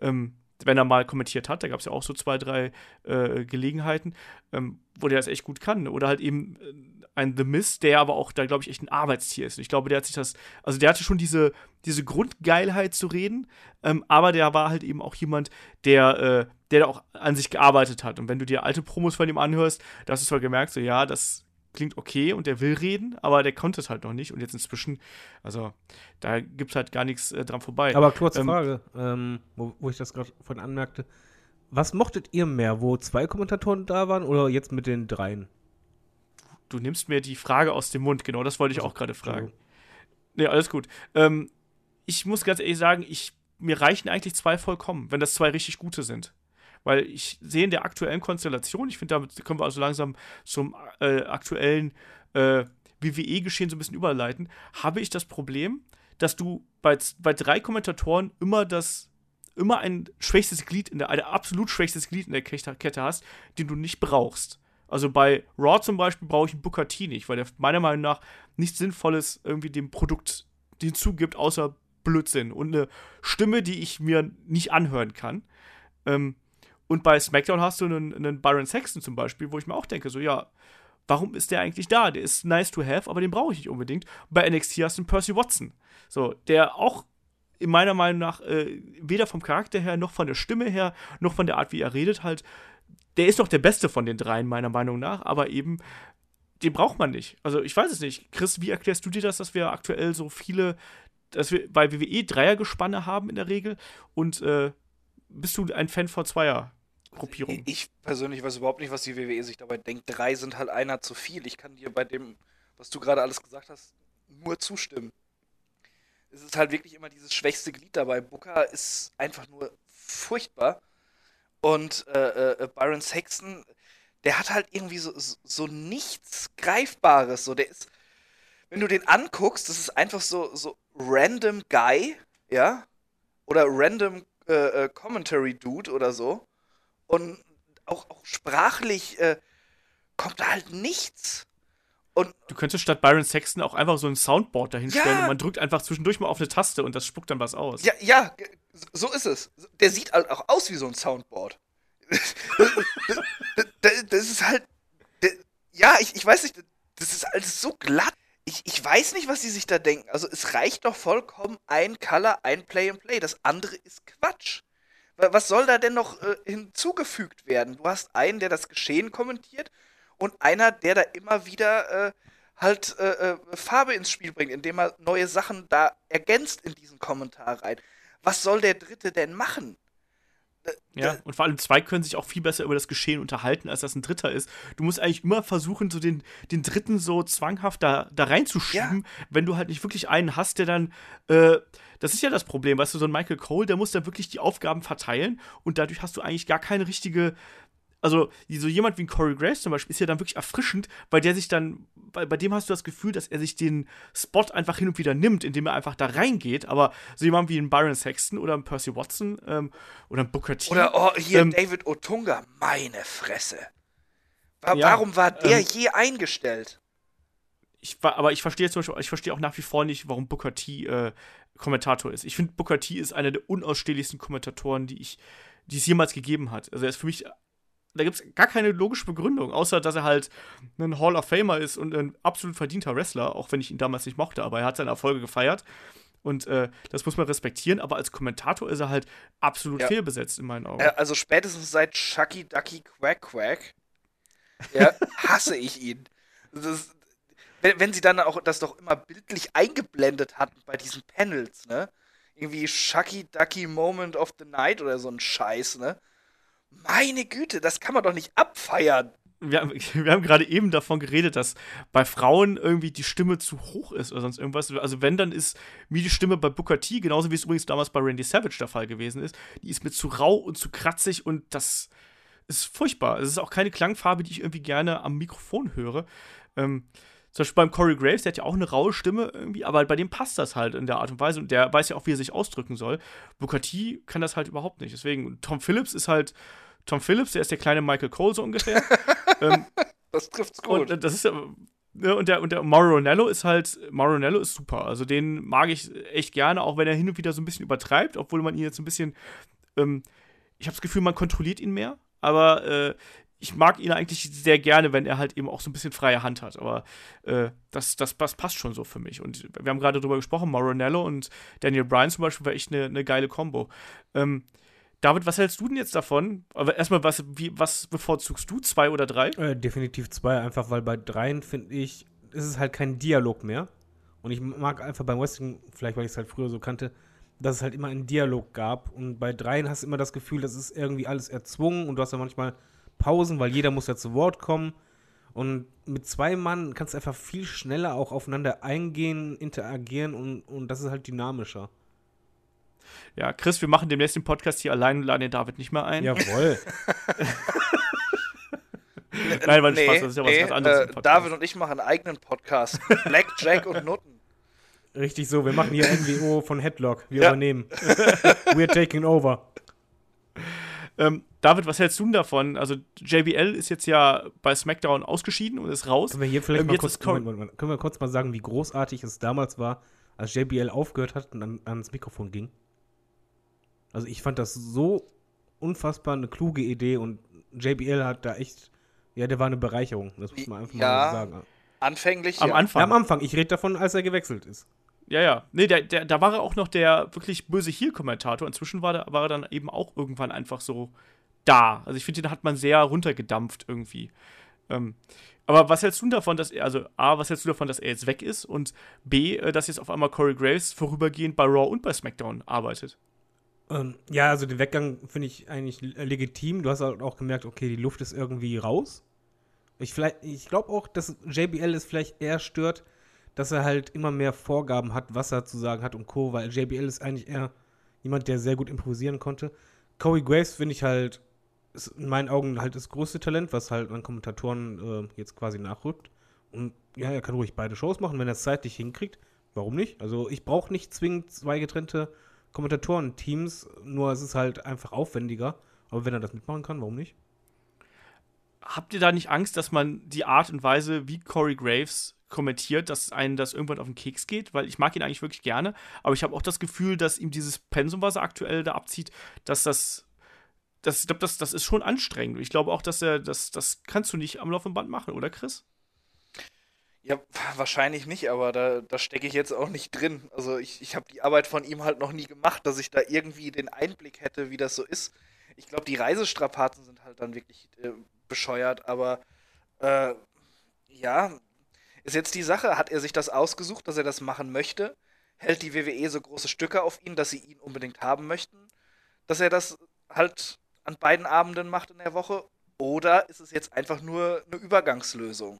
ähm, wenn er mal kommentiert hat, da gab es ja auch so zwei, drei äh, Gelegenheiten, ähm, wo der das echt gut kann. Oder halt eben äh, ein The Miz, der aber auch da, glaube ich, echt ein Arbeitstier ist. Und ich glaube, der hat sich das, also der hatte schon diese, diese Grundgeilheit zu reden, ähm, aber der war halt eben auch jemand, der, äh, der da auch an sich gearbeitet hat. Und wenn du dir alte Promos von ihm anhörst, da hast du zwar gemerkt, so ja, das klingt okay und der will reden, aber der konnte es halt noch nicht. Und jetzt inzwischen, also da gibt es halt gar nichts äh, dran vorbei. Aber kurze Ähm, Frage, ähm, wo, wo ich das gerade von anmerkte. Was mochtet ihr mehr, wo zwei Kommentatoren da waren oder jetzt mit den dreien? du nimmst mir die Frage aus dem Mund, genau, das wollte ich Also, auch gerade fragen. Entschuldigung. Nee, alles gut. Ähm, ich muss ganz ehrlich sagen, ich, mir reichen eigentlich zwei vollkommen, wenn das zwei richtig gute sind. Weil ich sehe in der aktuellen Konstellation, ich finde, damit können wir also langsam zum äh, aktuellen äh, WWE-Geschehen so ein bisschen überleiten, habe ich das Problem, dass du bei, bei drei Kommentatoren immer das immer ein schwächstes Glied in der ein absolut schwächstes Glied in der Kette Kette hast, den du nicht brauchst. Also bei Raw zum Beispiel brauche ich einen Booker T nicht, weil der meiner Meinung nach nichts Sinnvolles irgendwie dem Produkt hinzugibt, außer Blödsinn und eine Stimme, die ich mir nicht anhören kann. Ähm, und bei SmackDown hast du einen, einen Byron Sexton zum Beispiel, wo ich mir auch denke, so ja, warum ist der eigentlich da? Der ist nice to have, aber den brauche ich nicht unbedingt. Bei NXT hast du einen Percy Watson, so der auch in meiner Meinung nach äh, weder vom Charakter her noch von der Stimme her noch von der Art, wie er redet, halt der ist doch der Beste von den dreien, meiner Meinung nach, aber eben, den braucht man nicht. Also, ich weiß es nicht. Chris, wie erklärst du dir das, dass wir aktuell so viele, dass wir bei WWE Dreiergespanne haben in der Regel und äh, bist du ein Fan von Zweier-Gruppierungen? Ich persönlich weiß überhaupt nicht, was die WWE sich dabei denkt. Drei sind halt einer zu viel. Ich kann dir bei dem, was du gerade alles gesagt hast, nur zustimmen. Es ist halt wirklich immer dieses schwächste Glied dabei. Booker ist einfach nur furchtbar. Und äh, äh, Byron Saxton, der hat halt irgendwie so, so, so nichts Greifbares. So, der ist, wenn du den anguckst, das ist einfach so, so random Guy, ja, oder random äh, äh, Commentary Dude oder so. Und auch, auch sprachlich äh, kommt da halt nichts. Und Du könntest statt Byron Sexton auch einfach so ein Soundboard dahinstellen Ja. und man drückt einfach zwischendurch mal auf eine Taste und das spuckt dann was aus. Ja, ja, so ist es. Der sieht halt auch aus wie so ein Soundboard. das, das ist halt. der- Ja, ich, ich weiß nicht, das ist alles so glatt. Ich, ich weiß nicht, was die sich da denken. Also, es reicht doch vollkommen ein Color, ein Play and Play. Das andere ist Quatsch. Wa- Was soll da denn noch äh, hinzugefügt werden? Du hast einen, der das Geschehen kommentiert und einer, der da immer wieder äh, halt äh, äh, Farbe ins Spiel bringt, indem er neue Sachen da ergänzt in diesen Kommentar rein. Was soll der Dritte denn machen? Ja, und vor allem zwei können sich auch viel besser über das Geschehen unterhalten, als das ein Dritter ist. Du musst eigentlich immer versuchen, so den, den Dritten so zwanghaft da, da reinzuschieben, wenn du halt nicht wirklich einen hast, der dann, äh, das ist ja das Problem, weißt du, so ein Michael Cole, der muss dann wirklich die Aufgaben verteilen und dadurch hast du eigentlich gar keine richtige, also so jemand wie ein Corey Graves zum Beispiel ist ja dann wirklich erfrischend, weil der sich dann, bei, bei dem hast du das Gefühl, dass er sich den Spot einfach hin und wieder nimmt, indem er einfach da reingeht. Aber so jemand wie ein Byron Sexton oder ein Percy Watson ähm, oder ein Booker T. Oder oh, hier Ähm, David Otunga, meine Fresse. Wa Ja, warum war der ähm, je eingestellt? ich war, aber ich verstehe zum Beispiel, ich verstehe auch nach wie vor nicht, warum Booker T äh, Kommentator ist. Ich finde, Booker T ist einer der unausstehlichsten Kommentatoren, die ich, die es jemals gegeben hat. Also er ist für mich, da gibt es gar keine logische Begründung, außer dass er halt ein Hall of Famer ist und ein absolut verdienter Wrestler, auch wenn ich ihn damals nicht mochte, aber er hat seine Erfolge gefeiert. Und äh, das muss man respektieren, aber als Kommentator ist er halt absolut Ja. fehlbesetzt in meinen Augen. Äh, also spätestens seit Chucky Ducky Quack Quack ja, hasse ich ihn. Das, wenn, wenn sie dann auch das doch immer bildlich eingeblendet hatten bei diesen Panels, ne? Irgendwie Chucky Ducky Moment of the Night oder so ein Scheiß, ne? Meine Güte, das kann man doch nicht abfeiern. wir, haben- wir haben gerade eben davon geredet, dass bei Frauen irgendwie die Stimme zu hoch ist oder sonst irgendwas. Also wenn, dann ist mir die Stimme bei Booker T, genauso wie es übrigens damals bei Randy Savage der Fall gewesen ist, die ist mir zu rau und zu kratzig und das ist furchtbar. Es ist auch keine Klangfarbe, die ich irgendwie gerne am Mikrofon höre. Ähm, zum Beispiel beim Corey Graves, der hat ja auch eine raue Stimme irgendwie, aber bei dem passt das halt in der Art und Weise und der weiß ja auch, wie er sich ausdrücken soll. Booker T kann das halt überhaupt nicht. Deswegen, Tom Phillips ist halt Tom Phillips, der ist der kleine Michael Cole so ungefähr. ähm, Das trifft's gut. und das ist ja. Ne, und der, und der Mauro Ranallo ist halt, Mauro Ranallo ist super. Also den mag ich echt gerne, auch wenn er hin und wieder so ein bisschen übertreibt, obwohl man ihn jetzt ein bisschen, ähm, ich habe das Gefühl, man kontrolliert ihn mehr, aber äh, ich mag ihn eigentlich sehr gerne, wenn er halt eben auch so ein bisschen freie Hand hat. Aber äh, das, das, das passt schon so für mich. Und wir haben gerade drüber gesprochen, Mauro Ranallo und Daniel Bryan zum Beispiel war echt eine, eine geile Kombo. Ähm, David, was hältst du denn jetzt davon? Aber erstmal, was, wie, was bevorzugst du? Zwei oder drei? Äh, definitiv zwei, einfach weil bei dreien finde ich, ist es halt kein Dialog mehr. Und ich mag einfach beim Wrestling, vielleicht weil ich es halt früher so kannte, dass es halt immer einen Dialog gab. Und bei dreien hast du immer das Gefühl, das ist irgendwie alles erzwungen und du hast ja manchmal Pausen, weil jeder muss ja zu Wort kommen. Und mit zwei Mann kannst du einfach viel schneller auch aufeinander eingehen, interagieren und, und das ist halt dynamischer. Ja, Chris, wir machen demnächst den Podcast hier allein und laden den David nicht mehr ein. Jawohl. Nein, war ein Spaß, das ist ja was ganz anderes Äh. David und ich machen einen eigenen Podcast. Blackjack und Nutten. Richtig so, wir machen hier NWO von Headlock. Wir Ja. übernehmen. We're taking over. Ähm, David, was hältst du denn davon? Also, JBL ist jetzt ja bei SmackDown ausgeschieden und ist raus. Können wir hier vielleicht Ähm, mal kurz, Moment, Moment, können wir kurz mal sagen, wie großartig es damals war, als JBL aufgehört hat und an, ans Mikrofon ging? Also ich fand das so unfassbar eine kluge Idee und JBL hat da echt, ja, der war eine Bereicherung. Das muss man einfach Ja. mal so sagen. Anfänglich. Am ja. Anfang. Ja, am Anfang, ich rede davon, als er gewechselt ist. Ja, ja. Nee, der, der, da war er auch noch der wirklich böse Heel-Kommentator. Inzwischen war, der, war er dann eben auch irgendwann einfach so da. Also ich finde, den hat man sehr runtergedampft irgendwie. Ähm, aber was hältst du davon, dass er, also A, was hältst du davon, dass er jetzt weg ist und B, äh, dass jetzt auf einmal Corey Graves vorübergehend bei Raw und bei SmackDown arbeitet? Ähm, ja, also den Weggang finde ich eigentlich legitim. Du hast halt auch gemerkt, okay, die Luft ist irgendwie raus. Ich, ich glaube auch, dass JBL es vielleicht eher stört, dass er halt immer mehr Vorgaben hat, was er zu sagen hat und Co., weil JBL ist eigentlich eher jemand, der sehr gut improvisieren konnte. Corey Graves finde ich halt, ist in meinen Augen halt das größte Talent, was halt an Kommentatoren äh, jetzt quasi nachrückt. Und ja, er kann ruhig beide Shows machen, wenn er es zeitlich hinkriegt. Warum nicht? Also ich brauche nicht zwingend zwei getrennte Kommentatoren-Teams, nur es ist halt einfach aufwendiger. Aber wenn er das mitmachen kann, warum nicht? habt ihr da nicht Angst, dass man die Art und Weise, wie Corey Graves kommentiert, dass einen das irgendwann auf den Keks geht? Weil ich mag ihn eigentlich wirklich gerne, aber ich habe auch das Gefühl, dass ihm dieses Pensum, was er aktuell da abzieht, dass das. das ich glaube, das, das ist schon anstrengend. Ich glaube auch, dass er, das, das kannst du nicht am laufenden Band machen, oder Chris? Ja, wahrscheinlich nicht, aber da, da stecke ich jetzt auch nicht drin. Also ich, ich habe die Arbeit von ihm halt noch nie gemacht, dass ich da irgendwie den Einblick hätte, wie das so ist. Ich glaube, die Reisestrapazen sind halt dann wirklich äh, bescheuert, aber äh, ja, ist jetzt die Sache, hat er sich das ausgesucht, dass er das machen möchte? Hält die WWE so große Stücke auf ihn, dass sie ihn unbedingt haben möchten? Dass er das halt an beiden Abenden macht in der Woche? Oder ist es jetzt einfach nur eine Übergangslösung?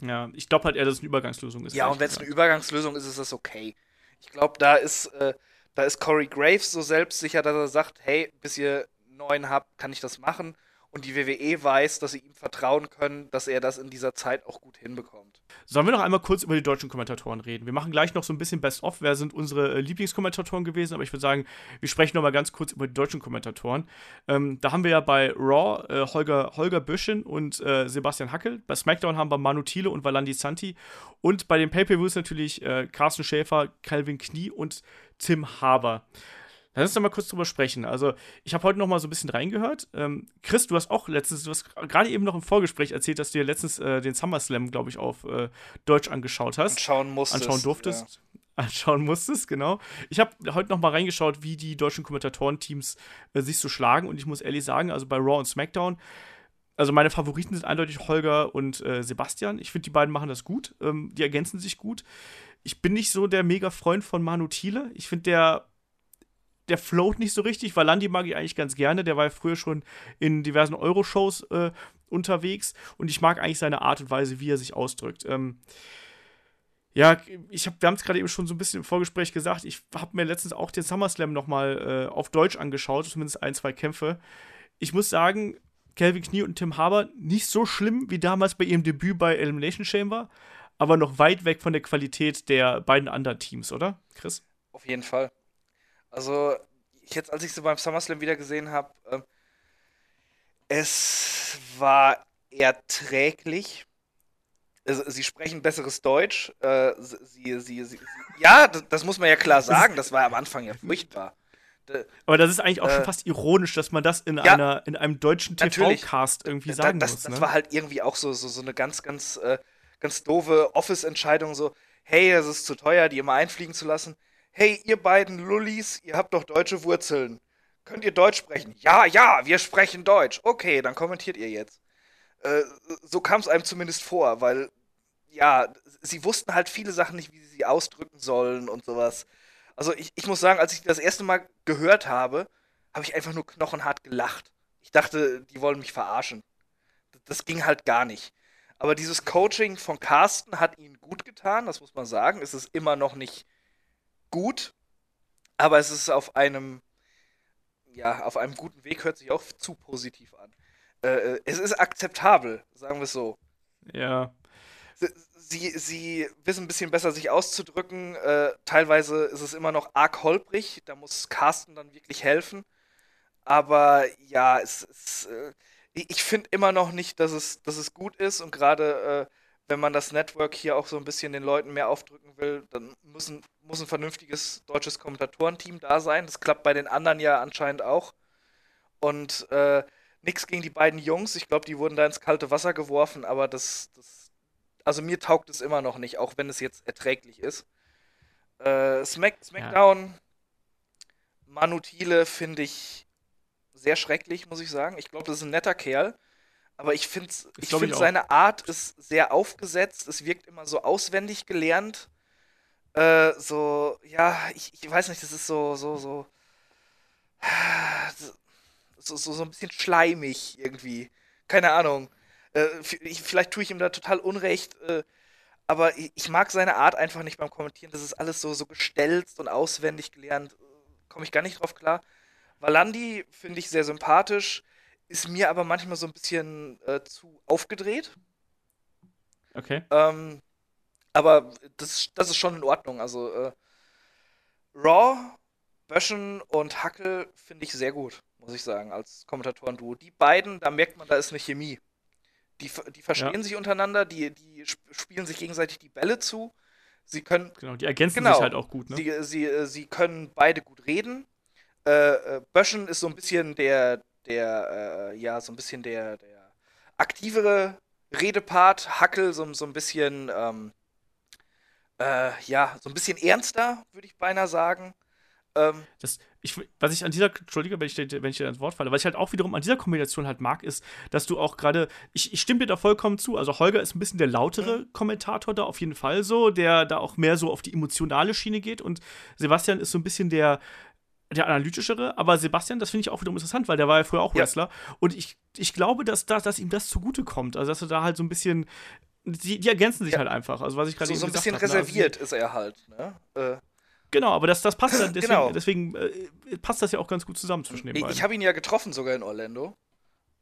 Ja, ich glaube halt eher, dass es eine Übergangslösung ist. Ja, und wenn es eine Übergangslösung ist, ist das okay. Ich glaube, da ist, äh, da ist Corey Graves so selbstsicher, dass er sagt, hey, bis ihr neun habt, kann ich das machen und die WWE weiß, dass sie ihm vertrauen können, dass er das in dieser Zeit auch gut hinbekommt. Sollen wir noch einmal kurz über die deutschen Kommentatoren reden? Wir machen gleich noch so ein bisschen Best-of. Wer sind unsere äh, Lieblingskommentatoren gewesen? Aber ich würde sagen, wir sprechen noch mal ganz kurz über die deutschen Kommentatoren. Ähm, da haben wir ja bei Raw äh, Holger, Holger Büschen und äh, Sebastian Hackel. Bei SmackDown haben wir Manu Thiele und Valandi Santi. Und bei den Pay-Per-Views natürlich äh, Carsten Schäfer, Calvin Knie und Tim Haber. Lass uns doch mal kurz drüber sprechen. Also, ich habe heute noch mal so ein bisschen reingehört. Ähm, Chris, du hast auch letztens, du hast gerade eben noch im Vorgespräch erzählt, dass du dir letztens äh, den SummerSlam, glaube ich, auf äh, Deutsch angeschaut hast. Anschauen musstest. Anschauen durftest. Ja. Anschauen musstest, genau. Ich habe heute noch mal reingeschaut, wie die deutschen Kommentatorenteams äh, sich so schlagen. Und ich muss ehrlich sagen, also bei Raw und SmackDown, also meine Favoriten sind eindeutig Holger und äh, Sebastian. Ich finde, die beiden machen das gut. Ähm, die ergänzen sich gut. Ich bin nicht so der mega Freund von Manu Thiele. Ich finde, der der float nicht so richtig, weil Landi mag ich eigentlich ganz gerne. Der war ja früher schon in diversen Euro-Shows äh, unterwegs und ich mag eigentlich seine Art und Weise, wie er sich ausdrückt. Ähm, ja, ich hab, wir haben es gerade eben schon so ein bisschen im Vorgespräch gesagt. Ich habe mir letztens auch den SummerSlam nochmal äh, auf Deutsch angeschaut, zumindest ein, zwei Kämpfe. Ich muss sagen, Calvin Knie und Tim Haber nicht so schlimm wie damals bei ihrem Debüt bei Elimination Chamber, aber noch weit weg von der Qualität der beiden anderen Teams, oder, Chris? Auf jeden Fall. Also, jetzt, als ich sie beim SummerSlam wieder gesehen habe, äh, es war erträglich. Also, sie sprechen besseres Deutsch. Äh, sie, sie, sie, ja, das, das, muss man ja klar sagen. Das war am Anfang ja furchtbar. Aber das ist eigentlich auch äh, schon fast ironisch, dass man das in, ja, einer, in einem deutschen TV-Cast irgendwie sagen das, muss. Das ne? war halt irgendwie auch so, so, so eine ganz, ganz, äh, ganz doofe Office-Entscheidung. So, hey, das ist zu teuer, die immer einfliegen zu lassen hey, ihr beiden Lullis, ihr habt doch deutsche Wurzeln. Könnt ihr Deutsch sprechen? Ja, ja, wir sprechen Deutsch. Okay, dann kommentiert ihr jetzt. Äh, so kam es einem zumindest vor, weil, ja, sie wussten halt viele Sachen nicht, wie sie sie ausdrücken sollen und sowas. Also ich, ich muss sagen, als ich das erste Mal gehört habe, habe ich einfach nur knochenhart gelacht. Ich dachte, die wollen mich verarschen. Das ging halt gar nicht. Aber dieses Coaching von Carsten hat ihnen gut getan, das muss man sagen. Es ist immer noch nicht gut, aber es ist auf einem, ja, auf einem guten Weg, hört sich auch zu positiv an. Äh, äh es ist akzeptabel, sagen wir es so. Ja. Sie, sie wissen ein bisschen besser, sich auszudrücken. Äh, teilweise ist es immer noch arg holprig. Da muss Carsten dann wirklich helfen. Aber ja, es, es äh, ich finde immer noch nicht, dass es, dass es gut ist. Und gerade äh, wenn man das Network hier auch so ein bisschen den Leuten mehr aufdrücken will, dann müssen, muss ein vernünftiges deutsches Kommentatorenteam da sein. Das klappt bei den anderen ja anscheinend auch. Und äh, nichts gegen die beiden Jungs. Ich glaube, die wurden da ins kalte Wasser geworfen, aber das, das, also mir taugt es immer noch nicht, auch wenn es jetzt erträglich ist. Äh, Smack, Smackdown, ja. Manu Thiele finde ich sehr schrecklich, muss ich sagen. Ich glaube, das ist ein netter Kerl. Aber ich finde ich find seine Art ist sehr aufgesetzt. Es wirkt immer so auswendig gelernt. Äh, so, ja, ich, ich weiß nicht, das ist so, so, so, so, so, so ein bisschen schleimig irgendwie. Keine Ahnung. Äh, vielleicht tue ich ihm da total Unrecht, äh, aber ich, ich, mag seine Art einfach nicht beim Kommentieren. Das ist alles so, so gestelzt und auswendig gelernt. Komme ich gar nicht drauf klar. Valandi finde ich sehr sympathisch ist mir aber manchmal so ein bisschen äh, zu aufgedreht. Okay. Ähm, aber das, das ist schon in Ordnung. Also äh, Raw, Böschen und Hackel finde ich sehr gut. muss ich sagen, als Kommentatoren-Duo. Die beiden, da merkt man, da ist eine Chemie. Die, die verstehen Ja. sich untereinander, die, die sp- spielen sich gegenseitig die Bälle zu. Sie können, Genau, die ergänzen Genau. sich halt auch gut, ne? sie, sie, äh, sie können beide gut reden. Äh, äh, Böschen ist so ein bisschen der, der, äh, ja, so ein bisschen der, der aktivere Redepart. Hackel so, so ein bisschen, ähm, äh, ja, so ein bisschen ernster, würde ich beinahe sagen. Ähm, Das, ich, was ich an dieser, Entschuldige, wenn ich, dir, wenn ich dir ins Wort falle, was ich halt auch wiederum an dieser Kombination halt mag, ist, dass du auch gerade, ich, ich stimme dir da vollkommen zu, also Holger ist ein bisschen der lautere Kommentator da, auf jeden Fall so, der da auch mehr so auf die emotionale Schiene geht und Sebastian ist so ein bisschen der, der analytischere, aber Sebastian, das finde ich auch wiederum interessant, weil der war ja früher auch Ja. Wrestler und ich, ich glaube, dass, dass, dass ihm das zugute kommt, also dass er da halt so ein bisschen, die, die ergänzen sich Ja. halt einfach, also was ich gerade so, so ein bisschen ne? Also die- reserviert ist er halt. Ne? Äh, Genau, aber das, das passt dann, deswegen, Genau. deswegen äh, passt das ja auch ganz gut zusammen zwischen den ich beiden. ich habe ihn ja getroffen sogar in Orlando.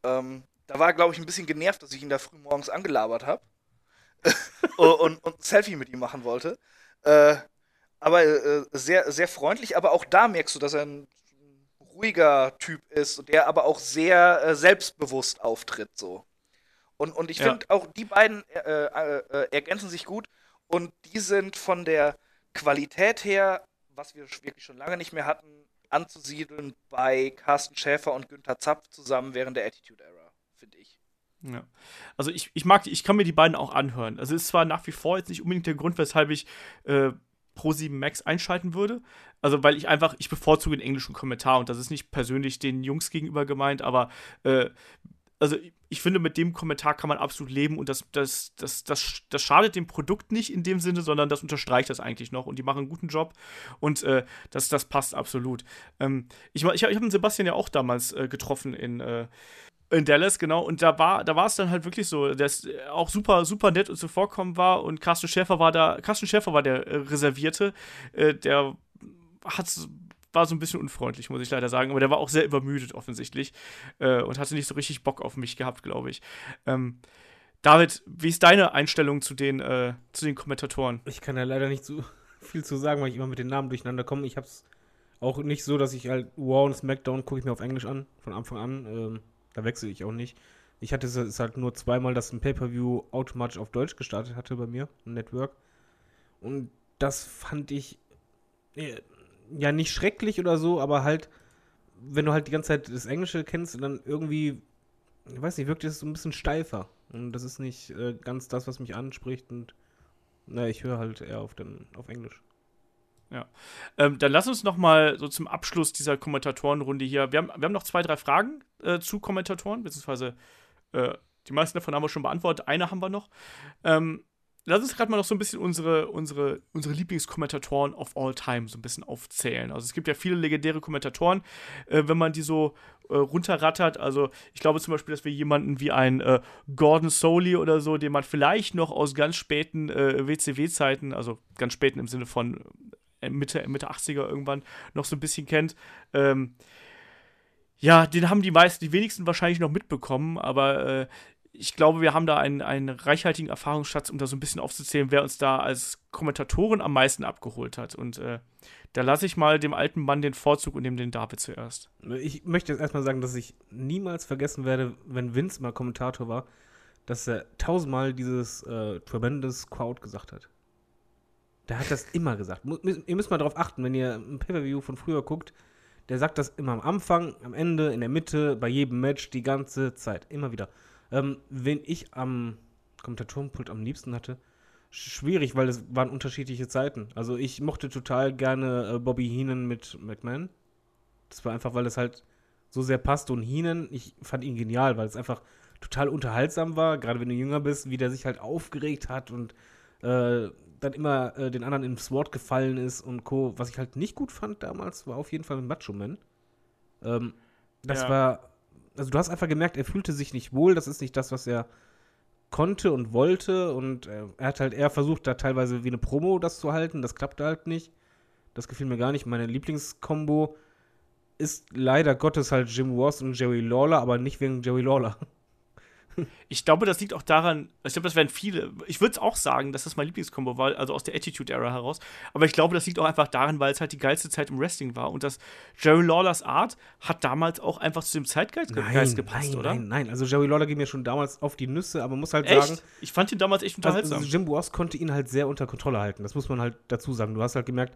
Ähm, da war er, glaube ich, ein bisschen genervt, dass ich ihn da früh morgens angelabert habe. und, und ein Selfie mit ihm machen wollte. Äh, aber äh, sehr, sehr freundlich, aber auch da merkst du, dass er ein ruhiger Typ ist, der aber auch sehr äh, selbstbewusst auftritt. So. Und, und ich Ja. finde auch, die beiden äh, äh, äh, ergänzen sich gut und die sind von der Qualität her, was wir wirklich schon lange nicht mehr hatten, anzusiedeln bei Carsten Schäfer und Günther Zapf zusammen während der Attitude Era, finde ich. Ja. Also ich, ich mag die, ich kann mir die beiden auch anhören. Also es ist zwar nach wie vor jetzt nicht unbedingt der Grund, weshalb ich äh, Pro7 Max einschalten würde. Also weil ich einfach, ich bevorzuge den englischen Kommentar und das ist nicht persönlich den Jungs gegenüber gemeint, aber äh, also ich- finde, mit dem Kommentar kann man absolut leben und das, das, das, das, das schadet dem Produkt nicht in dem Sinne, sondern das unterstreicht das eigentlich noch und die machen einen guten Job und äh, das, das passt absolut. Ähm, ich ich, ich habe den Sebastian ja auch damals äh, getroffen in, äh, in Dallas, genau. Und da war, da war es dann halt wirklich so, dass äh, auch super, super nett und zuvorkommen war. Und Carsten Schäfer war da, Carsten Schäfer war der äh, Reservierte. Äh, der hat war so ein bisschen unfreundlich, muss ich leider sagen. Aber der war auch sehr übermüdet offensichtlich äh, und hatte nicht so richtig Bock auf mich gehabt, glaube ich. Ähm, David, wie ist deine Einstellung zu den, äh, zu den Kommentatoren? Ich kann da leider nicht so viel zu sagen, weil ich immer mit den Namen durcheinander komme. Ich hab's auch nicht so, dass ich halt Raw und SmackDown gucke ich mir auf Englisch an, von Anfang an. Ähm, da wechsle ich auch nicht. Ich hatte es halt nur zweimal, dass ein Pay-Per-View automatisch auf Deutsch gestartet hatte bei mir im Network. Und das fand ich äh, ja nicht schrecklich oder so, aber halt, wenn du halt die ganze Zeit das Englische kennst, dann irgendwie, ich weiß nicht, wirkt es so ein bisschen steifer. Und das ist nicht äh, ganz das, was mich anspricht. Und na, ich höre halt eher auf, den, auf Englisch. Ähm, dann lass uns noch mal so zum Abschluss dieser Kommentatorenrunde hier. Wir haben, wir haben noch zwei, drei Fragen äh, zu Kommentatoren, beziehungsweise äh, die meisten davon haben wir schon beantwortet. Eine haben wir noch. Ähm, lass uns gerade mal noch so ein bisschen unsere, unsere, unsere Lieblingskommentatoren of all time so ein bisschen aufzählen. Also es gibt ja viele legendäre Kommentatoren, äh, wenn man die so äh, runterrattert. Also ich glaube zum Beispiel, dass wir jemanden wie einen äh, Gordon Soley oder so, den man vielleicht noch aus ganz späten äh, WCW-Zeiten, also ganz späten im Sinne von Mitte, Mitte 80er irgendwann noch so ein bisschen kennt. Ähm, ja, den haben die meisten, die wenigsten wahrscheinlich noch mitbekommen, aber äh, ich glaube, wir haben da einen, einen reichhaltigen Erfahrungsschatz, um da so ein bisschen aufzuzählen, wer uns da als Kommentatoren am meisten abgeholt hat. Und äh, da lasse ich mal dem alten Mann den Vorzug und nehme den David zuerst. Ich möchte jetzt erstmal sagen, dass ich niemals vergessen werde, wenn Vince mal Kommentator war, dass er tausendmal dieses äh, Tremendous Crowd gesagt hat. Der hat das immer gesagt. Ihr müsst mal darauf achten, wenn ihr ein Pay-Per-View von früher guckt, der sagt das immer am Anfang, am Ende, in der Mitte, bei jedem Match, die ganze Zeit. Immer wieder. Ähm, wen ich am Kommentatorenpult am liebsten hatte, sch- schwierig, weil es waren unterschiedliche Zeiten. Also ich mochte total gerne äh, Bobby Heenan mit McMahon. Das war einfach, weil es halt so sehr passte. Und Heenan, ich fand ihn genial, weil es einfach total unterhaltsam war, gerade wenn du jünger bist, wie der sich halt aufgeregt hat und äh, dann immer äh, den anderen ins Wort gefallen ist und Co. Was ich halt nicht gut fand damals, war auf jeden Fall mit Macho Man. Ähm, das Ja. war, also du hast einfach gemerkt, er fühlte sich nicht wohl, das ist nicht das, was er konnte und wollte und äh, er hat halt eher versucht, da teilweise wie eine Promo das zu halten, das klappte halt nicht. Das gefiel mir gar nicht. Meine Lieblingskombo ist leider Gottes halt Jim Ross und Jerry Lawler, aber nicht wegen Jerry Lawler. Ich glaube, das liegt auch daran, ich glaube, das werden viele, ich würde es auch sagen, dass das mein Lieblingskombo war, also aus der Attitude-Era heraus, aber ich glaube, das liegt auch einfach daran, weil es halt die geilste Zeit im Wrestling war und dass Jerry Lawlers Art hat damals auch einfach zu dem Zeitgeist Nein, gepasst, nein, oder? nein, nein. Also Jerry Lawler ging mir schon damals auf die Nüsse, aber muss halt Echt? sagen, ich fand ihn damals echt unterhaltsam. Also Jim Boss konnte ihn halt sehr unter Kontrolle halten. Das muss man halt dazu sagen. Du hast halt gemerkt,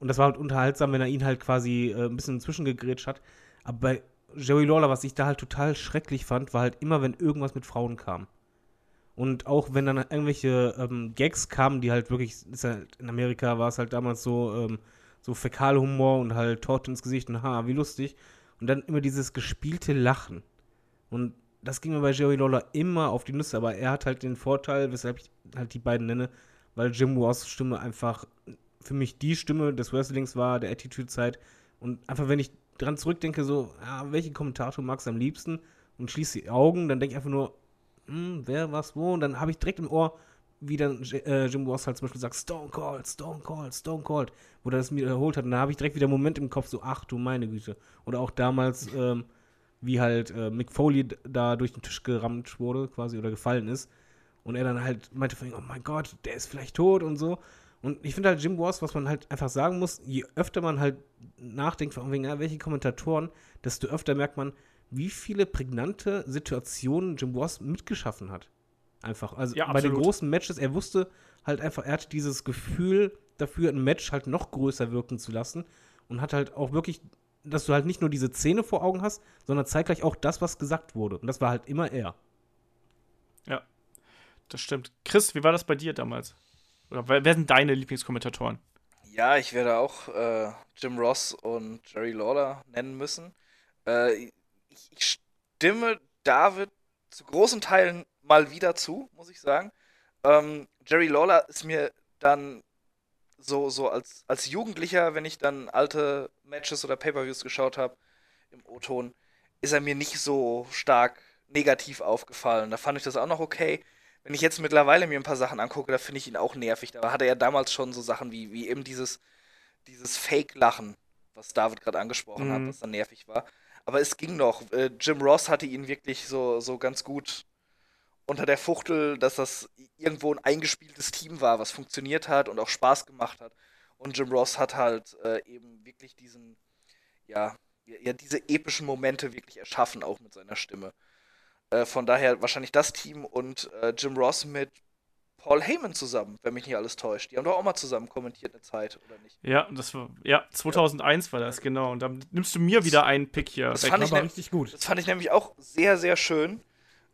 und das war halt unterhaltsam, wenn er ihn halt quasi äh, ein bisschen zwischengegrätscht hat. Aber bei Jerry Lawler, was ich da halt total schrecklich fand, war halt immer, wenn irgendwas mit Frauen kam. Und auch wenn dann irgendwelche ähm, Gags kamen, die halt wirklich, halt, in Amerika war es halt damals so, ähm, so Fäkalhumor und halt Torte ins Gesicht und ha, wie lustig. Und dann immer dieses gespielte Lachen. Und das ging mir bei Jerry Lawler immer auf die Nüsse, aber er hat halt den Vorteil, weshalb ich halt die beiden nenne, weil Jim Ross Stimme einfach für mich die Stimme des Wrestlings war, der Attitude-Zeit. Und einfach, wenn ich dran zurückdenke, so, ja, welchen Kommentator magst du am liebsten? Und schließe die Augen, dann denke ich einfach nur, hm, wer, was, wo? Und dann habe ich direkt im Ohr, wie dann äh, Jim Ross halt zum Beispiel sagt, Stone Cold, Stone Cold, Stone Cold, wo er das mir wiederholt hat. Und da habe ich direkt wieder einen Moment im Kopf, so, ach du meine Güte. Oder auch damals, ähm, wie halt äh, Mick Foley da durch den Tisch gerammt wurde, quasi, oder gefallen ist. Und er dann halt meinte oh mein Gott, der ist vielleicht tot und so. Und ich finde halt Jim Wars, was man halt einfach sagen muss, je öfter man halt nachdenkt, von wegen, ja, welche Kommentatoren, desto öfter merkt man, wie viele prägnante Situationen Jim Wars mitgeschaffen hat. Einfach. Also Ja, bei den großen Matches, er wusste halt einfach, er hatte dieses Gefühl dafür, ein Match halt noch größer wirken zu lassen und hat halt auch wirklich, dass du halt nicht nur diese Szene vor Augen hast, sondern zeitgleich auch das, was gesagt wurde. Und das war halt immer er. Ja, das stimmt. Chris, wie war das bei dir damals? Oder wer, sind deine Lieblingskommentatoren? Ja, ich werde auch äh, Jim Ross und Jerry Lawler nennen müssen. Äh, ich, ich stimme David zu großen Teilen mal wieder zu, muss ich sagen. Ähm, Jerry Lawler ist mir dann so, so als, als Jugendlicher, wenn ich dann alte Matches oder Pay-Per-Views geschaut habe im O-Ton, ist er mir nicht so stark negativ aufgefallen. Da fand ich das auch noch okay. Wenn ich jetzt mittlerweile mir ein paar Sachen angucke, da finde ich ihn auch nervig. Da hatte er damals schon so Sachen wie, wie eben dieses, dieses Fake-Lachen, was David gerade angesprochen Mhm. hat, was dann nervig war. Aber es ging noch. Äh, Jim Ross hatte ihn wirklich so, so ganz gut unter der Fuchtel, dass das irgendwo ein eingespieltes Team war, was funktioniert hat und auch Spaß gemacht hat. Und Jim Ross hat halt äh, eben wirklich diesen, ja, ja, ja, diese epischen Momente wirklich erschaffen, auch mit seiner Stimme. Äh, von daher wahrscheinlich das Team und äh, Jim Ross mit Paul Heyman zusammen, wenn mich nicht alles täuscht. Die haben doch auch mal zusammen kommentiert eine Zeit, oder nicht? Ja, das war, ja, 2001 war das, genau. Und dann nimmst du mir wieder einen Pick hier Das weg. fand ich Aber richtig gut. Das fand ich nämlich auch sehr, sehr schön,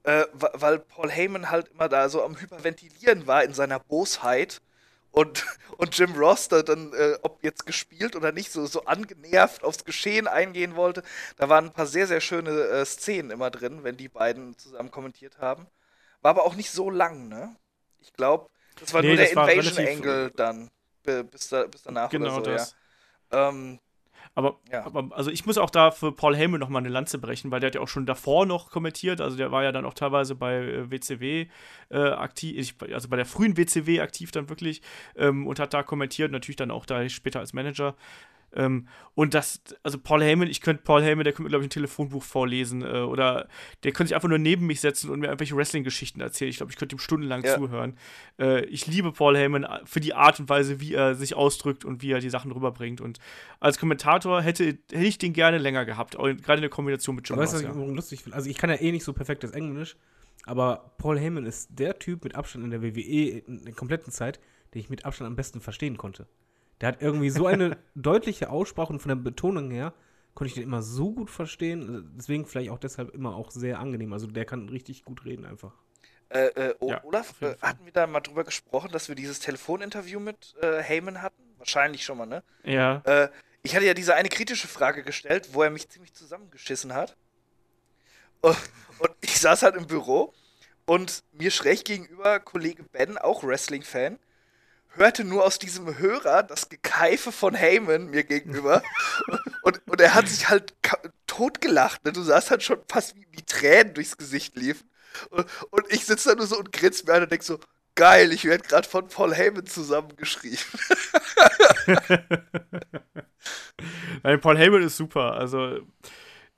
äh, weil Paul Heyman halt immer da so am Hyperventilieren war in seiner Bosheit und, und Jim Ross da dann, äh, ob jetzt gespielt oder nicht, so, so angenervt aufs Geschehen eingehen wollte. Da waren ein paar sehr, sehr schöne äh, Szenen immer drin, wenn die beiden zusammen kommentiert haben. War aber auch nicht so lang, ne? Ich glaube, das war Nee, nur der das war Invasion Angle dann, bis, da, bis danach Genau oder so, das. ja. Ähm, Aber, Ja. aber also ich muss auch da für Paul Heyman noch mal eine Lanze brechen, weil der hat ja auch schon davor noch kommentiert. Also der war ja dann auch teilweise bei äh, WCW äh, aktiv, ich, also bei der frühen WCW aktiv dann wirklich ähm, und hat da kommentiert, natürlich dann auch da später als Manager. Ähm, und das, also Paul Heyman, ich könnte Paul Heyman, der könnte mir, glaube ich, ein Telefonbuch vorlesen äh, oder der könnte sich einfach nur neben mich setzen und mir irgendwelche Wrestling-Geschichten erzählen. Ich glaube, ich könnte ihm stundenlang Ja. zuhören. Äh, ich liebe Paul Heyman für die Art und Weise, wie er sich ausdrückt und wie er die Sachen rüberbringt. Und als Kommentator hätte, hätte ich den gerne länger gehabt, gerade in der Kombination mit Jim Weißt du, was ich Ja. lustig finde? Also ich kann ja eh nicht so perfektes Englisch, aber Paul Heyman ist der Typ mit Abstand in der WWE in der kompletten Zeit, den ich mit Abstand am besten verstehen konnte. Der hat irgendwie so eine deutliche Aussprache und von der Betonung her konnte ich den immer so gut verstehen. Deswegen vielleicht auch deshalb immer auch sehr angenehm. Also der kann richtig gut reden einfach. Äh, äh, Ja, Olaf, äh, hatten wir da mal drüber gesprochen, dass wir dieses Telefoninterview mit äh, Heyman hatten? Wahrscheinlich schon mal, ne? ja. Äh, ich hatte ja diese eine kritische Frage gestellt, wo er mich ziemlich zusammengeschissen hat. Und, und ich saß halt im Büro und mir schräg gegenüber Kollege Ben, auch Wrestling-Fan, hörte nur aus diesem Hörer das Gekeife von Heyman mir gegenüber. und, und er hat sich halt totgelacht. Ne? Du sahst halt schon fast wie, wie Tränen durchs Gesicht liefen. Und, und ich sitze da nur so und grinse mir an und denk so, geil, ich werde gerade von Paul Heyman zusammengeschrieben. Nein, Paul Heyman ist super. Also,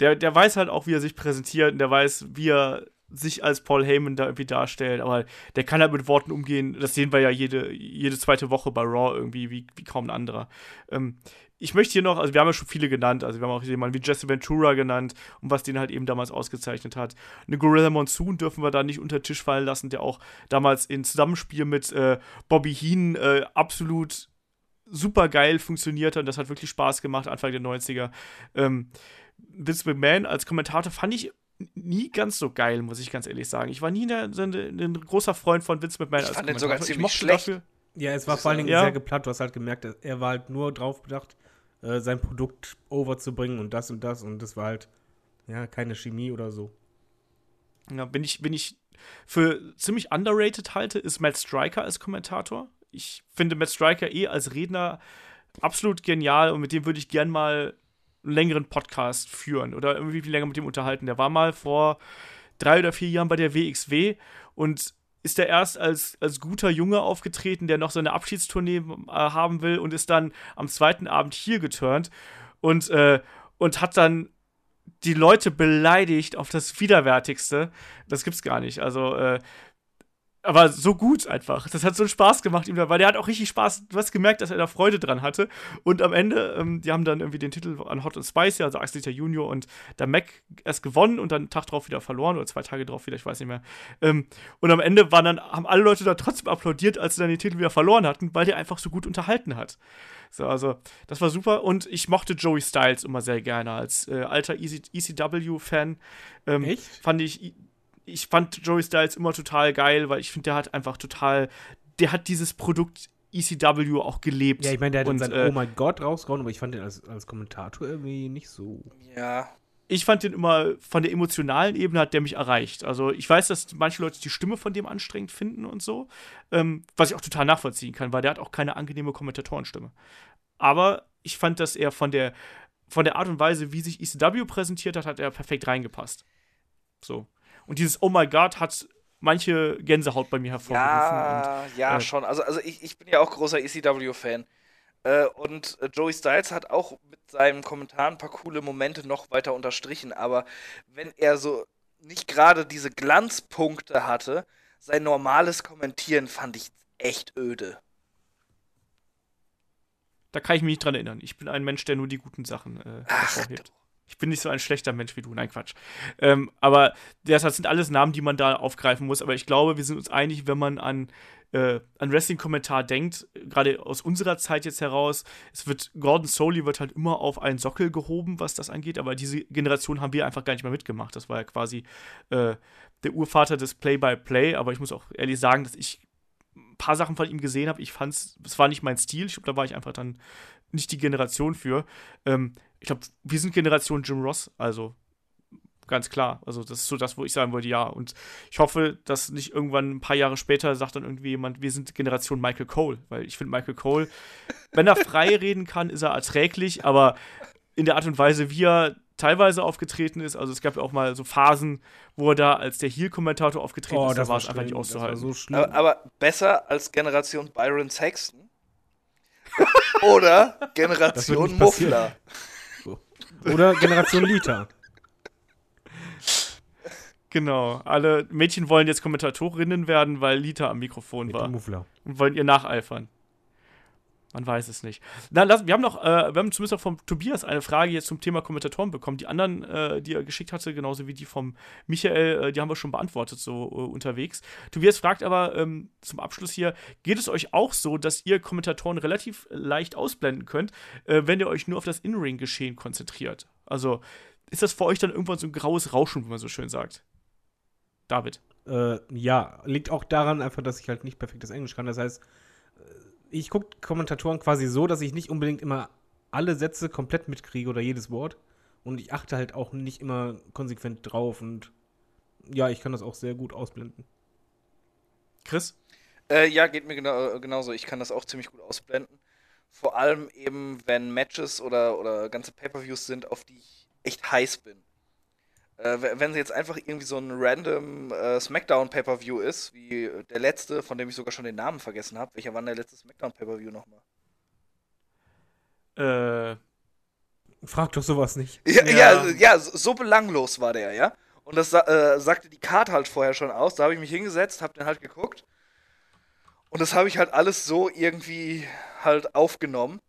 der, der weiß halt auch, wie er sich präsentiert und der weiß, wie er sich als Paul Heyman da irgendwie darstellt, aber der kann halt mit Worten umgehen. Das sehen wir ja jede, jede zweite Woche bei Raw irgendwie, wie, wie kaum ein anderer. Ähm, ich möchte hier noch, also wir haben ja schon viele genannt, also wir haben auch jemanden wie Jesse Ventura genannt und was den halt eben damals ausgezeichnet hat. Eine Gorilla Monsoon dürfen wir da nicht unter Tisch fallen lassen, der auch damals in Zusammenspiel mit äh, Bobby Heen äh, absolut super geil funktioniert hat und das hat wirklich Spaß gemacht, Anfang der 90er. Ähm, Vince McMahon als Kommentator fand ich nie ganz so geil, muss ich ganz ehrlich sagen. Ich war nie ein großer Freund von Vince McMahon ich als fand den sogar ziemlich schlecht. Dafür, ja, es war vor allen Dingen ja. sehr geplatt. Du hast halt gemerkt, er war halt nur drauf bedacht, äh, sein Produkt overzubringen und das und das und das war halt, ja, keine Chemie oder so. Ja, bin ich, bin ich für ziemlich underrated halte, ist Matt Striker als Kommentator. Ich finde Matt Striker eh als Redner absolut genial und mit dem würde ich gern mal längeren Podcast führen oder irgendwie viel länger mit dem unterhalten. Der war mal vor drei oder vier Jahren bei der WXW und ist er erst als, als guter Junge aufgetreten, der noch seine Abschiedstournee äh, haben will und ist dann am zweiten Abend hier geturnt und, äh, und hat dann die Leute beleidigt auf das Widerwärtigste. Das gibt's gar nicht. Also, äh, aber so gut einfach. Das hat so einen Spaß gemacht, ihm da, weil der hat auch richtig Spaß. Du hast gemerkt, dass er da Freude dran hatte. Und am Ende, ähm, die haben dann irgendwie den Titel an Hot and Spicy, also Axel Junior und der Mac erst gewonnen und dann einen Tag drauf wieder verloren oder zwei Tage drauf wieder, ich weiß nicht mehr. Ähm, und am Ende waren dann, haben alle Leute da trotzdem applaudiert, als sie dann den Titel wieder verloren hatten, weil der einfach so gut unterhalten hat. So, also, das war super. Und ich mochte Joey Styles immer sehr gerne als äh, alter ECW-Fan. Ähm, Echt? Fand ich ich fand Joey Styles immer total geil, weil ich finde, der hat einfach total, der hat dieses Produkt ECW auch gelebt. Ja, ich meine, der hat und, sein äh, Oh mein Gott rausgehauen, aber ich fand den als, als Kommentator irgendwie nicht so. Ja. Ich fand den immer von der emotionalen Ebene hat der mich erreicht. Also ich weiß, dass manche Leute die Stimme von dem anstrengend finden und so, ähm, was ich auch total nachvollziehen kann, weil der hat auch keine angenehme Kommentatorenstimme. Aber ich fand, dass er von der von der Art und Weise, wie sich ECW präsentiert hat, hat er perfekt reingepasst. So. Und dieses Oh my God hat manche Gänsehaut bei mir hervorgerufen. Ja, und, ja, äh, schon. Also, also ich, ich bin ja auch großer ECW-Fan. Äh, und äh, Joey Styles hat auch mit seinem Kommentar ein paar coole Momente noch weiter unterstrichen. Aber wenn er so nicht gerade diese Glanzpunkte hatte, sein normales Kommentieren fand ich echt öde. Da kann ich mich nicht dran erinnern. Ich bin ein Mensch, der nur die guten Sachen äh, hervorhebt. Ich bin nicht so ein schlechter Mensch wie du. Nein, Quatsch. Ähm, aber das sind alles Namen, die man da aufgreifen muss. Aber ich glaube, wir sind uns einig, wenn man an, äh, an Wrestling-Kommentar denkt, gerade aus unserer Zeit jetzt heraus, es wird, Gordon Soley wird halt immer auf einen Sockel gehoben, was das angeht. Aber diese Generation haben wir einfach gar nicht mehr mitgemacht. Das war ja quasi äh, der Urvater des Play-by-Play. -Play. Aber ich muss auch ehrlich sagen, dass ich ein paar Sachen von ihm gesehen habe. Ich fand's, es war nicht mein Stil. Ich glaube, da war ich einfach dann nicht die Generation für. Ähm, ich glaube, wir sind Generation Jim Ross, also ganz klar. Also das ist so das, wo ich sagen würde, ja. Und ich hoffe, dass nicht irgendwann ein paar Jahre später sagt dann irgendwie jemand, wir sind Generation Michael Cole, weil ich finde Michael Cole, wenn er frei reden kann, ist er erträglich, aber in der Art und Weise, wie er teilweise aufgetreten ist, also es gab ja auch mal so Phasen, wo er da als der Heel-Kommentator aufgetreten oh, ist, da war es einfach nicht auszuhalten. So aber, aber besser als Generation Byron Saxton? Oder Generation Muffler? Oder Generation Liter. Genau. Alle Mädchen wollen jetzt Kommentatorinnen werden, weil Lita am Mikrofon Mit war. Und wollen ihr nacheifern. Man weiß es nicht. Na, lass, wir haben noch, äh, wir haben zumindest auch vom Tobias eine Frage jetzt zum Thema Kommentatoren bekommen. Die anderen, äh, die er geschickt hatte, genauso wie die vom Michael, äh, die haben wir schon beantwortet, so äh, unterwegs. Tobias fragt aber ähm, zum Abschluss hier: Geht es euch auch so, dass ihr Kommentatoren relativ leicht ausblenden könnt, äh, wenn ihr euch nur auf das In-Ring-Geschehen konzentriert? Also, ist das für euch dann irgendwann so ein graues Rauschen, wie man so schön sagt? David. Äh, ja, liegt auch daran einfach, dass ich halt nicht perfektes Englisch kann. Das heißt, ich gucke Kommentatoren quasi so, dass ich nicht unbedingt immer alle Sätze komplett mitkriege oder jedes Wort. Und ich achte halt auch nicht immer konsequent drauf. Und ja, ich kann das auch sehr gut ausblenden. Chris? Äh, ja, geht mir genau, genauso. Ich kann das auch ziemlich gut ausblenden. Vor allem eben, wenn Matches oder, oder ganze Pay-Per-Views sind, auf die ich echt heiß bin. Äh, wenn sie jetzt einfach irgendwie so ein random äh, Smackdown Pay-Per-View ist, wie der letzte, von dem ich sogar schon den Namen vergessen habe. Welcher war denn der letzte Smackdown Pay-Per-View nochmal? Äh. Frag doch sowas nicht. Ja, ja. ja, ja, so belanglos war der, ja. Und das äh, sagte die Karte halt vorher schon aus. Da habe ich mich hingesetzt, habe dann halt geguckt. Und das habe ich halt alles so irgendwie halt aufgenommen.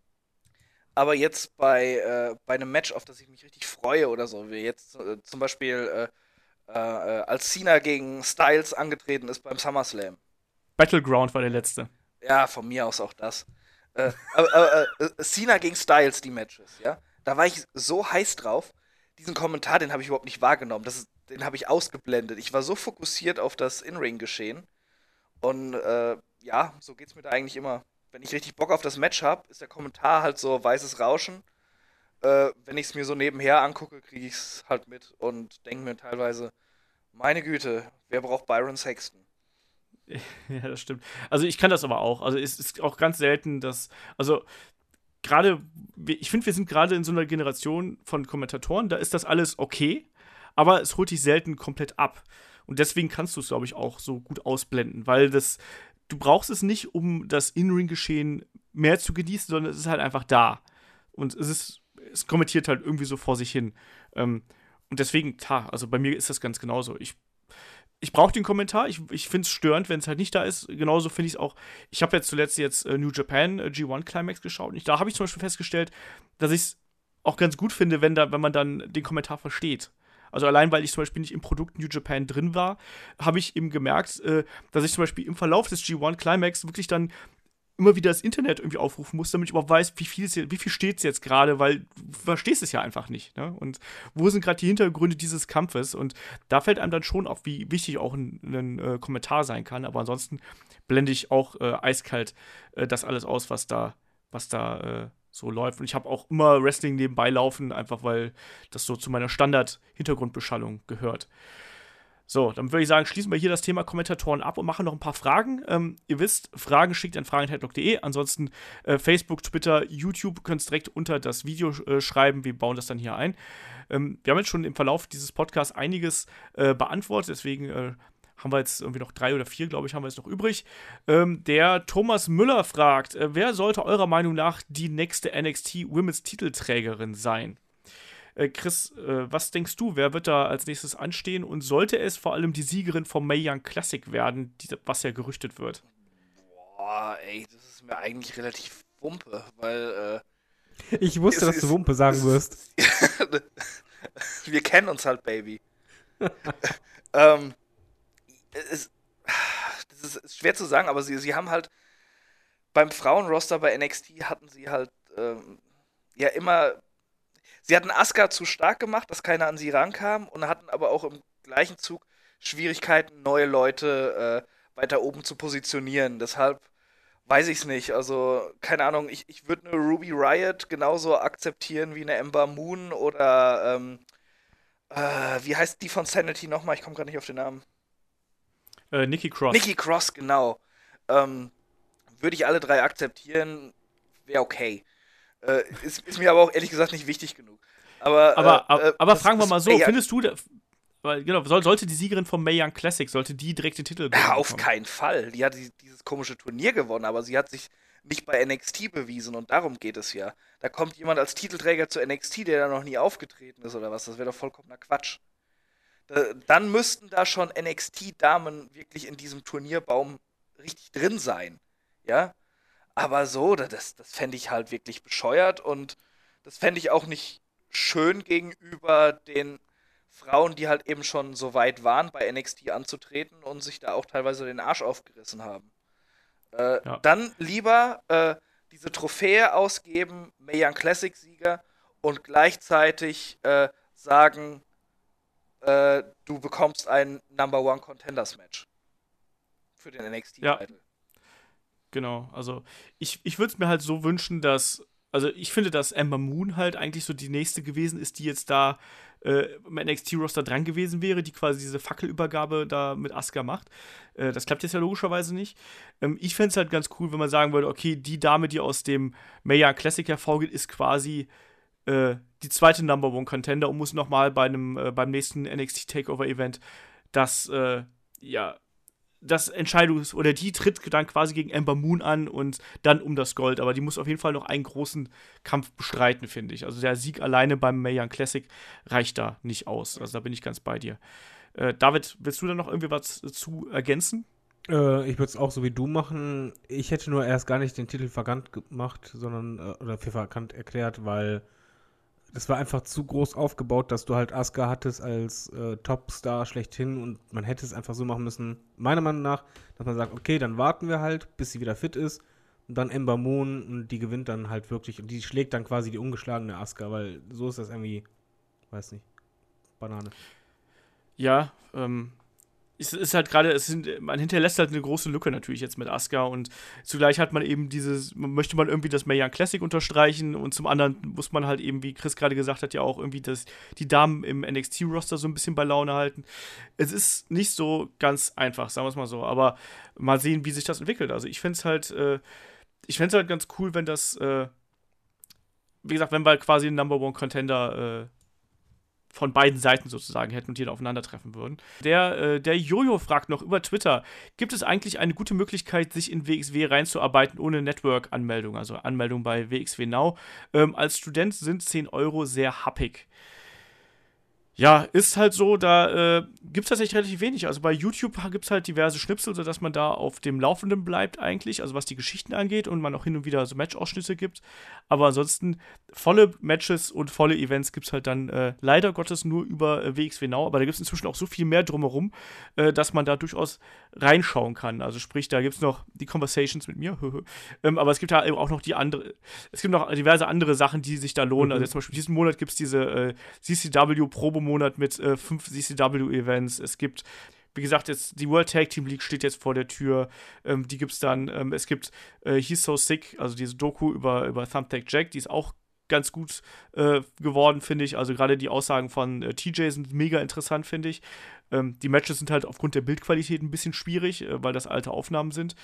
Aber jetzt bei, äh, bei einem Match, auf das ich mich richtig freue oder so, wie jetzt äh, zum Beispiel äh, äh, als Cena gegen Styles angetreten ist beim SummerSlam. Battleground war der letzte. Ja, von mir aus auch das. Äh, aber, äh, Cena gegen Styles, die Matches, ja. Da war ich so heiß drauf. Diesen Kommentar, den habe ich überhaupt nicht wahrgenommen. Das ist, den habe ich ausgeblendet. Ich war so fokussiert auf das In-Ring-Geschehen. Und ja, so geht's mir da eigentlich immer. Wenn ich richtig Bock auf das Match habe, ist der Kommentar halt so weißes Rauschen. Äh, wenn ich es mir so nebenher angucke, kriege ich es halt mit und denke mir teilweise, meine Güte, wer braucht Byron Sexton? Ja, das stimmt. Also ich kann das aber auch. Also es ist auch ganz selten, dass, also gerade, ich finde, wir sind gerade in so einer Generation von Kommentatoren, da ist das alles okay, aber es holt dich selten komplett ab. Und deswegen kannst du es, glaube ich, auch so gut ausblenden, weil das, du brauchst es nicht, um das In-Ring-Geschehen mehr zu genießen, sondern es ist halt einfach da. Und es ist, es kommentiert halt irgendwie so vor sich hin. Ähm, und deswegen, klar, also bei mir ist das ganz genauso. Ich ich brauche den Kommentar. Ich, ich finde es störend, wenn es halt nicht da ist. Genauso finde ich es auch. Ich habe jetzt zuletzt jetzt äh, New Japan äh, G1 Climax geschaut. Und ich, da habe ich zum Beispiel festgestellt, dass ich es auch ganz gut finde, wenn, da, wenn man dann den Kommentar versteht. Also allein, weil ich zum Beispiel nicht im Produkt New Japan drin war, habe ich eben gemerkt, äh, dass ich zum Beispiel im Verlauf des G1 Climax wirklich dann immer wieder das Internet irgendwie aufrufen muss, damit ich überhaupt weiß, wie viel, viel steht es jetzt gerade, weil du verstehst es ja einfach nicht. Ne? Und wo sind gerade die Hintergründe dieses Kampfes? Und da fällt einem dann schon auf, wie wichtig auch ein, ein äh, Kommentar sein kann. Aber ansonsten blende ich auch äh, eiskalt äh, das alles aus, was da, was da äh, so läuft. Und ich habe auch immer Wrestling nebenbei laufen, einfach weil das so zu meiner Standard-Hintergrundbeschallung gehört. So, dann würde ich sagen, schließen wir hier das Thema Kommentatoren ab und machen noch ein paar Fragen. Ähm, ihr wisst, Fragen schickt an fragen.headlock.de. Ansonsten äh, Facebook, Twitter, YouTube könnt direkt unter das Video äh, schreiben. Wir bauen das dann hier ein. Ähm, wir haben jetzt schon im Verlauf dieses Podcasts einiges äh, beantwortet, deswegen äh, haben wir jetzt irgendwie noch drei oder vier, glaube ich, haben wir jetzt noch übrig. Ähm, der Thomas Müller fragt, äh, wer sollte eurer Meinung nach die nächste NXT Women's Titelträgerin sein? Äh, Chris, äh, was denkst du, wer wird da als nächstes anstehen und sollte es vor allem die Siegerin vom Mae Young Classic werden, die, was ja gerüchtet wird? Boah, ey, das ist mir eigentlich relativ Wumpe, weil. Äh, ich wusste, dass du Wumpe sagen wirst. Wir kennen uns halt, Baby. ähm, es, das ist, ist, schwer zu sagen, aber sie, sie haben halt beim Frauenroster bei NXT hatten sie halt ähm, ja immer Sie hatten Asuka zu stark gemacht, dass keiner an sie rankam und hatten aber auch im gleichen Zug Schwierigkeiten, neue Leute äh, weiter oben zu positionieren. Deshalb weiß ich es nicht. Also, keine Ahnung, ich, ich würde eine Ruby Riot genauso akzeptieren wie eine Ember Moon oder ähm, äh, wie heißt die von Sanity nochmal? Ich komme gerade nicht auf den Namen. Äh, Nikki Cross. Nikki Cross, genau. Ähm, würde ich alle drei akzeptieren, wäre okay. Äh, ist, ist, mir aber auch ehrlich gesagt nicht wichtig genug. Aber, aber, äh, aber das, fragen wir mal so, findest du, weil, genau, soll, sollte die Siegerin vom Mae Young Classic, sollte die direkt den Titel gewinnen? Ja, auf keinen Fall. Die hat die, dieses komische Turnier gewonnen, aber sie hat sich nicht bei NXT bewiesen und darum geht es ja. Da kommt jemand als Titelträger zu NXT, der da noch nie aufgetreten ist oder was. Das wäre doch vollkommener Quatsch. Da, dann müssten da schon NXT-Damen wirklich in diesem Turnierbaum richtig drin sein. Ja, aber so, das, das fände ich halt wirklich bescheuert und das fände ich auch nicht schön gegenüber den Frauen, die halt eben schon so weit waren, bei NXT anzutreten und sich da auch teilweise den Arsch aufgerissen haben. Äh, ja. Dann lieber äh, diese Trophäe ausgeben, Mae Classic Sieger, und gleichzeitig äh, sagen, äh, du bekommst ein Number One Contenders Match für den NXT-Titel. Ja. Genau, also ich, ich würde es mir halt so wünschen, dass, also ich finde, dass Ember Moon halt eigentlich so die nächste gewesen ist, die jetzt da äh, im NXT-Roster dran gewesen wäre, die quasi diese Fackelübergabe da mit Asuka macht. Äh, das klappt jetzt ja logischerweise nicht. Ähm, ich fände es halt ganz cool, wenn man sagen würde, okay, die Dame, die aus dem Maya Classic hervorgeht, ist quasi äh, die zweite Number One Contender und muss nochmal bei einem, äh, beim nächsten NXT Takeover Event das, äh, ja, das Entscheidungs- oder die tritt dann quasi gegen Ember Moon an und dann um das Gold. Aber die muss auf jeden Fall noch einen großen Kampf bestreiten, finde ich. Also der Sieg alleine beim Mae Young Classic reicht da nicht aus. Also da bin ich ganz bei dir. Äh, David, willst du da noch irgendwie was zu ergänzen? Äh, ich würde es auch so wie du machen. Ich hätte nur erst gar nicht den Titel verkannt gemacht, sondern äh, oder für verkannt erklärt, weil das war einfach zu groß aufgebaut, dass du halt Asuka hattest als äh, Topstar schlechthin und man hätte es einfach so machen müssen, meiner Meinung nach, dass man sagt, okay, dann warten wir halt, bis sie wieder fit ist und dann Ember Moon und die gewinnt dann halt wirklich und die schlägt dann quasi die ungeschlagene Asuka, weil so ist das irgendwie, weiß nicht, Banane. Ja, ähm, es ist halt gerade, man hinterlässt halt eine große Lücke natürlich jetzt mit Asuka und zugleich hat man eben dieses, möchte man irgendwie das Mae Young Classic unterstreichen und zum anderen muss man halt eben, wie Chris gerade gesagt hat, ja auch irgendwie das, die Damen im NXT-Roster so ein bisschen bei Laune halten. Es ist nicht so ganz einfach, sagen wir es mal so, aber mal sehen, wie sich das entwickelt. Also ich fände es halt, äh, ich fände es halt ganz cool, wenn das, äh, wie gesagt, wenn wir quasi einen Number One Contender äh, von beiden Seiten sozusagen hätten und dann aufeinandertreffen würden. Der, äh, der Jojo fragt noch über Twitter: Gibt es eigentlich eine gute Möglichkeit, sich in WXW reinzuarbeiten ohne Network-Anmeldung, also Anmeldung bei WXW Now? Ähm, als Student sind 10 Euro sehr happig ja, ist halt so, da äh, gibt es tatsächlich relativ wenig. Also bei YouTube gibt es halt diverse Schnipsel, sodass man da auf dem Laufenden bleibt eigentlich, also was die Geschichten angeht und man auch hin und wieder so Match-Ausschnitte gibt. Aber ansonsten volle Matches und volle Events gibt es halt dann äh, leider Gottes nur über äh, WXW Now. Aber da gibt es inzwischen auch so viel mehr drumherum, äh, dass man da durchaus reinschauen kann. Also sprich, da gibt es noch die Conversations mit mir. ähm, aber es gibt da eben auch noch die andere, es gibt noch diverse andere Sachen, die sich da lohnen. Also mhm. Also zum Beispiel diesen Monat gibt es diese äh, CCW Probe Monat mit äh, fünf CCW-Events. Es gibt, wie gesagt, jetzt die World Tag Team League steht jetzt vor der Tür. Ähm, die gibt es dann. Ähm, es gibt äh, He's So Sick, also diese Doku über, über Thumbtack Jack, die ist auch ganz gut äh, geworden, finde ich. Also gerade die Aussagen von äh, TJ sind mega interessant, finde ich. Ähm, die Matches sind halt aufgrund der Bildqualität ein bisschen schwierig, äh, weil das alte Aufnahmen sind.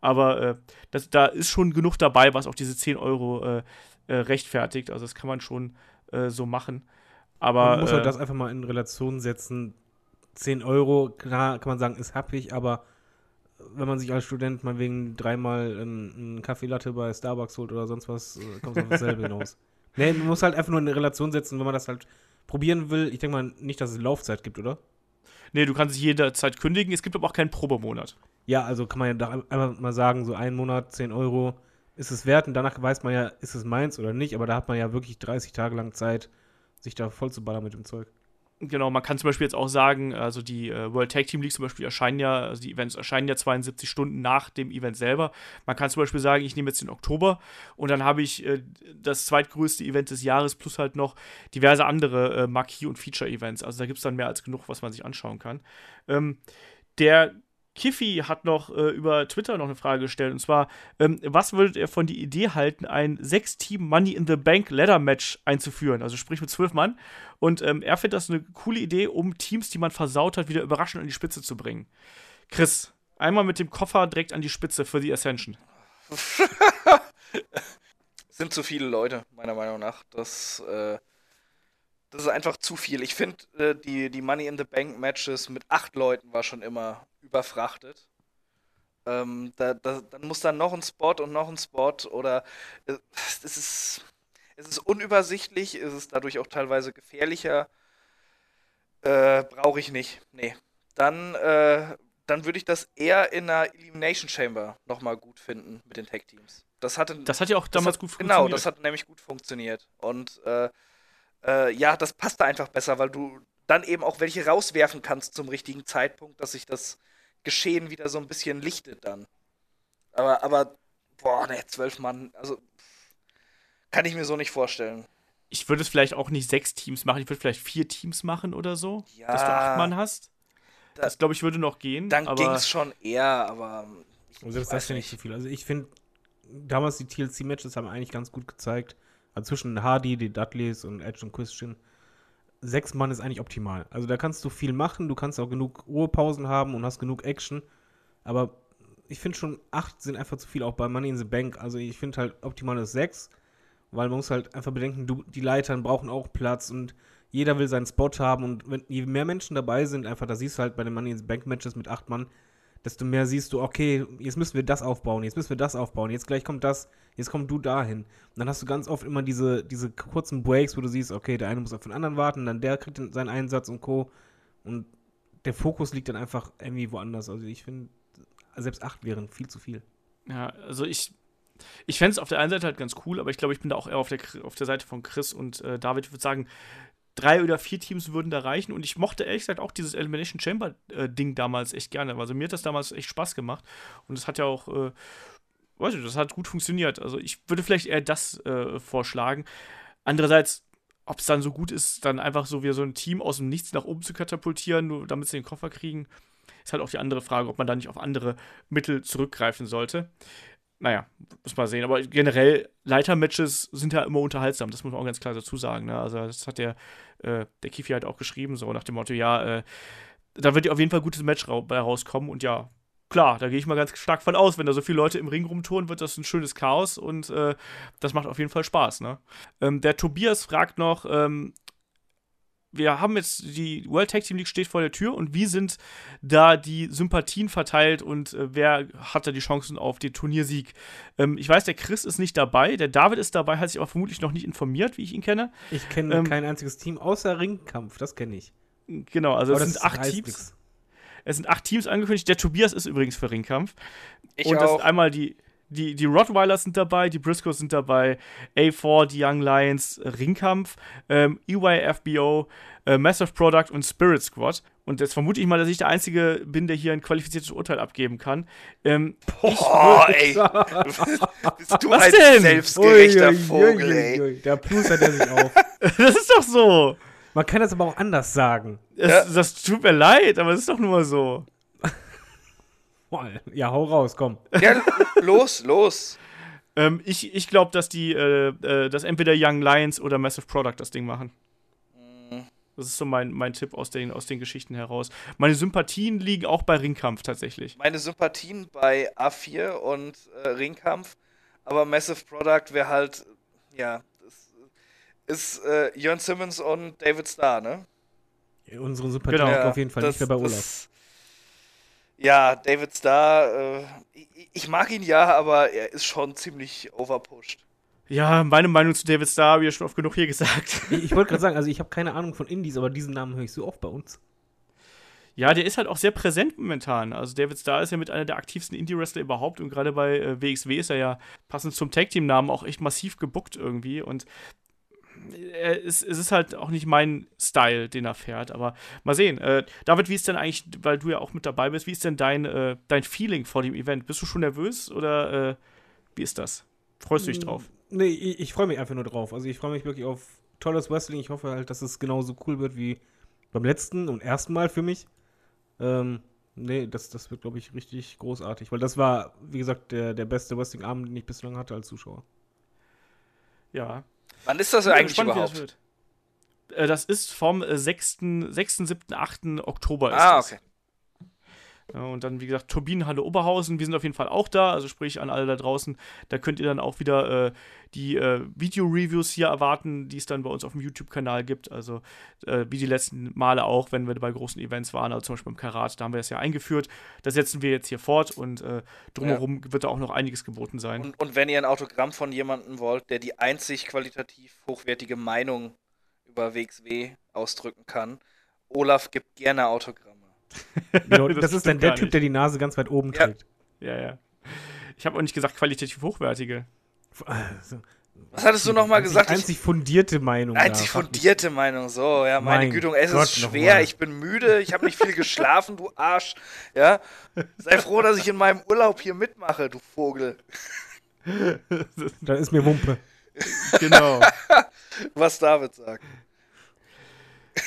Aber äh, das, da ist schon genug dabei, was auch diese 10 Euro äh, rechtfertigt. Also das kann man schon so machen. Aber, man muss halt das einfach mal in Relation setzen. 10 Euro, klar kann man sagen, ist happig, aber wenn man sich als Student mal wegen dreimal einen Kaffeelatte bei Starbucks holt oder sonst was, kommt es auf dasselbe hinaus. Nee, man muss halt einfach nur in Relation setzen, wenn man das halt probieren will. Ich denke mal nicht, dass es Laufzeit gibt, oder? Nee, du kannst es jederzeit kündigen. Es gibt aber auch keinen Probemonat. Ja, also kann man ja da einfach mal sagen, so ein Monat, 10 Euro ist es wert und danach weiß man ja, ist es meins oder nicht, aber da hat man ja wirklich 30 Tage lang Zeit, sich da voll zu ballern mit dem Zeug. Genau, man kann zum Beispiel jetzt auch sagen, also die äh, World Tag Team League zum Beispiel erscheinen ja, also die Events erscheinen ja 72 Stunden nach dem Event selber. Man kann zum Beispiel sagen, ich nehme jetzt den Oktober und dann habe ich äh, das zweitgrößte Event des Jahres plus halt noch diverse andere äh, Marquis- und Feature-Events. Also da gibt es dann mehr als genug, was man sich anschauen kann. Ähm, der Kiffy hat noch äh, über Twitter noch eine Frage gestellt. Und zwar, ähm, was würdet ihr von die Idee halten, ein sechs-Team Money in the Bank Ladder Match einzuführen? Also sprich mit zwölf Mann. Und ähm, er findet das eine coole Idee, um Teams, die man versaut hat, wieder überraschend an die Spitze zu bringen. Chris, einmal mit dem Koffer direkt an die Spitze für die Ascension. Sind zu viele Leute, meiner Meinung nach. Das, äh, das ist einfach zu viel. Ich finde, äh, die, die Money in the Bank Matches mit acht Leuten war schon immer überfrachtet. Ähm, da, da, dann muss dann noch ein Spot und noch ein Spot oder äh, es ist, es ist unübersichtlich, es ist dadurch auch teilweise gefährlicher. Äh, Brauche ich nicht. Nee. Dann, äh, dann würde ich das eher in einer Elimination Chamber nochmal gut finden mit den Tag Teams. Das, hatte, das hat ja auch damals hat, gut funktioniert. Genau, das hat nämlich gut funktioniert. Und äh, äh, ja, das passt da einfach besser, weil du dann eben auch welche rauswerfen kannst zum richtigen Zeitpunkt, dass sich das Geschehen wieder so ein bisschen lichtet dann. Aber, aber, boah, ne, zwölf Mann, also kann ich mir so nicht vorstellen. Ich würde es vielleicht auch nicht sechs Teams machen, ich würde vielleicht vier Teams machen oder so, ja, dass du acht Mann hast. Da, das glaube ich würde noch gehen. Dann ging es schon eher, aber. Also das ist ja nicht so viel. Also ich finde, damals die TLC-Matches haben eigentlich ganz gut gezeigt. Also zwischen Hardy, die Dudleys und Edge und Christian sechs Mann ist eigentlich optimal. Also da kannst du viel machen, du kannst auch genug Ruhepausen haben und hast genug Action. Aber ich finde schon, acht sind einfach zu viel, auch bei Money in the Bank. Also ich finde halt optimal ist sechs, weil man muss halt einfach bedenken, du, die Leitern brauchen auch Platz und jeder will seinen Spot haben und wenn je mehr Menschen dabei sind, einfach, da siehst du halt bei den Money in the Bank Matches mit acht Mann, desto mehr siehst du, okay, jetzt müssen wir das aufbauen, jetzt müssen wir das aufbauen, jetzt gleich kommt das, jetzt kommst du dahin. Und dann hast du ganz oft immer diese, diese kurzen Breaks, wo du siehst, okay, der eine muss auf den anderen warten, dann der kriegt seinen Einsatz und Co. Und der Fokus liegt dann einfach irgendwie woanders. Also ich finde, selbst acht wären viel zu viel. Ja, also ich, ich fände es auf der einen Seite halt ganz cool, aber ich glaube, ich bin da auch eher auf der, auf der Seite von Chris und äh, David. Ich würde sagen, drei oder vier Teams würden da reichen. Und ich mochte ehrlich gesagt auch dieses Elimination Chamber-Ding äh, damals echt gerne. Also mir hat das damals echt Spaß gemacht. Und es hat ja auch, äh, weiß ich, das hat gut funktioniert. Also ich würde vielleicht eher das äh, vorschlagen. Andererseits, ob es dann so gut ist, dann einfach so wie so ein Team aus dem Nichts nach oben zu katapultieren, nur damit sie den Koffer kriegen, ist halt auch die andere Frage, ob man da nicht auf andere Mittel zurückgreifen sollte naja, muss man sehen. Aber generell, Leitermatches sind ja immer unterhaltsam, das muss man auch ganz klar dazu sagen. Ne? Also, das hat der, äh, der Kifi halt auch geschrieben, so nach dem Motto, ja, äh, da wird auf jeden Fall ein gutes Match ra rauskommen und ja, klar, da gehe ich mal ganz stark von aus, wenn da so viele Leute im Ring rumtouren, wird das ein schönes Chaos und äh, das macht auf jeden Fall Spaß. Ne? Ähm, der Tobias fragt noch, ähm, wir haben jetzt die World Tag Team League steht vor der Tür und wie sind da die Sympathien verteilt und äh, wer hat da die Chancen auf den Turniersieg? Ähm, ich weiß, der Chris ist nicht dabei, der David ist dabei, hat sich aber vermutlich noch nicht informiert, wie ich ihn kenne. Ich kenne ähm, kein einziges Team außer Ringkampf, das kenne ich. Genau, also aber es sind acht Teams. Nix. Es sind acht Teams angekündigt. Der Tobias ist übrigens für Ringkampf. Ich und das auch. ist einmal die die, die Rottweilers sind dabei, die Briscoes sind dabei, A4, die Young Lions, Ringkampf, ähm, EYFBO, äh, Massive Product und Spirit Squad. Und jetzt vermute ich mal, dass ich der Einzige bin, der hier ein qualifiziertes Urteil abgeben kann. Ähm, Boah, ey. Bist du Was ein denn? selbstgerechter ui, Vogel, ui, ui, ey. Da plustert er sich auf. das ist doch so. Man kann das aber auch anders sagen. Das, ja. das tut mir leid, aber es ist doch nur so. Ja, hau raus, komm. Ja, los, los. ähm, ich ich glaube, dass die, äh, äh, dass entweder Young Lions oder Massive Product das Ding machen. Das ist so mein, mein Tipp aus den, aus den Geschichten heraus. Meine Sympathien liegen auch bei Ringkampf tatsächlich. Meine Sympathien bei A4 und äh, Ringkampf, aber Massive Product wäre halt, ja, das ist äh, Jörn Simmons und David Starr, ne? Unsere Sympathien genau. auf jeden Fall das, nicht mehr bei Olaf. Das, ja, David Starr, äh, ich mag ihn ja, aber er ist schon ziemlich overpushed. Ja, meine Meinung zu David Starr habe ich ja schon oft genug hier gesagt. Ich, ich wollte gerade sagen, also ich habe keine Ahnung von Indies, aber diesen Namen höre ich so oft bei uns. Ja, der ist halt auch sehr präsent momentan. Also David Starr ist ja mit einer der aktivsten Indie-Wrestler überhaupt und gerade bei äh, WXW ist er ja passend zum Tag-Team-Namen auch echt massiv gebuckt irgendwie und es, es ist halt auch nicht mein Style, den er fährt, aber mal sehen. Äh, David, wie ist denn eigentlich, weil du ja auch mit dabei bist, wie ist denn dein, äh, dein Feeling vor dem Event? Bist du schon nervös oder äh, wie ist das? Freust du dich drauf? Nee, ich, ich freue mich einfach nur drauf. Also ich freue mich wirklich auf tolles Wrestling. Ich hoffe halt, dass es genauso cool wird wie beim letzten und ersten Mal für mich. Ähm, nee, das, das wird, glaube ich, richtig großartig, weil das war, wie gesagt, der, der beste Wrestling-Abend, den ich bislang hatte als Zuschauer. Ja, Wann ist das ja, eigentlich gespannt, überhaupt? Das, äh, das, ist vom 6., 6., 7., 8. Oktober. ah, okay. Und dann, wie gesagt, Turbinenhalle Oberhausen. Wir sind auf jeden Fall auch da, also sprich an alle da draußen. Da könnt ihr dann auch wieder äh, die äh, Video-Reviews hier erwarten, die es dann bei uns auf dem YouTube-Kanal gibt. Also äh, wie die letzten Male auch, wenn wir bei großen Events waren, also zum Beispiel beim Karat, da haben wir es ja eingeführt. Das setzen wir jetzt hier fort und äh, drumherum ja. wird da auch noch einiges geboten sein. Und, und wenn ihr ein Autogramm von jemandem wollt, der die einzig qualitativ hochwertige Meinung über WXW ausdrücken kann, Olaf gibt gerne Autogramme. Genau, das, das ist dann der Typ, der die Nase ganz weit oben ja. trägt. Ja, ja. Ich habe auch nicht gesagt qualitativ hochwertige. Also, was hattest du nochmal gesagt? Einzig fundierte Meinung. Einzig fundierte Meinung, so, ja, meine mein Güte, es Gott, ist schwer, ich bin müde, ich habe nicht viel geschlafen, du Arsch, ja. Sei froh, dass ich in meinem Urlaub hier mitmache, du Vogel. da ist mir Wumpe. Genau. Was David sagt.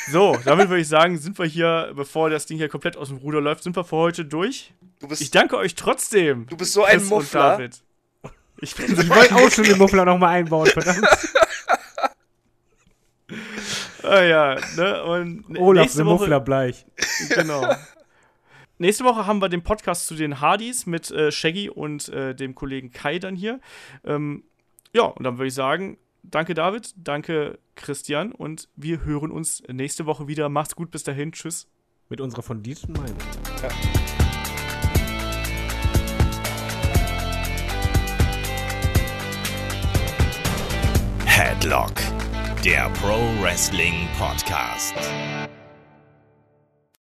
So, damit würde ich sagen, sind wir hier, bevor das Ding hier komplett aus dem Ruder läuft, sind wir für heute durch. ich danke euch trotzdem. Du bist so ein Muffler. David. Ich, ich wollte auch schon den Muffler nochmal einbauen, verdammt. ah ja, ne? Und Olaf, der Muffler bleich. Genau. Nächste Woche haben wir den Podcast zu den Hardys mit äh, Shaggy und äh, dem Kollegen Kai dann hier. Ähm, ja, und dann würde ich sagen, Danke, David. Danke, Christian. Und wir hören uns nächste Woche wieder. Macht's gut. Bis dahin. Tschüss. Mit unserer fundierten Meinung. Ja. Headlock, der Pro Wrestling Podcast.